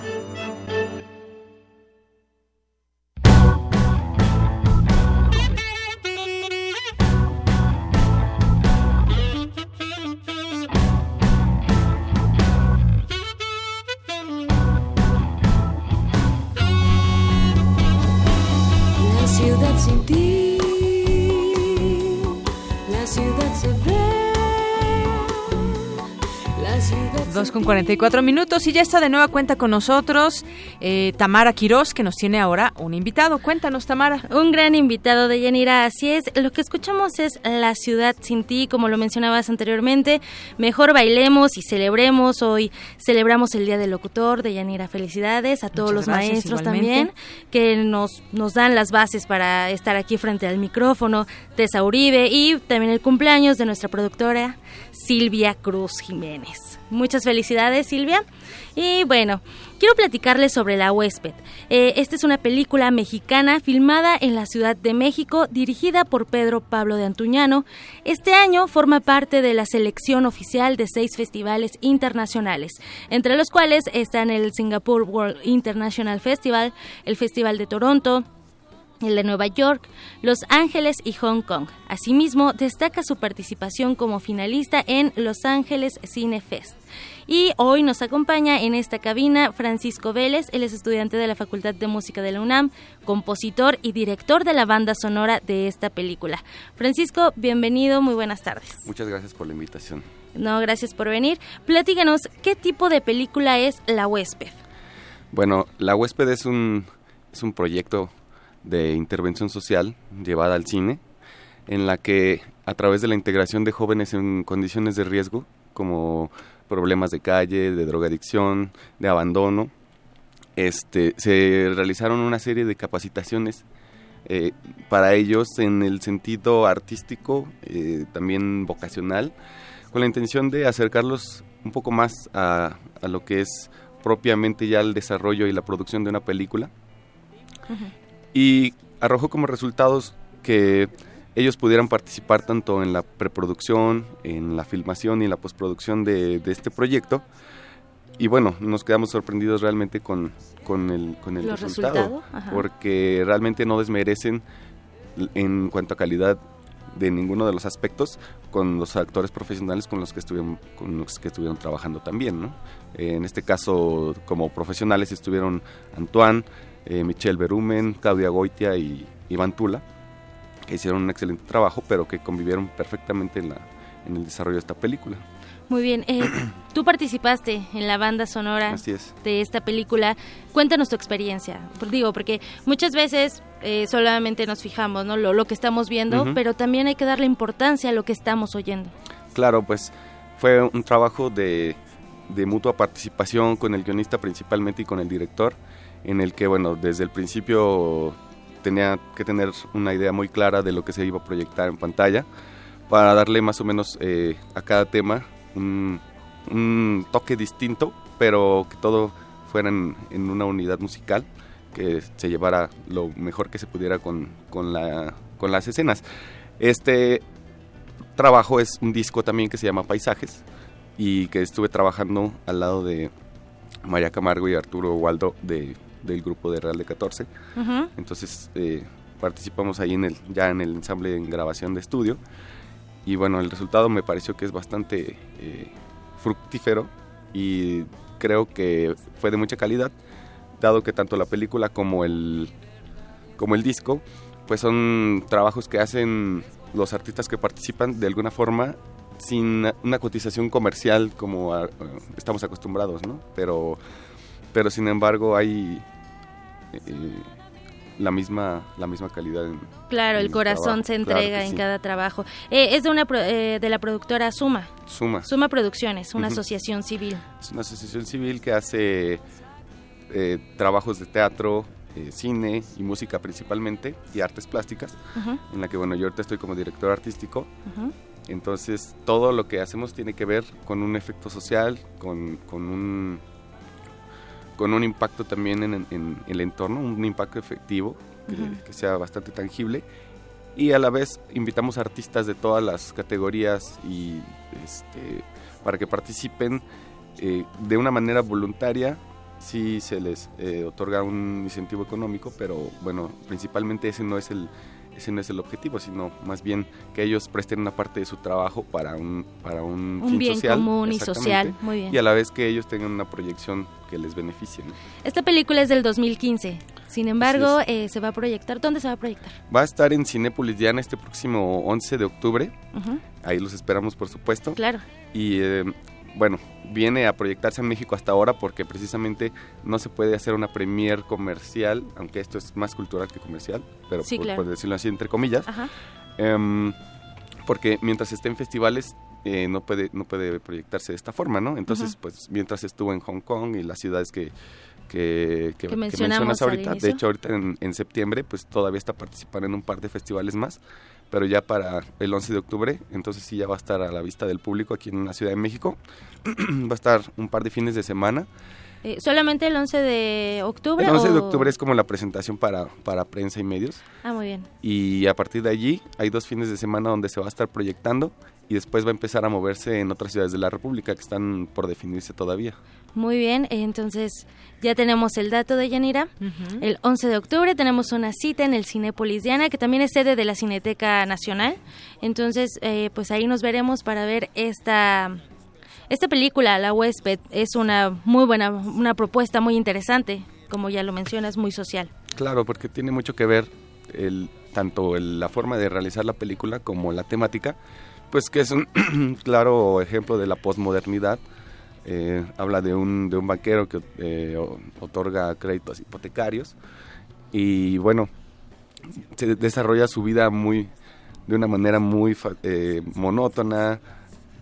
2 con 44 minutos y ya está de nueva cuenta con nosotros eh, Tamara Quirós, que nos tiene ahora un invitado. Cuéntanos, Tamara. Un gran invitado de Yanira, así es. Lo que escuchamos es La ciudad sin ti, como lo mencionabas anteriormente. Mejor bailemos y celebremos. Hoy celebramos el Día del Locutor de Yanira. Felicidades a todos Muchas los gracias, maestros igualmente. también que nos, nos dan las bases para estar aquí frente al micrófono. Tessa Uribe y también el cumpleaños de nuestra productora Silvia Cruz Jiménez. Muchas felicidades, Silvia. Y bueno, quiero platicarles sobre La huésped. Eh, esta es una película mexicana filmada en la Ciudad de México, dirigida por Pedro Pablo de Antuñano. Este año forma parte de la selección oficial de seis festivales internacionales, entre los cuales están el Singapore World International Festival, el Festival de Toronto, el de Nueva York, Los Ángeles y Hong Kong. Asimismo, destaca su participación como finalista en Los Ángeles Cine Fest. Y hoy nos acompaña en esta cabina Francisco Vélez, él es estudiante de la Facultad de Música de la UNAM, compositor y director de la banda sonora de esta película. Francisco, bienvenido, muy buenas tardes. Muchas gracias por la invitación. No, gracias por venir. Platícanos, ¿qué tipo de película es La huésped? Bueno, La huésped es un, es un proyecto de intervención social llevada al cine, en la que a través de la integración de jóvenes en condiciones de riesgo, como problemas de calle, de drogadicción, de abandono, este, se realizaron una serie de capacitaciones eh, para ellos en el sentido artístico, eh, también vocacional, con la intención de acercarlos un poco más a, a lo que es propiamente ya el desarrollo y la producción de una película y arrojó como resultados que ellos pudieran participar tanto en la preproducción, en la filmación y en la postproducción de, de este proyecto. Y bueno, nos quedamos sorprendidos realmente con, con el, con el resultado, porque realmente no desmerecen en cuanto a calidad de ninguno de los aspectos con los actores profesionales con los que estuvieron con los que estuvieron trabajando también ¿no? En este caso como profesionales estuvieron Antoine eh, Michelle Berumen Claudia Goitia y Iván Tula que hicieron un excelente trabajo pero que convivieron perfectamente en la en el desarrollo de esta película Muy bien. Eh, tú participaste en la banda sonora es. de esta película. Cuéntanos tu experiencia. Por- Digo, porque muchas veces eh, solamente nos fijamos, ¿no? Lo, lo que estamos viendo, pero también hay que darle importancia a lo que estamos oyendo. Claro, pues fue un trabajo de, de mutua participación con el guionista principalmente y con el director, en el que, bueno, desde el principio tenía que tener una idea muy clara de lo que se iba a proyectar en pantalla para darle más o menos eh, a cada tema un, un toque distinto, pero que todo fuera en, en una unidad musical, que se llevara lo mejor que se pudiera con, con, la, con las escenas. Este trabajo es un disco también que se llama Paisajes y que estuve trabajando al lado de María Camargo y Arturo Waldo de, del grupo de Real de 14. Ujú. Entonces eh, participamos ahí en el, ya en el ensamble en grabación de estudio y bueno, el resultado me pareció que es bastante eh, fructífero y creo que fue de mucha calidad, dado que tanto la película como el, como el disco, pues son trabajos que hacen los artistas que participan de alguna forma sin una cotización comercial como a- estamos acostumbrados, ¿no? Pero, pero sin embargo hay eh, la misma la misma calidad. En, Claro, en el corazón trabajo. se entrega en sí. cada trabajo. Eh, es de una pro- eh, de la productora Suma. Suma. Suma Producciones, una asociación civil. Es una asociación civil que hace eh, trabajos de teatro, eh, cine y música principalmente, y artes plásticas, en la que bueno, yo ahorita estoy como director artístico. Entonces, todo lo que hacemos tiene que ver con un efecto social, con, con un con un impacto también en, en el entorno, un impacto efectivo que, Ujú. que sea bastante tangible. Y a la vez invitamos a artistas de todas las categorías y este, para que participen eh, de una manera voluntaria. Sí se les eh, otorga un incentivo económico, pero bueno, principalmente ese no es el ese no es el objetivo, sino más bien que ellos presten una parte de su trabajo para un para un, Un fin bien social, común y social, muy bien. y a la vez que ellos tengan una proyección que les beneficie. ¿no? Esta película es del 2015. Sin embargo, eh, se va a proyectar. ¿Dónde se va a proyectar? Va a estar en Cinépolis Diana este próximo 11 de octubre. Ahí los esperamos, por supuesto. Claro. Y eh, bueno, viene a proyectarse en México hasta ahora porque precisamente no se puede hacer una premier comercial, aunque esto es más cultural que comercial, pero Sí, por, claro. por decirlo así entre comillas. Ajá. Em, porque mientras esté en festivales eh, no puede no puede proyectarse de esta forma, ¿no? Entonces, pues mientras estuvo en Hong Kong y las ciudades que que, que- Que mencionas ahorita, de hecho ahorita en, en septiembre pues todavía está participando en un par de festivales más, pero ya para el 11 de octubre, entonces sí ya va a estar a la vista del público aquí en la Ciudad de México. va a estar un par de fines de semana. Eh, ¿Solamente el 11 de octubre? El 11 de octubre es como la presentación para, para prensa y medios. Ah, muy bien. Y a partir de allí hay dos fines de semana donde se va a estar proyectando y después va a empezar a moverse en otras ciudades de la República que están por definirse todavía. Muy bien, entonces ya tenemos el dato de Yanira. El 11 de octubre tenemos una cita en el Cinépolis Diana, que también es sede de la Cineteca Nacional. Entonces, eh, pues ahí nos veremos para ver esta, esta película, La Huésped. Es una muy buena, una propuesta muy interesante, como ya lo mencionas, muy social. Claro, porque tiene mucho que ver el, tanto el- la forma de realizar la película como la temática, pues que es un claro ejemplo de la posmodernidad. Eh, habla de un, de un banquero que eh, otorga créditos hipotecarios y bueno, se desarrolla su vida muy de una manera muy eh, monótona,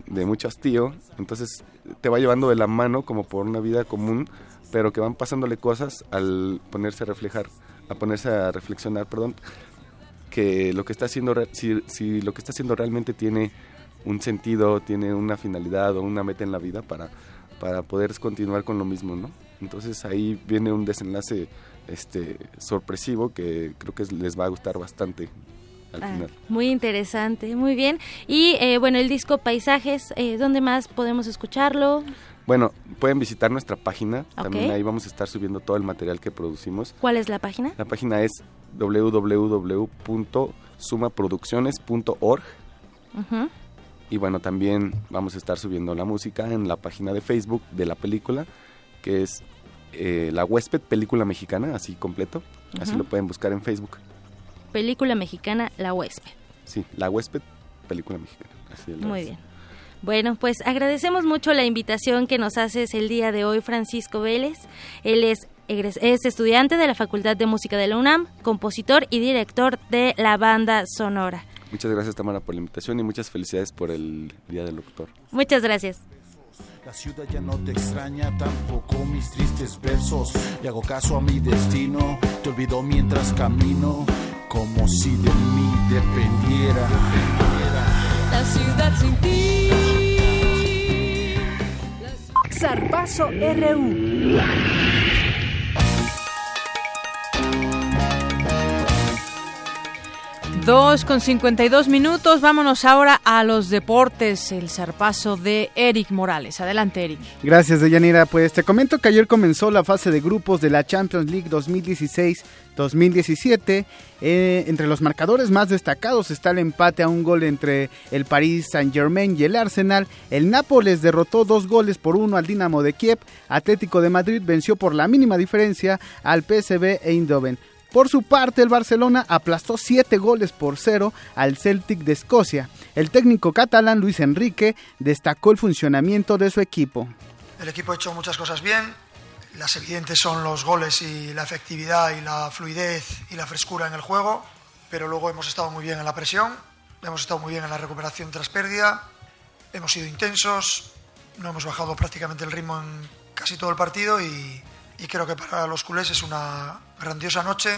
de mucho hastío, entonces te va llevando de la mano como por una vida común, pero que van pasándole cosas al ponerse a reflejar, a ponerse a reflexionar, perdón, que lo que está haciendo si, si lo que está haciendo realmente tiene un sentido, tiene una finalidad o una meta en la vida para, para poder continuar con lo mismo, ¿no? Entonces ahí viene un desenlace este sorpresivo que creo que les va a gustar bastante al Ah, final. muy interesante, muy bien. Y eh, bueno, el disco Paisajes, eh, ¿dónde más podemos escucharlo? Bueno, pueden visitar nuestra página, también ahí vamos a estar subiendo todo el material que producimos. ¿Cuál es la página? La página es www.sumaproducciones.org Ujú. y bueno, también vamos a estar subiendo la música en la página de Facebook de la película, que es eh, La Huésped Película Mexicana, así completo. Así lo pueden buscar en Facebook. Película mexicana La Huésped. Sí, La Huésped Película Mexicana. Así Muy es. bien. Bueno, pues agradecemos mucho la invitación que nos haces el día de hoy, Francisco Vélez. Él es, estudiante de la Facultad de Música de la UNAM, compositor y director de la banda sonora. Muchas gracias Tamara por la invitación y muchas felicidades por el Día del Locutor. Muchas gracias. La ciudad ya no te extraña, tampoco mis tristes versos. Le hago caso a mi destino, te olvido mientras camino, como si de mí dependiera. La ciudad sin ti. Zarpazo RU. Dos con 52 minutos. Vámonos ahora a los deportes. El zarpazo de Eric Morales. Adelante, Eric. Gracias, Deyanira. Pues te comento que ayer comenzó la fase de grupos de la Champions League 2016-2017. Eh, entre los marcadores más destacados está el empate a un gol entre el Paris Saint-Germain y el Arsenal. El Nápoles derrotó dos goles por uno al Dinamo de Kiev. Atlético de Madrid venció por la mínima diferencia al PSV Eindhoven. Por su parte, el Barcelona aplastó 7 goles por 0 al Celtic de Escocia. El técnico catalán Luis Enrique destacó el funcionamiento de su equipo. El equipo ha hecho muchas cosas bien. Las evidentes son los goles y la efectividad y la fluidez y la frescura en el juego. Pero luego hemos estado muy bien en la presión, hemos estado muy bien en la recuperación tras pérdida, hemos sido intensos, no hemos bajado prácticamente el ritmo en casi todo el partido y, y creo que para los culés es una grandiosa noche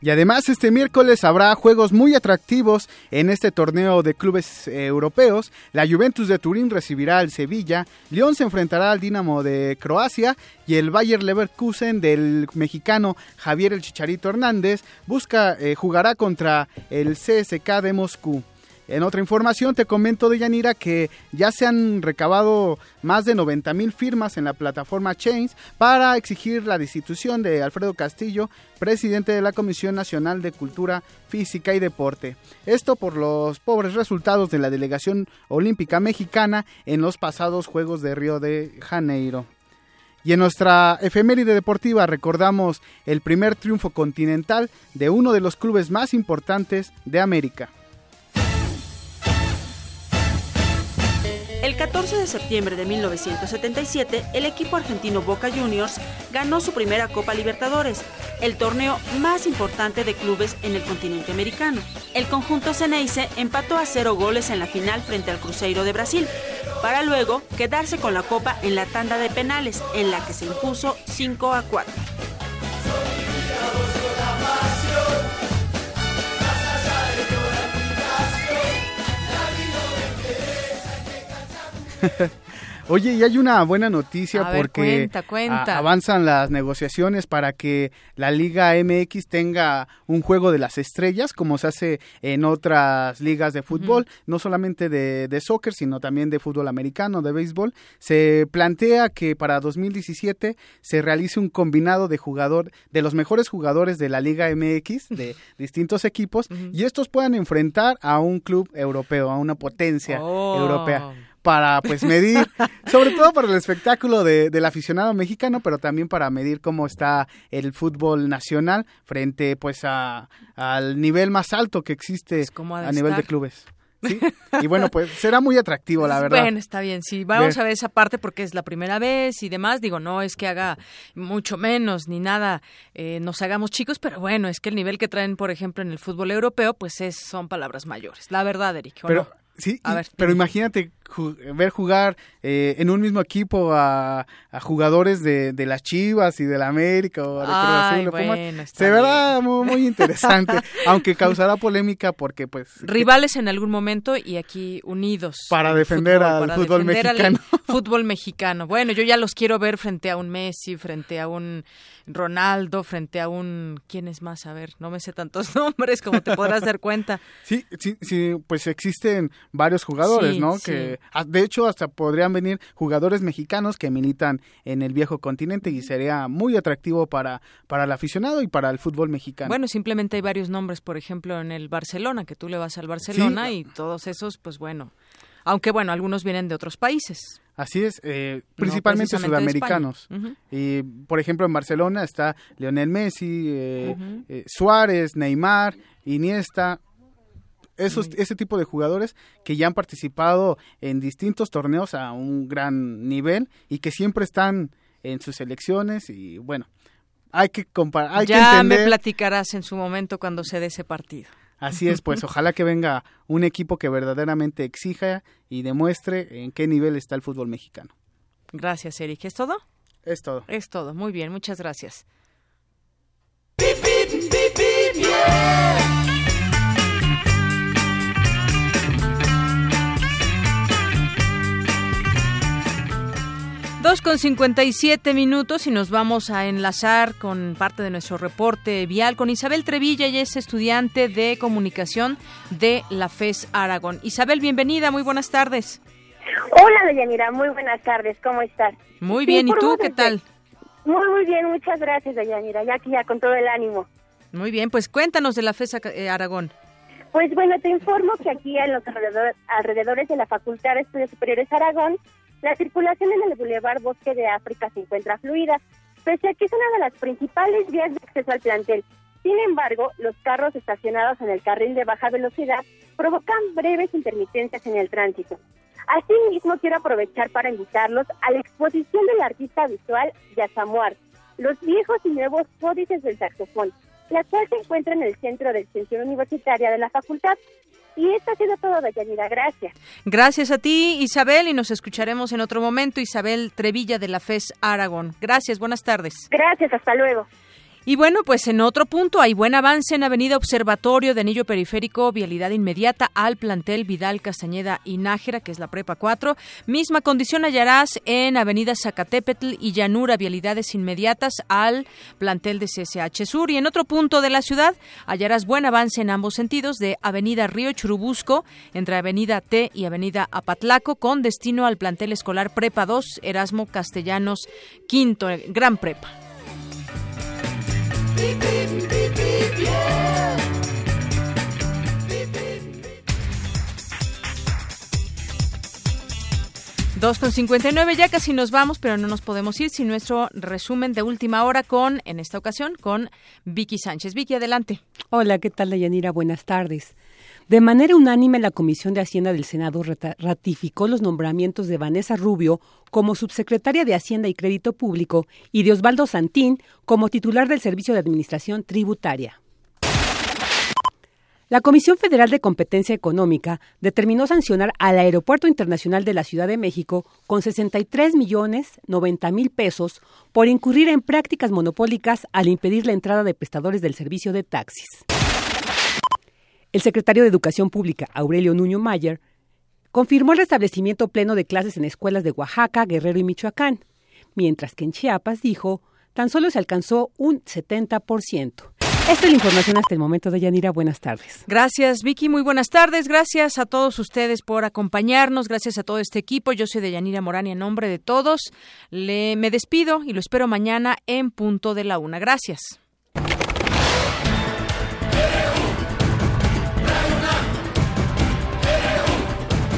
Y además este miércoles habrá juegos muy atractivos en este torneo de clubes eh, europeos. La Juventus de Turín recibirá al Sevilla, León se enfrentará al Dinamo de Croacia y el Bayer Leverkusen del mexicano Javier el Chicharito Hernández busca eh, jugará contra el CSK de Moscú. En otra información te comento de Yanira que ya se han recabado más de 90 mil firmas en la plataforma Chains para exigir la destitución de Alfredo Castillo, presidente de la Comisión Nacional de Cultura Física y Deporte. Esto por los pobres resultados de la delegación olímpica mexicana en los pasados Juegos de Río de Janeiro. Y en nuestra efeméride deportiva recordamos el primer triunfo continental de uno de los clubes más importantes de América. El 14 de septiembre de 1977, el equipo argentino Boca Juniors ganó su primera Copa Libertadores, el torneo más importante de clubes en el continente americano. El conjunto Ceneice empató a cero goles en la final frente al Cruzeiro de Brasil, para luego quedarse con la copa en la tanda de penales, en la que se impuso 5 a 4. Oye, y hay una buena noticia A ver, porque cuenta, cuenta. a- avanzan las negociaciones para que la Liga MX tenga un juego de las estrellas, como se hace en otras ligas de fútbol, no solamente de, de soccer, sino también de fútbol americano, de béisbol. Se plantea que para 2017 se realice un combinado de jugador, de los mejores jugadores de la Liga MX, de distintos equipos, y estos puedan enfrentar a un club europeo, a una potencia Oh. europea para pues medir, sobre todo para el espectáculo de- del aficionado mexicano, pero también para medir cómo está el fútbol nacional frente pues a, al nivel más alto que existe de a nivel de clubes. ¿sí? Y bueno, pues será muy atractivo, la verdad. Bueno, está bien, sí, vamos a ver esa parte porque es la primera vez y demás. Digo, no es que haga mucho menos ni nada, eh, nos hagamos chicos, pero bueno, es que el nivel que traen, por ejemplo, en el fútbol europeo, pues es, son palabras mayores. La verdad, Eric. ¿o Pero no? Sí, A y- ver, pero imagínate ju- ver jugar eh, en un mismo equipo a, a jugadores de, de las Chivas y de la América o de Cruz Ay, Azul bueno, está Se verá muy, muy interesante, aunque causará polémica porque pues Rivales en algún momento y aquí unidos. Para en defender al fútbol defender al mexicano. fútbol mexicano. Bueno, yo ya los quiero ver frente a un Messi, frente a un Ronaldo, frente a un... ¿Quién es más? A ver, no me sé tantos nombres como te podrás dar cuenta. Sí, sí, sí, pues existen varios jugadores, Sí, ¿no? sí. Que ah, de hecho hasta podrían venir jugadores mexicanos que militan en el viejo continente y sería muy atractivo para para el aficionado y para el fútbol mexicano. Bueno, simplemente hay varios nombres, por ejemplo, en el Barcelona, que tú le vas al Barcelona y todos esos, pues bueno. Aunque bueno, algunos vienen de otros países. Así es, eh, principalmente sudamericanos. Y por ejemplo en Barcelona está Lionel Messi, eh, eh, Suárez, Neymar, Iniesta. Esos, ese tipo de jugadores que ya han participado en distintos torneos a un gran nivel y que siempre están en sus selecciones y bueno, hay que comparar, hay que ya me platicarás en su momento cuando se dé ese partido. Así es, pues ojalá que venga un equipo que verdaderamente exija y demuestre en qué nivel está el fútbol mexicano. Gracias, Eric. ¿Es todo? Es todo. Es todo. Muy bien, muchas gracias. Dos con 57 minutos y nos vamos a enlazar con parte de nuestro reporte vial con Isabel Trevilla, ella es estudiante de comunicación de la FES Aragón. Isabel, bienvenida, muy buenas tardes. Hola, Deyanira, muy buenas tardes, ¿cómo estás? Muy Sí, bien, ¿y tú qué tal? Muy, muy bien, muchas gracias, Deyanira, ya aquí ya con todo el ánimo. Muy bien, pues cuéntanos de la FES eh, Aragón. Pues bueno, te informo que aquí en los alrededor- alrededores de la Facultad de Estudios Superiores Aragón, la circulación en el Boulevard Bosque de África se encuentra fluida, pese a que es una de las principales vías de acceso al plantel. Sin embargo, los carros estacionados en el carril de baja velocidad provocan breves intermitencias en el tránsito. Asimismo, quiero aprovechar para invitarlos a la exposición del artista visual Yasamuar, los viejos y nuevos códices del saxofón, la cual se encuentra en el Centro de Extensión Universitaria de la Facultad. Y esto ha sido todo, Dayanira. Gracias. Gracias a ti, Isabel, y nos escucharemos en otro momento. Isabel Trevilla de la FES Aragón. Gracias, buenas tardes. Gracias, hasta luego. Y bueno, pues en otro punto hay buen avance en Avenida Observatorio de Anillo Periférico, vialidad inmediata al plantel Vidal Castañeda y Nájera, que es la Prepa 4. Misma condición hallarás en Avenida Zacatepetl y Llanura, vialidades inmediatas al plantel de CSH Sur. Y en otro punto de la ciudad hallarás buen avance en ambos sentidos de Avenida Río Churubusco, entre Avenida T y Avenida Apatlaco, con destino al plantel escolar Prepa 2, Erasmo Castellanos Quinto, Gran Prepa. Dos con 59, ya casi nos vamos, pero no nos podemos ir sin nuestro resumen de última hora con, en esta ocasión, con Vicky Sánchez. Vicky, adelante. Hola, ¿qué tal, Dayanira? Buenas tardes. De manera unánime, la Comisión de Hacienda del Senado ratificó los nombramientos de Vanessa Rubio como subsecretaria de Hacienda y Crédito Público y de Osvaldo Santín como titular del Servicio de Administración Tributaria. La Comisión Federal de Competencia Económica determinó sancionar al Aeropuerto Internacional de la Ciudad de México con 63 millones 90 mil pesos por incurrir en prácticas monopólicas al impedir la entrada de prestadores del servicio de taxis. El secretario de Educación Pública, Aurelio Nuño Mayer, confirmó el restablecimiento pleno de clases en escuelas de Oaxaca, Guerrero y Michoacán, mientras que en Chiapas dijo tan solo se alcanzó un 70%. Esta es la información hasta el momento de Yanira. Buenas tardes. Gracias, Vicky. Muy buenas tardes. Gracias a todos ustedes por acompañarnos. Gracias a todo este equipo. Yo soy de Yanira Morán y en nombre de todos le, me despido y lo espero mañana en punto de la una. Gracias.